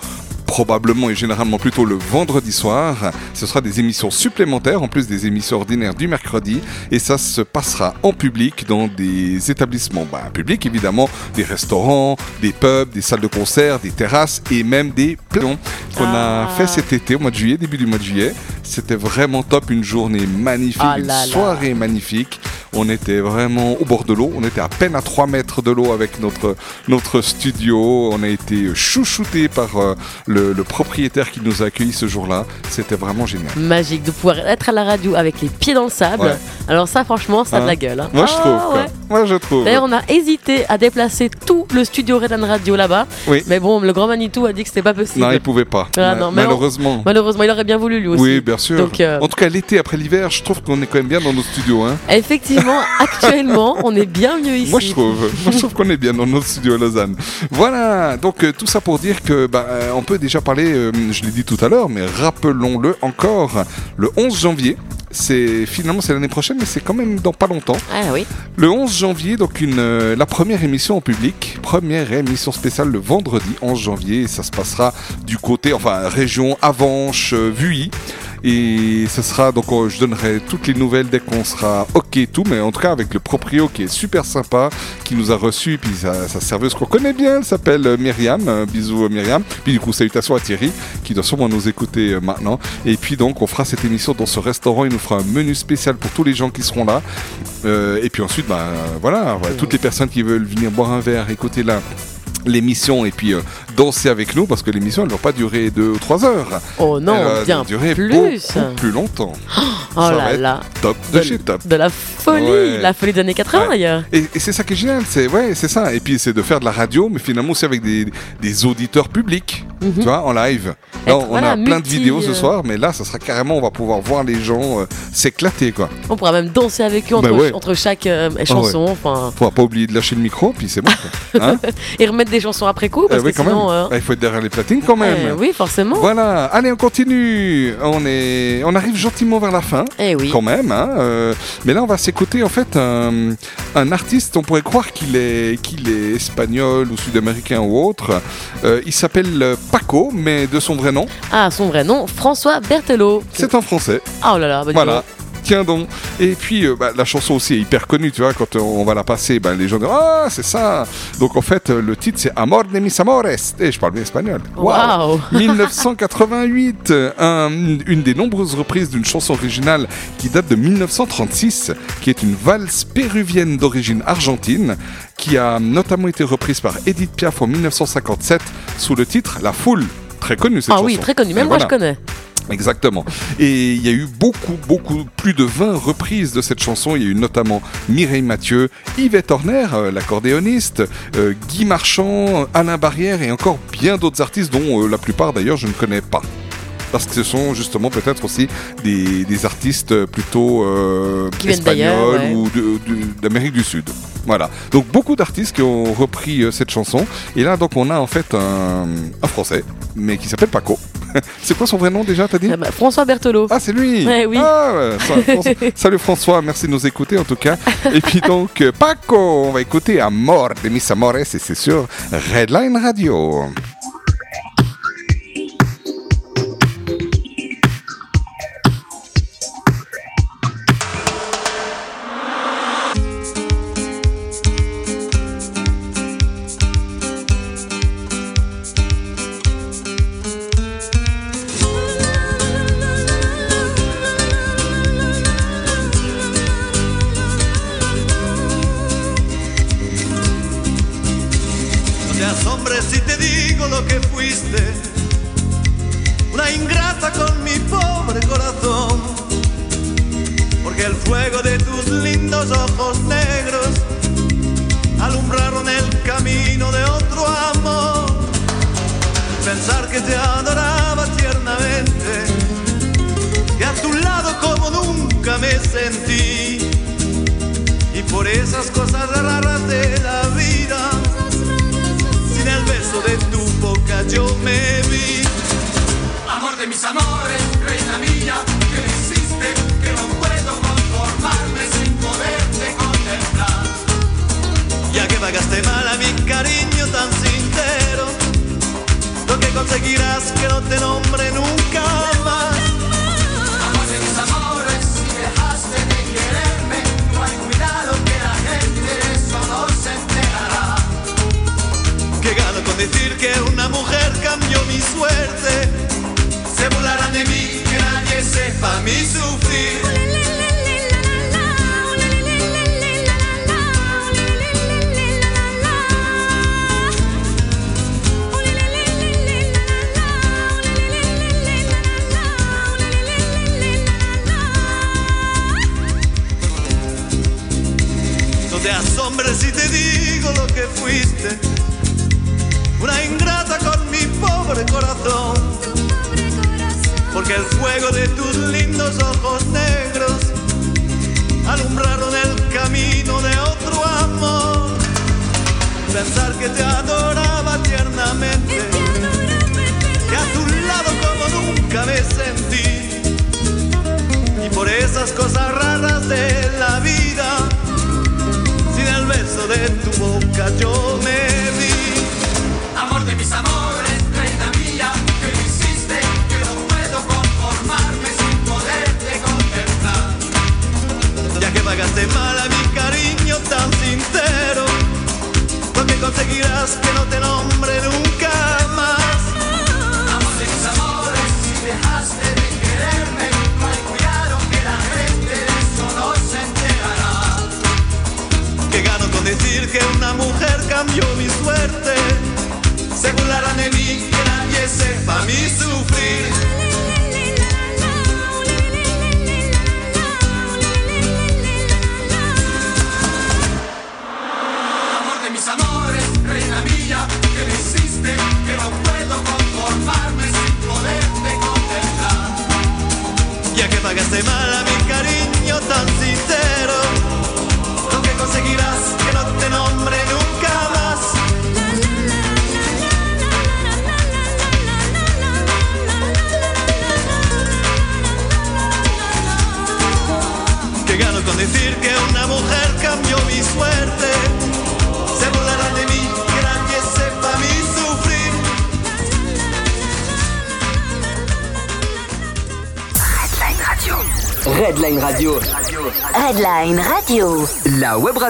probablement et généralement plutôt le vendredi soir. Ce sera des émissions supplémentaires en plus des émissions ordinaires du mercredi et ça se passera en public dans des établissements bah, publics évidemment, des restaurants, des pubs, des salles de concert, des terrasses et même des plans qu'on Ah. a fait cet été au mois de juillet, début du mois de juillet. C'était vraiment top, une journée magnifique, Ah une là soirée magnifique. On était vraiment au bord de l'eau. On était à peine à 3 mètres de l'eau avec notre, notre studio. On a été chouchouté par euh, le, le propriétaire qui nous a accueillis ce jour-là. C'était vraiment génial. Magique de pouvoir être à la radio avec les pieds dans le sable. Ouais. Alors ça, franchement, ça a de Hein la gueule. hein. Moi, je Ah, trouve. quoi. ouais. Moi, je trouve. D'ailleurs, on a hésité à déplacer tout le studio Redline Radio là-bas. Oui. Mais bon, le grand Manitou a dit que c'était pas possible. Non, il pouvait pas. Ah, non, on- malheureusement. Malheureusement, il aurait bien voulu lui aussi. Oui, bien sûr. Donc, euh, En tout cas, l'été après l'hiver, je trouve qu'on est quand même bien dans nos studios. Hein. effectivement, actuellement, on est bien mieux ici. Moi je trouve, moi je trouve qu'on est bien dans notre studio à Lausanne. Voilà, donc euh, tout ça pour dire que bah, euh, on peut déjà parler, euh, je l'ai dit tout à l'heure, mais rappelons-le encore, le 11 janvier. C'est finalement c'est l'année prochaine, mais c'est quand même dans pas longtemps. Ah oui. Le 11 janvier, donc une, euh, la première émission en public, première émission spéciale le vendredi 11 janvier. Ça se passera du côté, enfin région Avanche, euh, Vuilly. Et ce sera donc euh, je donnerai toutes les nouvelles dès qu'on sera ok et tout, mais en tout cas avec le proprio qui est super sympa, qui nous a reçus, puis sa, sa serveuse qu'on connaît bien, elle s'appelle euh, Myriam, euh, bisous Myriam, puis du coup salutations à Thierry qui doit sûrement nous écouter maintenant. Et puis donc on fera cette émission dans ce restaurant, il nous fera un menu spécial pour tous les gens qui seront là. Euh, et puis ensuite, bah, voilà, voilà, toutes les personnes qui veulent venir boire un verre, écouter la l'émission et puis euh, danser avec nous parce que l'émission elle va pas durer deux ou trois heures. Oh non, elle va bien durer plus. beaucoup plus longtemps. Oh Ça va là être là. Top de, De- chez top. De la folie, Ouais. la folie des années 80 Ouais. d'ailleurs. Et, et c'est ça qui est génial, c'est ouais, c'est ça. Et puis c'est de faire de la radio, mais finalement aussi avec des, des auditeurs publics, Mhm. tu vois, en live. Là, on voilà, a plein de vidéos ce euh, soir, mais là, ça sera carrément, on va pouvoir voir les gens euh, s'éclater, quoi. On pourra même danser avec eux entre, Bah ouais. entre chaque euh, chanson. Enfin, Faudra pas oublier de lâcher le micro, puis c'est bon. quoi. Hein et remettre des chansons après coup parce Eh oui, que quand sinon. même. euh, Ah, Il faut être derrière les platines quand même. eh oui, forcément. Voilà, allez, on continue. On, est... on arrive gentiment vers la fin. Eh oui. Quand même. hein, euh, Mais là, on va s'écouter en fait un, un artiste. On pourrait croire qu'il est, qu'il est espagnol ou sud-américain ou autre. Euh, il s'appelle euh, Paco, mais de son vrai nom, Ah, son vrai nom, François Berthelot. c'est en français. Ah oh là là, bah Voilà. Tiens donc. Et puis, euh, bah, la chanson aussi est hyper connue, tu vois, quand euh, on va la passer, bah, les gens disent Ah, c'est ça Donc en fait, euh, le titre c'est Amor de mis amores. Et je parle bien espagnol. Waouh 1988, un- une des nombreuses reprises d'une chanson originale qui date de 1936, qui est une valse péruvienne d'origine argentine, qui a notamment été reprise par Edith Piaf en 1957 sous le titre La Foule. Très connue cette Ah chanson. oui, très connu. Et Même moi, voilà. je connais. Exactement. Et il y a eu beaucoup, beaucoup, plus de 20 reprises de cette chanson. Il y a eu notamment Mireille Mathieu, Yvette Horner, euh, l'accordéoniste, euh, Guy Marchand, Alain Barrière et encore bien d'autres artistes dont euh, la plupart d'ailleurs je ne connais pas parce que ce sont justement peut-être aussi des, artistes plutôt euh, espagnols ou d'Amérique du Sud. Voilà. Donc beaucoup d'artistes qui ont repris cette chanson. Et là, donc, on a en fait un Français, mais qui s'appelle Paco, c'est quoi son vrai nom déjà, t'as dit euh, bah, François Berthelot. Ah, c'est lui ouais, oui. Ah, salut François, merci de nous écouter en tout cas. Et puis donc, euh, Paco, on va écouter à mort de Miss Amores et c'est sur Redline Radio.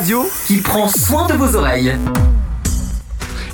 radio qu'il prend soin de vos oreilles.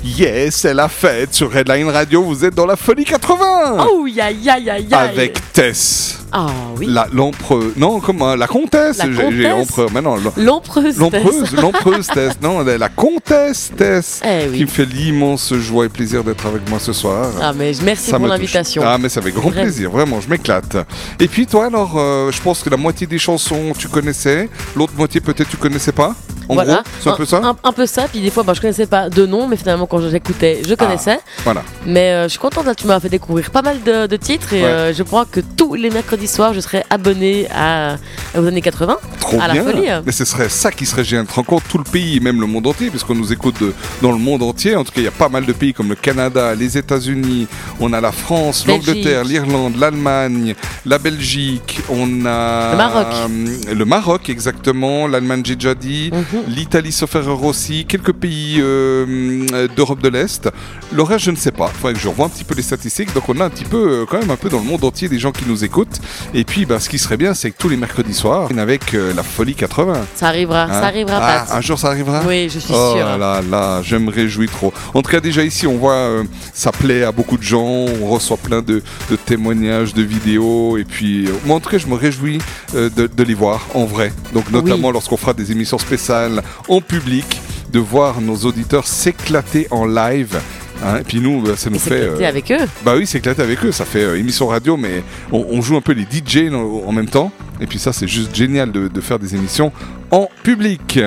Yes, c'est la fête sur Redline Radio, vous êtes dans la folie 80 Oh, ya ya ya ya Avec Tess. Ah oui. La. Non, comment La comtesse. La j'ai, j'ai l'empereur. Mais non, l'empreuse. L'empreuse, l'empreuse Tess. Non, la comtesse Tess. Eh oui. Qui me fait l'immense joie et plaisir d'être avec moi ce soir. Ah mais merci pour l'invitation. Ah mais ça fait grand plaisir, vraiment, je m'éclate. Et puis toi alors, euh, je pense que la moitié des chansons tu connaissais, l'autre moitié peut-être tu connaissais pas? En voilà. gros, c'est un, peu ça un, un peu ça, puis des fois bah, je connaissais pas de nom, mais finalement quand j'écoutais, je connaissais. Voilà. Mais euh, je suis contente, là, tu m'as fait découvrir pas mal de, de titres et Ouais. euh, je crois que tous les mercredis soirs, je serai abonné à, aux années 80. Trop à bien. la folie. Mais ce serait ça qui serait génial. Compte, tout le pays, même le monde entier, puisqu'on nous écoute de- dans le monde entier. En tout cas, il y a pas mal de pays comme le Canada, les États-Unis, on a la France, l'Angleterre, l'Irlande, l'Allemagne, la Belgique, on a Le Maroc. euh, le Maroc, exactement, l'Allemagne, j'ai déjà dit, Mhm. l'Italie, sauf erreur aussi, quelques pays euh, d'Europe de l'Est. Le reste, je ne sais pas. Il faudrait que je revoie un petit peu les statistiques. Donc, on a un petit peu, euh, quand même, un peu dans le monde entier des gens qui nous écoutent. Et puis, bah, ce qui serait bien, c'est que tous les mercredis soirs, avec euh, la folie 80. Ça arrivera, Hein ça arrivera, Ah, Pat. un jour ça arrivera Oui, je suis oh sûre. là là là, je me réjouis trop. En tout cas, déjà ici, on voit, euh, ça plaît à beaucoup de gens. On reçoit plein de, de témoignages, de vidéos. Et puis, euh, moi, en tout cas, je me réjouis euh, de, de les voir en vrai. Donc, notamment lorsqu'on fera des émissions spéciales en public, de voir nos auditeurs s'éclater en live. Hein, et puis nous, bah, ça nous Et fait. s'éclater avec eux. Bah oui, s'éclater avec eux. Ça fait euh, émission radio, mais on, on joue un peu les DJ en, en même temps. Et puis ça, c'est juste génial de, de faire des émissions en public.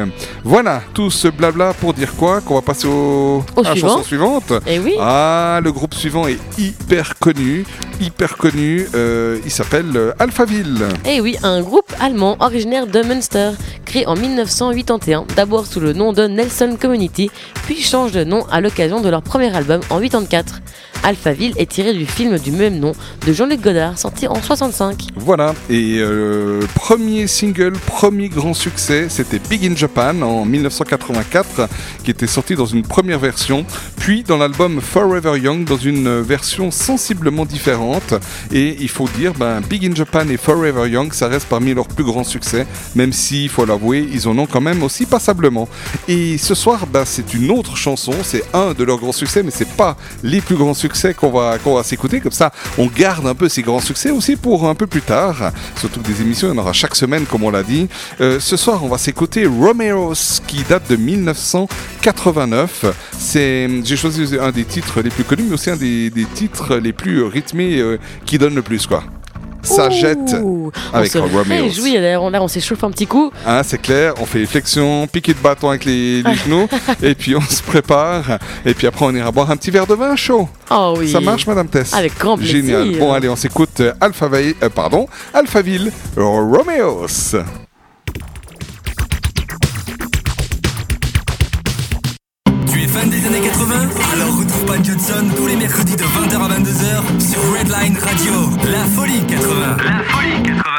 Voilà, tout ce blabla pour dire quoi Qu'on va passer au, Au à la chanson suivante. Eh oui. Ah, le groupe suivant est hyper connu, hyper connu. Euh, il s'appelle euh, Alphaville. Eh oui, un groupe allemand originaire de Münster, créé en 1981, d'abord sous le nom de Nelson Community, puis change de nom à l'occasion de leur premier album en 84. Alphaville est tiré du film du même nom de Jean-Luc Godard, sorti en 65. Voilà, et euh, premier single, premier grand succès, c'était Big in Japan en 1984, qui était sorti dans une première version, puis dans l'album Forever Young dans une version sensiblement différente. Et il faut dire, ben, Big in Japan et Forever Young, ça reste parmi leurs plus grands succès, même si, il faut l'avouer, ils en ont quand même aussi passablement. Et ce soir, ben, c'est une autre chanson, c'est un de leurs grands succès, mais c'est pas les plus grands succès qu'on va, qu'on va s'écouter. Comme ça, on garde un peu ces grands succès aussi pour un peu plus tard. Surtout que des émissions, il y en aura chaque semaine, comme on l'a dit. Euh, ce soir, on va s'écouter Romero's, qui date de 1989. C'est, j'ai choisi un des titres les plus connus, mais aussi un des, des titres les plus rythmés euh, qui donne le plus, quoi. Ça jette avec on se réjouit, on- là on s'échauffe un petit coup. Hein, c'est clair, on fait les flexions, piqué de bâton avec les, les genoux, et puis on se prépare, et puis après on ira boire un petit verre de vin chaud. Oh oui. Ça marche, Madame Tess? Avec grand plaisir. Génial. Bon, allez, on s'écoute Alphaville, euh, pardon, Alphaville, Romeos. Alors retrouve Pat Johnson tous les mercredis de 20h à 22h sur Redline Radio. La folie 80. La folie 80.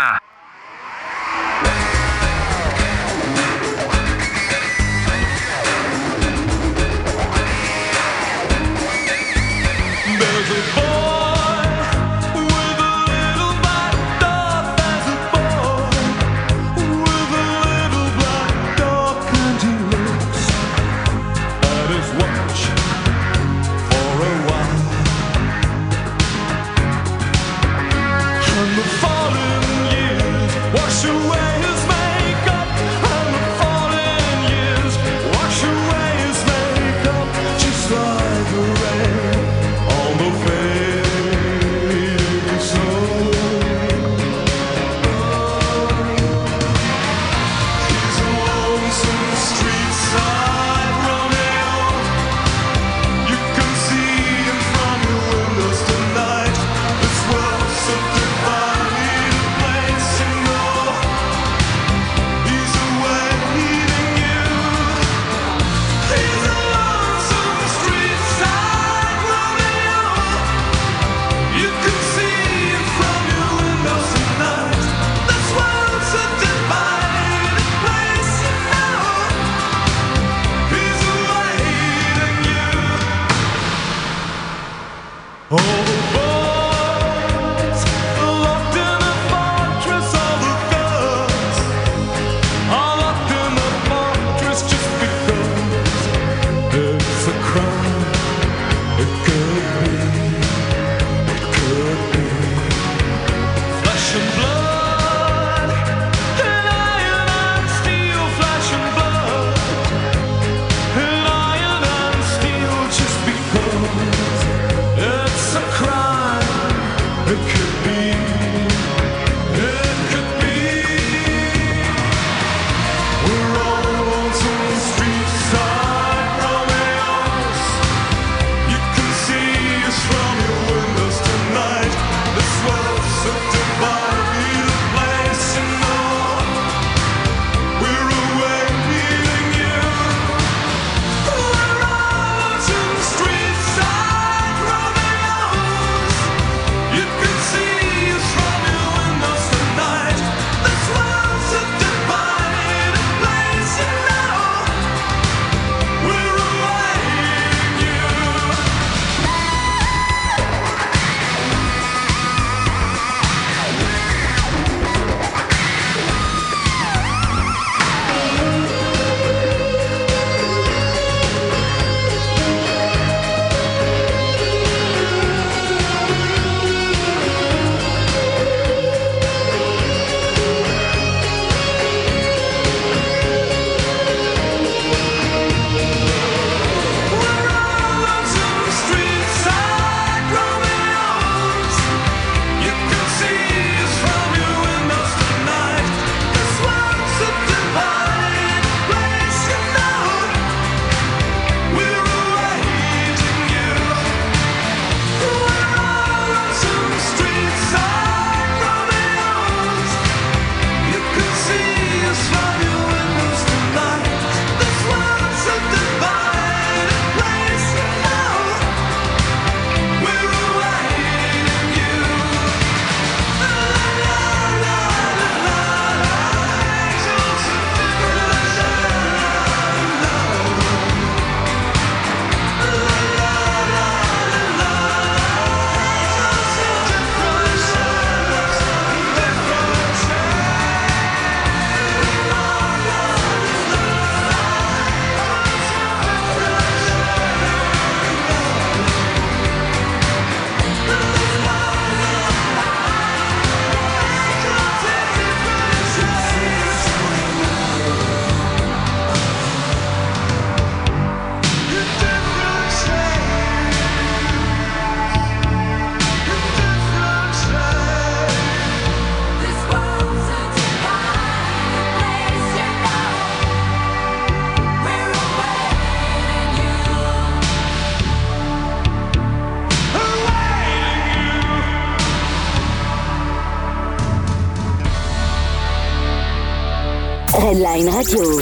Redline Radio.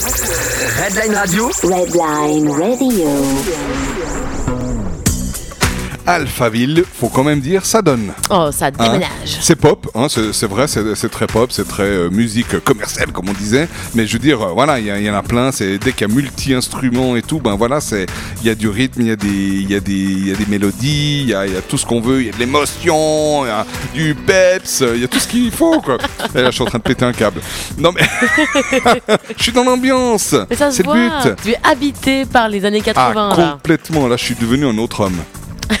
Redline Radio. Redline Radio. Alphaville, faut quand même dire, ça donne. Oh, ça Hein déménage. c'est pop, hein, c'est vrai, c'est très pop, c'est très euh, musique commerciale comme on disait. Mais je veux dire, euh, voilà, il y, en a plein. C'est dès qu'il y a multi-instruments et tout, ben voilà, c'est il y a du rythme, il y a des il y a des y a des mélodies, il y a, il y a tout ce qu'on veut, il y a de l'émotion, il y a du peps, il y a tout ce qu'il faut quoi. Et là, je suis en train de péter un câble. Non mais je suis dans l'ambiance. C'est le but. Tu es habité par les années 80 Ah, là. complètement. Là, je suis devenu un autre homme.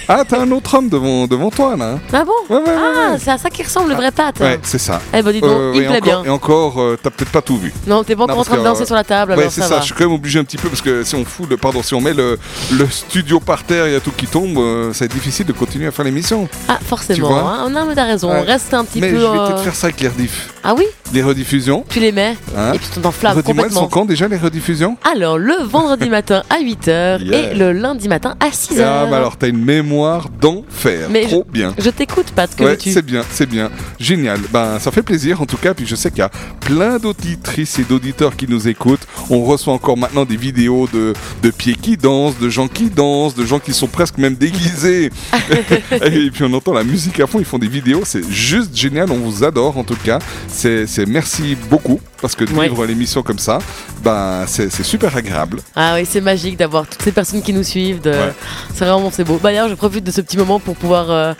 Ah, t'as un autre homme devant, devant toi, là. hein Ah bon Ouais, ouais, ouais, Ah, ouais. c'est à ça qui ressemble le vrai pâte. Ouais, c'est ça. Eh ben dis donc, Euh, il et me plaît encore, bien. Et encore, euh, t'as peut-être pas tout vu. Non, t'es pas encore en parce train de que, danser euh, sur la table, ouais, alors c'est ça, ça. va. Je suis quand même obligé un petit peu parce que si on fout le, pardon, si on met le, le studio par terre, il y a tout qui tombe, euh, ça va être difficile de continuer à faire l'émission. Ah, Tu forcément. vois hein. Non, mais t'as raison. Ouais. Reste un petit Mais peu. je vais euh, peut-être faire ça avec les rediff. Ah oui Les rediffusions. Tu les mets Hein et puis tu t'enflammes Redis-moi, elles sont complètement. quand déjà les rediffusions? Alors, le vendredi matin à 8h Yeah. et le lundi matin à 6h. Ah, bah alors, t'as une mémoire d'enfer. Mais Trop bien. Je t'écoute, Pat, que Ouais, c'est bien, c'est bien. Génial. Ben, ça fait plaisir en tout cas. Puis je sais qu'il y a plein d'auditrices et d'auditeurs qui nous écoutent. On reçoit encore maintenant des vidéos de, de pieds qui dansent, de gens qui dansent, de gens qui sont presque même déguisés. et puis on entend la musique à fond. Ils font des vidéos. C'est juste génial. On vous adore en tout cas. C'est merci beaucoup parce que de Ouais. vivre l'émission comme ça, ben, c'est c'est super agréable. Ah oui, c'est magique d'avoir toutes ces personnes qui nous suivent. De... Ouais. C'est vraiment c'est beau. Bah, Je profite de ce petit moment pour pouvoir euh,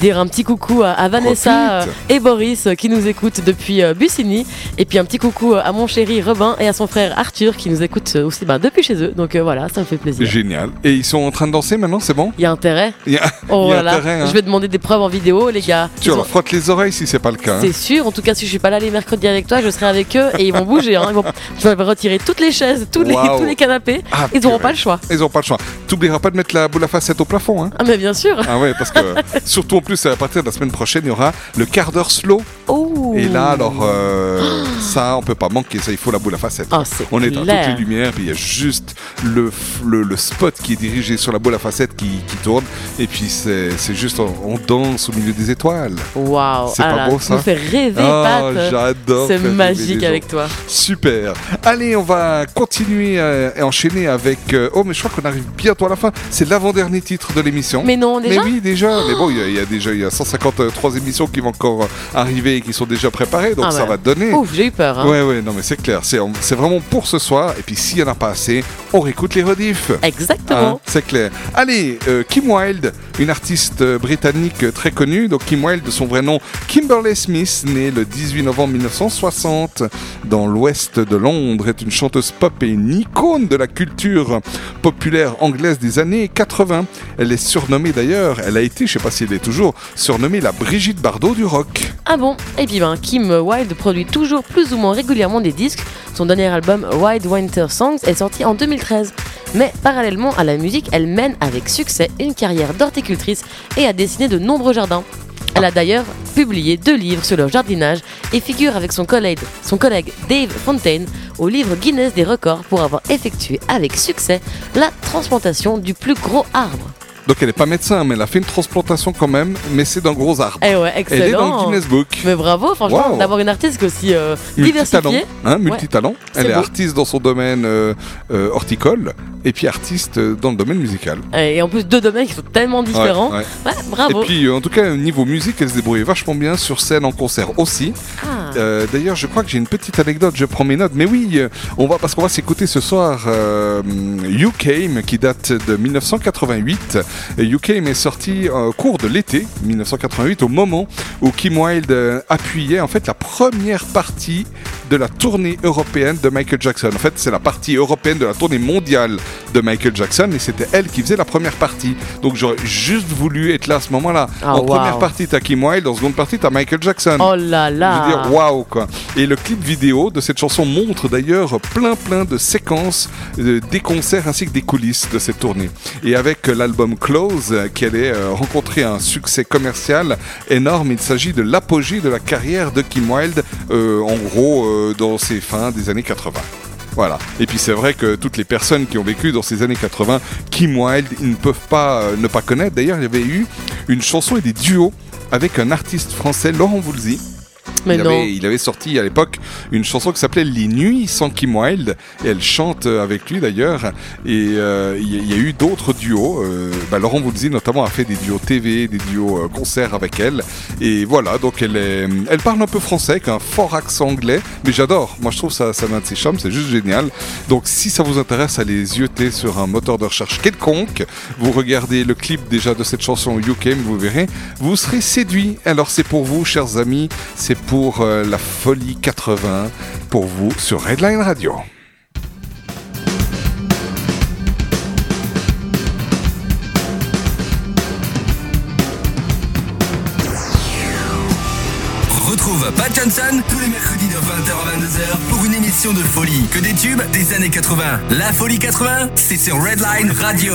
dire un petit coucou à, Vanessa euh, et Boris euh, qui nous écoutent depuis euh, Bussigny. Et puis un petit coucou à mon chéri Robin et à son frère Arthur qui nous écoutent aussi bah, depuis chez eux. Donc euh, voilà, ça me fait plaisir. Génial. Et ils sont en train de danser maintenant, c'est bon? Il y a intérêt. Il y a, Oh y a intérêt. hein. je vais demander des preuves en vidéo, les gars. Tu Ils ont- leur frottes les oreilles si c'est pas le cas. hein. C'est sûr, en tout cas si je suis pas là les mercredis avec toi, je serai avec eux et ils vont bouger. Hein. Ils vont... Je vais retirer toutes les chaises, tous les, tous les canapés. Ah, ils n'auront pas le choix. Ils ont pas le choix. T'oublieras pas de mettre la boule à facette au plafond, hein Ah mais bien sûr. Ah ouais, parce que surtout en plus à partir de la semaine prochaine, il y aura le quart d'heure slow. Oh. Et là, alors euh, ça, on peut pas manquer. Ça, il faut la boule à facette. Ah, c'est on éteint toutes les lumières, puis il y a juste le, f- le, le spot qui est dirigé sur la boule à facette qui, qui tourne. Et puis c'est juste, on, on danse au milieu des étoiles. Waouh. C'est Ah pas là, beau ça nous fais rêver, Oh, Pat. J'adore. C'est magique avec toi. Super. Allez, on va continuer euh, et enchaîner avec. euh, oh, mais je crois qu'on arrive bientôt à la fin. C'est l'avant-dernier titre de l'émission. Mais non, déjà Mais oui, déjà. Mais bon, il y a- il y, a déjà il y a 153 émissions qui vont encore arriver et qui sont déjà préparées, donc Ah ça ouais. va donner. Ouf, j'ai eu peur. hein. Ouais, ouais, non, mais c'est clair. C'est vraiment pour ce soir. Et puis, s'il n'y en a pas assez, on réécoute les rediffs. Exactement. Hein, c'est clair. Allez, euh, Kim Wilde, une artiste euh, britannique euh, très connue. Donc Kim Wilde, de son vrai nom, Kimberly Smith, née le 18 novembre 1960 dans l'ouest de Londres, est une chanteuse pop et une icône de la culture populaire anglaise des années 80. Elle est surnommée d'ailleurs, elle a été, je sais pas si elle est toujours, surnommée la Brigitte Bardot du rock. Ah bon? Et puis ben, Kim Wilde produit toujours plus ou moins régulièrement des disques. Son dernier album, Wild Winter Songs, est sorti en 2013. Mais parallèlement à la musique, elle mène avec succès une carrière d'horticultrice et a dessiné de nombreux jardins. Elle a d'ailleurs publié deux livres sur le jardinage et figure avec son collègue, son collègue Dave Fontaine au livre Guinness des records pour avoir effectué avec succès la transplantation du plus gros arbre. Donc elle n'est pas médecin, mais elle a fait une transplantation quand même, mais c'est d'un gros arbre. Eh ouais, excellent. Elle est dans le Guinness Book. Mais bravo, franchement, Wow. d'avoir une artiste aussi euh, diversifiée. hein, multitalent. Elle est artiste dans son domaine euh, euh, horticole et puis artiste euh, dans le domaine musical. Et en plus, deux domaines qui sont tellement différents. Ouais, Ouais, ouais. bravo. Et puis en tout cas, au niveau musique, elle se débrouille vachement bien sur scène, en concert aussi. Ah. D'ailleurs, je crois que j'ai une petite anecdote, je prends mes notes. Mais oui, on va parce qu'on va s'écouter ce soir You Came qui date de 1988. Came est sorti au cours de l'été 1988 au moment où Kim Wilde euh, appuyait en fait la première partie de la tournée européenne de Michael Jackson. En fait, c'est la partie européenne de la tournée mondiale de Michael Jackson et c'était elle qui faisait la première partie. Donc j'aurais juste voulu être là à ce moment-là. Ah, en wow. première partie, t'as Kim Wilde, en seconde partie, t'as Michael Jackson. Oh là là. Je veux dire, waouh quoi. Et le clip vidéo de cette chanson montre d'ailleurs plein plein de séquences euh, des concerts ainsi que des coulisses de cette tournée. Et avec euh, l'album Close, euh, qui allait euh, rencontrer un succès commercial énorme, il s'agit de l'apogée de la carrière de Kim Wilde, euh, en gros dans ses fins des années 80. Voilà. Et puis c'est vrai que toutes les personnes qui ont vécu dans ces années 80, Kim Wilde, ils ne peuvent pas ne pas connaître. D'ailleurs, il y avait eu une chanson et des duos avec un artiste français, Laurent Voulzy. Mais il, non. avait, il avait sorti à l'époque une chanson qui s'appelait Les Nuits sans Kim Wilde. Et elle chante euh, avec lui d'ailleurs. Et euh, il y, a- il y a eu d'autres duos. Euh, bah, Laurent Voulzy notamment a fait des duos TV, des duos euh, concerts avec elle. Et voilà, donc elle, est, elle parle un peu français avec un fort accent anglais. Mais j'adore. Moi je trouve ça, ça m'a de ses charmes, c'est juste génial. Donc si ça vous intéresse, allez zioter sur un moteur de recherche quelconque. Vous regardez le clip déjà de cette chanson UK, mais vous verrez, vous serez séduit. Alors c'est pour vous, chers amis, c'est pour euh, la folie 80, pour vous sur Redline Radio. Retrouve Pat Johnson tous les mercredis de 20h à 22h pour une émission de folie que des tubes des années 80. La folie 80, c'est sur Redline Radio.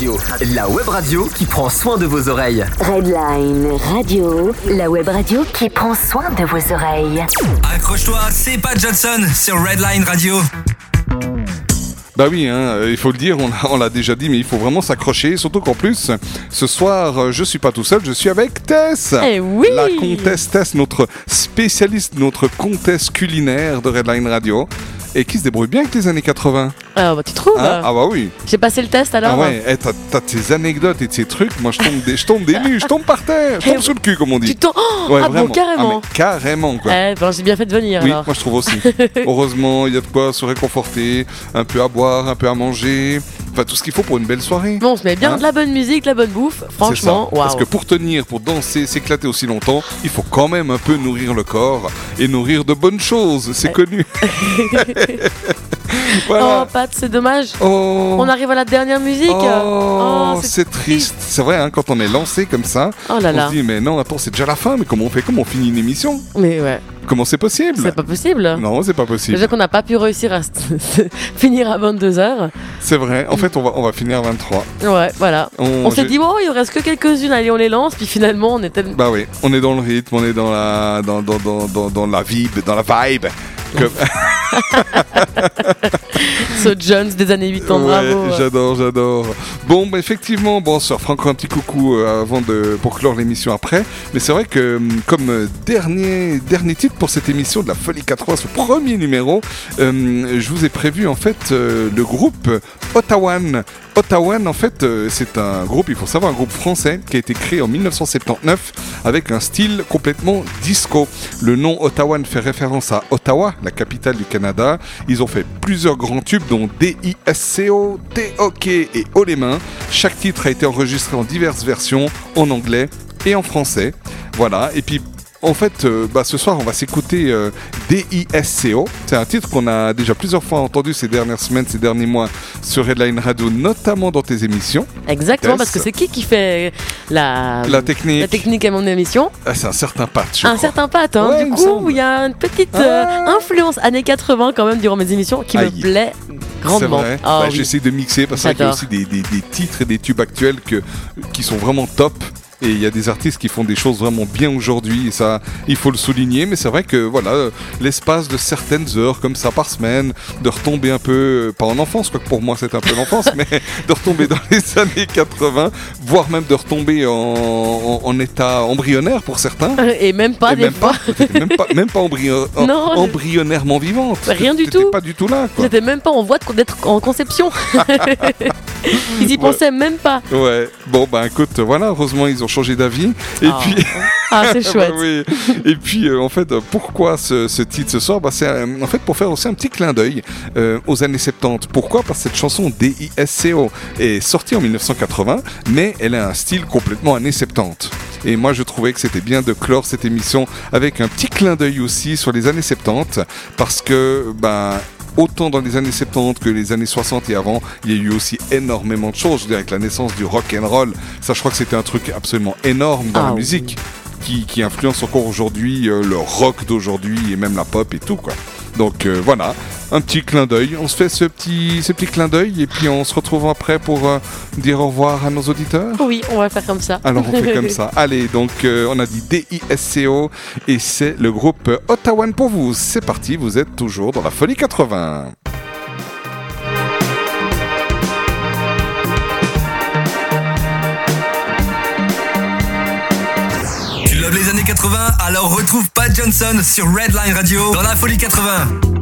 Radio, la web radio qui prend soin de vos oreilles. Redline Radio, la web radio qui prend soin de vos oreilles. Accroche-toi, c'est Pat Johnson sur Redline Radio. Bah oui, hein, euh, il faut le dire, on l'a- on l'a déjà dit, mais il faut vraiment s'accrocher. Surtout qu'en plus, ce soir, euh, je suis pas tout seul, je suis avec Tess. Eh oui La comtesse Tess, notre spécialiste, notre comtesse culinaire de Redline Radio. Et qui se débrouille bien avec les années 80. Ah bah tu trouves Hein ah bah oui. J'ai passé le test alors Ah ouais, eh, t'as, t'as tes anecdotes et tes trucs, moi je tombe des, je tombe des nues, je tombe par terre, je tombe sous le cul comme on dit. Tu t'en... Oh, Ouais, ah bon, carrément. Ah, mais carrément quoi. Eh ben j'ai bien fait de venir Oui, alors. moi je trouve aussi. Heureusement, il y a de quoi se réconforter, un peu à boire, un peu à manger. enfin tout ce qu'il faut pour une belle soirée. Bon, on se met bien Hein de la bonne musique, de la bonne bouffe. Franchement. Parce que pour tenir, pour danser, s'éclater aussi longtemps, il faut quand même un peu nourrir le corps et nourrir de bonnes choses, c'est connu. voilà. Oh, Pat, c'est dommage. Oh. On arrive à la dernière musique. Oh, Oh, c'est triste. C'est vrai, hein, quand on est lancé comme ça, Oh là on là. se dit mais non, attends, c'est déjà la fin. Mais comment on fait Comment on finit une émission? Mais ouais, Comment c'est possible? C'est pas possible. Non, c'est pas possible. Déjà qu'on n'a pas pu réussir à finir à 22h. C'est vrai. En fait, on va, on va finir à 23. Ouais, voilà. On- On, s'est dit, oh, il reste que quelques-unes, allez, on les lance. Puis finalement, on était. Bah oui, on est dans le rythme, on est dans la, dans, dans, dans, dans, dans la vibe, dans la vibe. Comme- ce Jones des années 80, Ouais, bravo. j'adore, j'adore. Bon, bah, effectivement, bon, on se encore un petit coucou euh, avant de pour clore l'émission après. Mais c'est vrai que hum, comme euh, dernier dernier titre pour cette émission de la Folie 80, ce premier numéro, euh, je vous ai prévu en fait euh, le groupe Ottawan. Ottawan, en fait, euh, c'est un groupe, il faut savoir, un groupe français qui a été créé en 1979 avec un style complètement disco. Le nom Ottawan fait référence à Ottawa, la capitale du Canada. Ils ont fait plusieurs grands tubes, dont D-I-S-C-O, T-OK et Haut les mains. Chaque titre a été enregistré en diverses versions, en anglais et en français. Voilà, et puis en fait, euh, bah, ce soir, on va s'écouter euh, D-I-S-C-O. C'est un titre qu'on a déjà plusieurs fois entendu ces dernières semaines, ces derniers mois sur Redline Radio, notamment dans tes émissions. Exactement, parce que c'est qui qui fait la, La technique. la technique à mon émission Ah, c'est un certain patch. je Un crois. certain Pat, hein. Ouais, du coup, il y a une petite euh, Ah. influence années 80 quand même durant mes émissions qui Aïe. me plaît C'est grandement. vrai. Ah Bah, oui. J'essaie de mixer parce qu'il y a aussi des, des- des titres et des tubes actuels que, qui sont vraiment top. Et il y a des artistes qui font des choses vraiment bien aujourd'hui, et ça, il faut le souligner. Mais c'est vrai que voilà, euh, l'espace de certaines heures comme ça par semaine, de retomber un peu, euh, pas en enfance, quoique pour moi c'est un peu l'enfance, mais de retomber dans les années 80, voire même de retomber en, en- en état embryonnaire pour certains. Et même pas Et des même fois. pas, même pas, même pas Non, je- embryonnairement vivante. Rien du tout. pas du tout là. Quoi. J'étais même pas en voie d'être en conception. Ils y pensaient même pas. Ouais, bon bah écoute, voilà, heureusement ils ont changé d'avis. Et Ah. puis. Ah, c'est chouette. Bah oui. Et puis euh, en fait, pourquoi ce, ce titre ce soir? Bah, C'est en fait pour faire aussi un petit clin d'œil euh, aux années 70. Pourquoi? Parce que cette chanson D-I-S-C-O est sortie en 1980, mais elle a un style complètement années 70. Et moi je trouvais que c'était bien de clore cette émission avec un petit clin d'œil aussi sur les années 70, parce que bah, autant dans les années 70 que les années 60 et avant, il y a eu aussi énormément de choses. Je veux dire, avec la naissance du rock and roll, ça je crois que c'était un truc absolument énorme dans Ah la oui. Qui, qui influence encore aujourd'hui euh, le rock d'aujourd'hui et même la pop et tout quoi. Donc euh, voilà, un petit clin d'œil. On se fait ce petit, ce petit clin d'œil et puis on se retrouve après pour euh, dire au revoir à nos auditeurs. Oui, on va faire comme ça. Alors on fait comme ça. Allez, donc euh, on a dit D-I-S-C-O et c'est le groupe Ottawan pour vous. C'est parti, vous êtes toujours dans la folie 80. Alors retrouve Pat Johnson sur Redline Radio dans la folie 80.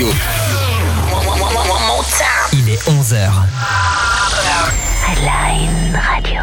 Radio. Il est 11h. Redline Radio.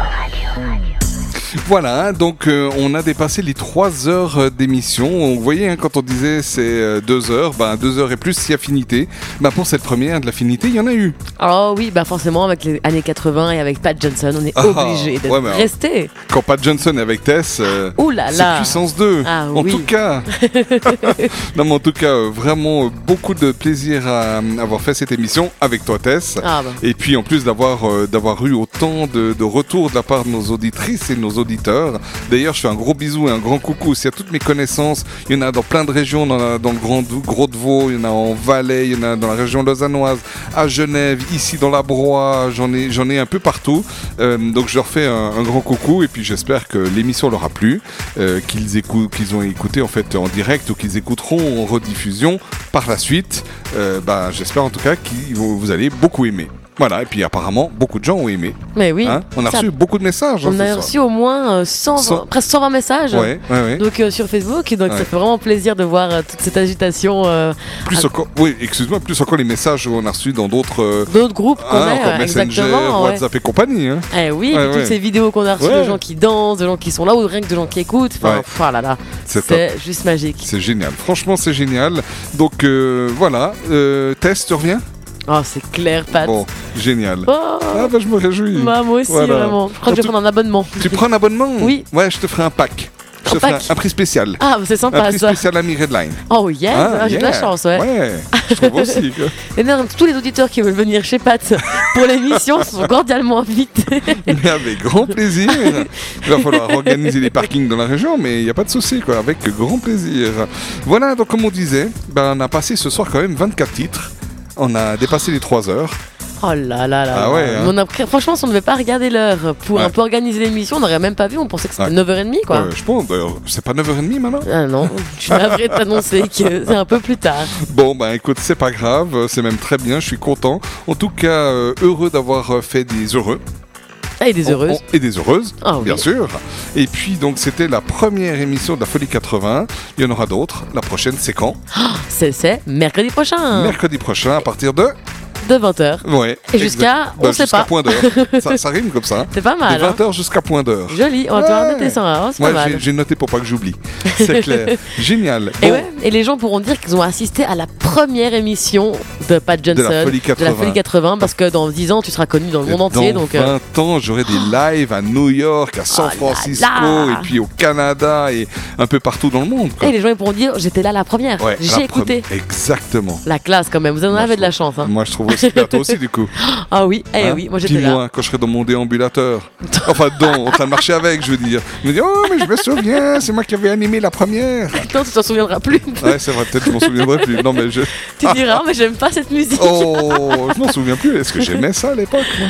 Voilà, hein, donc euh, on a dépassé les 3 heures euh, d'émission. Vous voyez, hein, quand on disait c'est 2 heures, ben 2 heures et plus si affinité. Ben pour cette première de l'affinité, il y en a eu. Oh oui, bah forcément, avec les années 80 et avec Pat Johnson, on est Ah, obligé de ouais, alors- rester. Quand Pat Johnson est avec Tess, euh, là c'est puissance 2. Ah en oui. tout cas. non, mais en tout cas, euh, vraiment euh, beaucoup de plaisir à euh, avoir fait cette émission avec toi, Tess. Ah bah. Et puis en plus d'avoir euh, d'avoir eu de, de retours de la part de nos auditrices et nos auditeurs. D'ailleurs, je fais un gros bisou et un grand coucou aussi à toutes mes connaissances. Il y en a dans plein de régions, dans, le Grand Gros de Vaud, il y en a en Valais, il y en a dans la région lausannoise, à Genève, ici dans la Broye, j'en ai j'en ai un peu partout. Euh, donc je leur fais un, grand coucou et puis j'espère que l'émission leur a plu, euh, qu'ils écoutent, qu'ils ont écouté en fait en direct ou qu'ils écouteront en rediffusion par la suite. Euh, bah, j'espère en tout cas que vous allez beaucoup aimer. Voilà, et puis apparemment, beaucoup de gens ont aimé. Mais oui. Hein on a reçu beaucoup de messages. hein, On a soir. reçu au moins euh, 120 Cent- presque 120 messages. Ouais, ouais, ouais. Donc euh, sur Facebook, donc ça fait vraiment plaisir de voir euh, toute cette agitation. euh, Plus à- encore, oui, excuse-moi, plus encore les messages qu'on a reçus dans d'autres euh, D'autres groupes qu'on hein, a, euh, Messenger. WhatsApp et compagnie. hein. Eh oui, toutes ces vidéos qu'on a reçues de gens qui dansent, de gens qui sont là ou rien que de gens qui écoutent. Enfin, pff, ah là C'est juste magique. C'est génial, franchement c'est génial. Donc euh, voilà, euh, Tess, tu reviens? Oh, c'est clair, Pat. Bon, génial. Oh. Ah bah je me réjouis. Bah, moi aussi, Voilà. vraiment. Je crois que je vais prendre un abonnement. Tu prends un abonnement Oui. Ouais, je te ferai un pack. Je Un te ferai pack un, un prix spécial. Ah, bah, c'est un sympa prix ça. spécial ami Redline. Oh, yes, Ah, ah, j'ai de la chance, ouais. Ouais, je trouve aussi. quoi. Et non, tous les auditeurs qui veulent venir chez Pat pour l'émission sont cordialement invités. Mais avec grand plaisir. Il va falloir organiser les parkings dans la région, mais il n'y a pas de souci, quoi. Avec grand plaisir. Voilà, donc comme on disait, ben, on a passé ce soir quand même 24 titres. On a dépassé les 3 heures. Oh là là là. Ah là. hein. On a pris- Franchement, si on ne devait pas regarder l'heure pour Ouais. un peu organiser l'émission, on n'aurait même pas vu. On pensait que c'était Ouais. 9h30, quoi. Je pense, c'est pas 9h30 maintenant? Ah non, je suis navrée de t'annoncer que c'est un peu plus tard. Bon, bah écoute, c'est pas grave, c'est même très bien, je suis content. En tout cas, euh, heureux d'avoir euh, fait des heureux. Ah, et des heureuses. on- et des heureuses, Ah oui. bien sûr. Et puis, donc, c'était la première émission de la Folie 80. Il y en aura d'autres. La prochaine, c'est quand? C'est, c'est mercredi prochain, Mercredi prochain, à partir de. De 20h. Ouais. Et jusqu'à- on Bah, sait pas. point d'heure. ça, ça rime comme ça. hein. C'est pas mal. De hein. 20h jusqu'à point d'heure. Joli, on va devoir noter ça, hein, Ouais, pas j'ai- noté pour pas que j'oublie. C'est clair. Génial. Et, Bon, ouais, et les gens pourront dire qu'ils ont assisté à la première émission de Pat Johnson, De la Folie 80. Folie 80, parce que dans 10 ans, tu seras connu dans le monde entier. Dans Donc, euh, 20 ans, j'aurai des lives à New York, à San Oh Francisco, là. et puis au Canada, et un peu partout dans le monde. quoi. et les gens ils pourront dire j'étais là la première, Ouais, j'ai la écouté. Exactement. La classe quand même, vous en Moi, avez de la chance. hein. Moi, je trouve toi aussi, du coup. Ah oui, eh Hein oui, moi j'étais là. moi, quand je serai dans mon déambulateur. Enfin, dans, en train de marcher avec, je veux dire. Je me dis, oh, mais je me souviens, c'est moi qui avais animé la première. Non, tu t'en souviendras plus. Ouais, c'est vrai, peut-être que je m'en souviendrai plus. Non, mais je. tu diras, mais j'aime pas cette musique. Oh, je m'en souviens plus. Est-ce que j'aimais ça à l'époque moi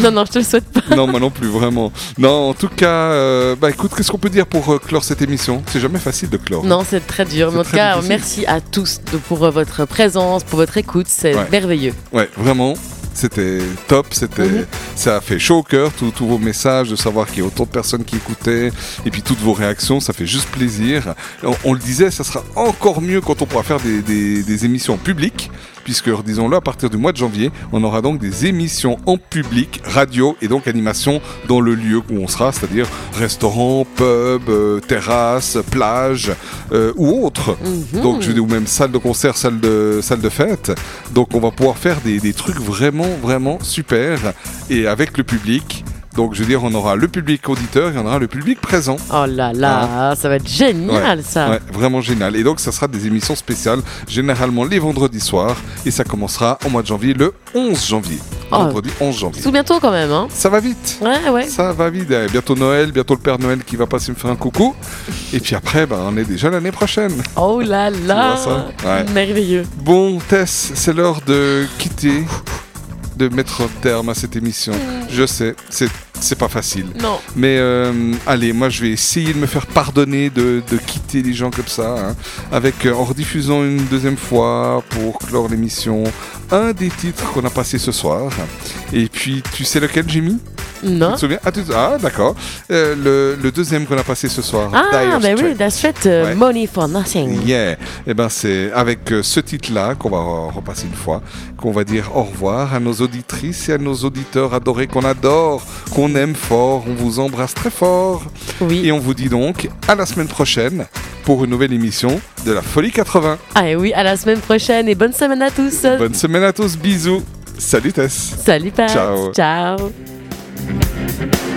non, non, je te le souhaite pas. Non, moi non plus, vraiment. Non, en tout cas, euh, bah écoute, qu'est-ce qu'on peut dire pour euh, clore cette émission? C'est jamais facile de clore. Non, c'est très dur. Mais en tout cas, difficile. merci à tous pour euh, votre présence, pour votre écoute. C'est Ouais. merveilleux. Ouais, vraiment. C'était top, c'était, Mhm. ça a fait chaud au cœur, tous tous vos messages, de savoir qu'il y a autant de personnes qui écoutaient, et puis toutes vos réactions, ça fait juste plaisir. On, on le disait, ça sera encore mieux quand on pourra faire des, des- des émissions publiques, puisque, disons-le, à partir du mois de janvier, on aura donc des émissions en public, radio, et donc animation dans le lieu où on sera, c'est-à-dire restaurant, pub, euh, terrasse, plage, euh, ou autre. Mhm. Donc, je veux dire, ou même salle de concert, salle de, salle de fête. Donc, on va pouvoir faire des, des trucs vraiment, vraiment super et avec le public. Donc, je veux dire, on aura le public auditeur et on aura le public présent. Oh là là, ça va être génial Ouais, ça. ouais, vraiment génial. Et donc, ça sera des émissions spéciales, généralement les vendredis soirs. Et ça commencera au mois de janvier, le 11 janvier. Oh. Vendredi 11 janvier. Tout bientôt quand même, hein. Ça va vite. Ouais, ouais. Ça va vite. Eh, Bientôt Noël, bientôt le Père Noël qui va passer me faire un coucou. Et puis après, bah, on est déjà l'année prochaine. Oh là là. vois ça? Ouais. Merveilleux. Bon, Tess, c'est l'heure de quitter, de mettre un terme à cette émission. Je sais, c'est c'est pas facile. Non. Mais euh, allez, moi je vais essayer de me faire pardonner de, de quitter les gens comme ça, hein, avec euh, en rediffusant une deuxième fois pour clore l'émission un des titres qu'on a passé ce soir. Et puis, tu sais lequel j'ai mis non. Tu te souviens? Ah, ah d'accord. Euh, le, le, deuxième qu'on a passé ce soir. Ah, ben oui, Dire euh, Money for Nothing. Yeah. Et ben c'est avec euh, ce titre-là qu'on va repasser une fois, qu'on va dire au revoir à nos auditrices et à nos auditeurs adorés qu'on adore, qu'on aime fort. On vous embrasse très fort. Oui. Et on vous dit donc à la semaine prochaine pour une nouvelle émission de la Folie 80. Ah et oui, à la semaine prochaine et bonne semaine à tous. Bonne semaine à tous, bisous. Salut Tess. Salut Pat. Ciao. Ciao. Thank you.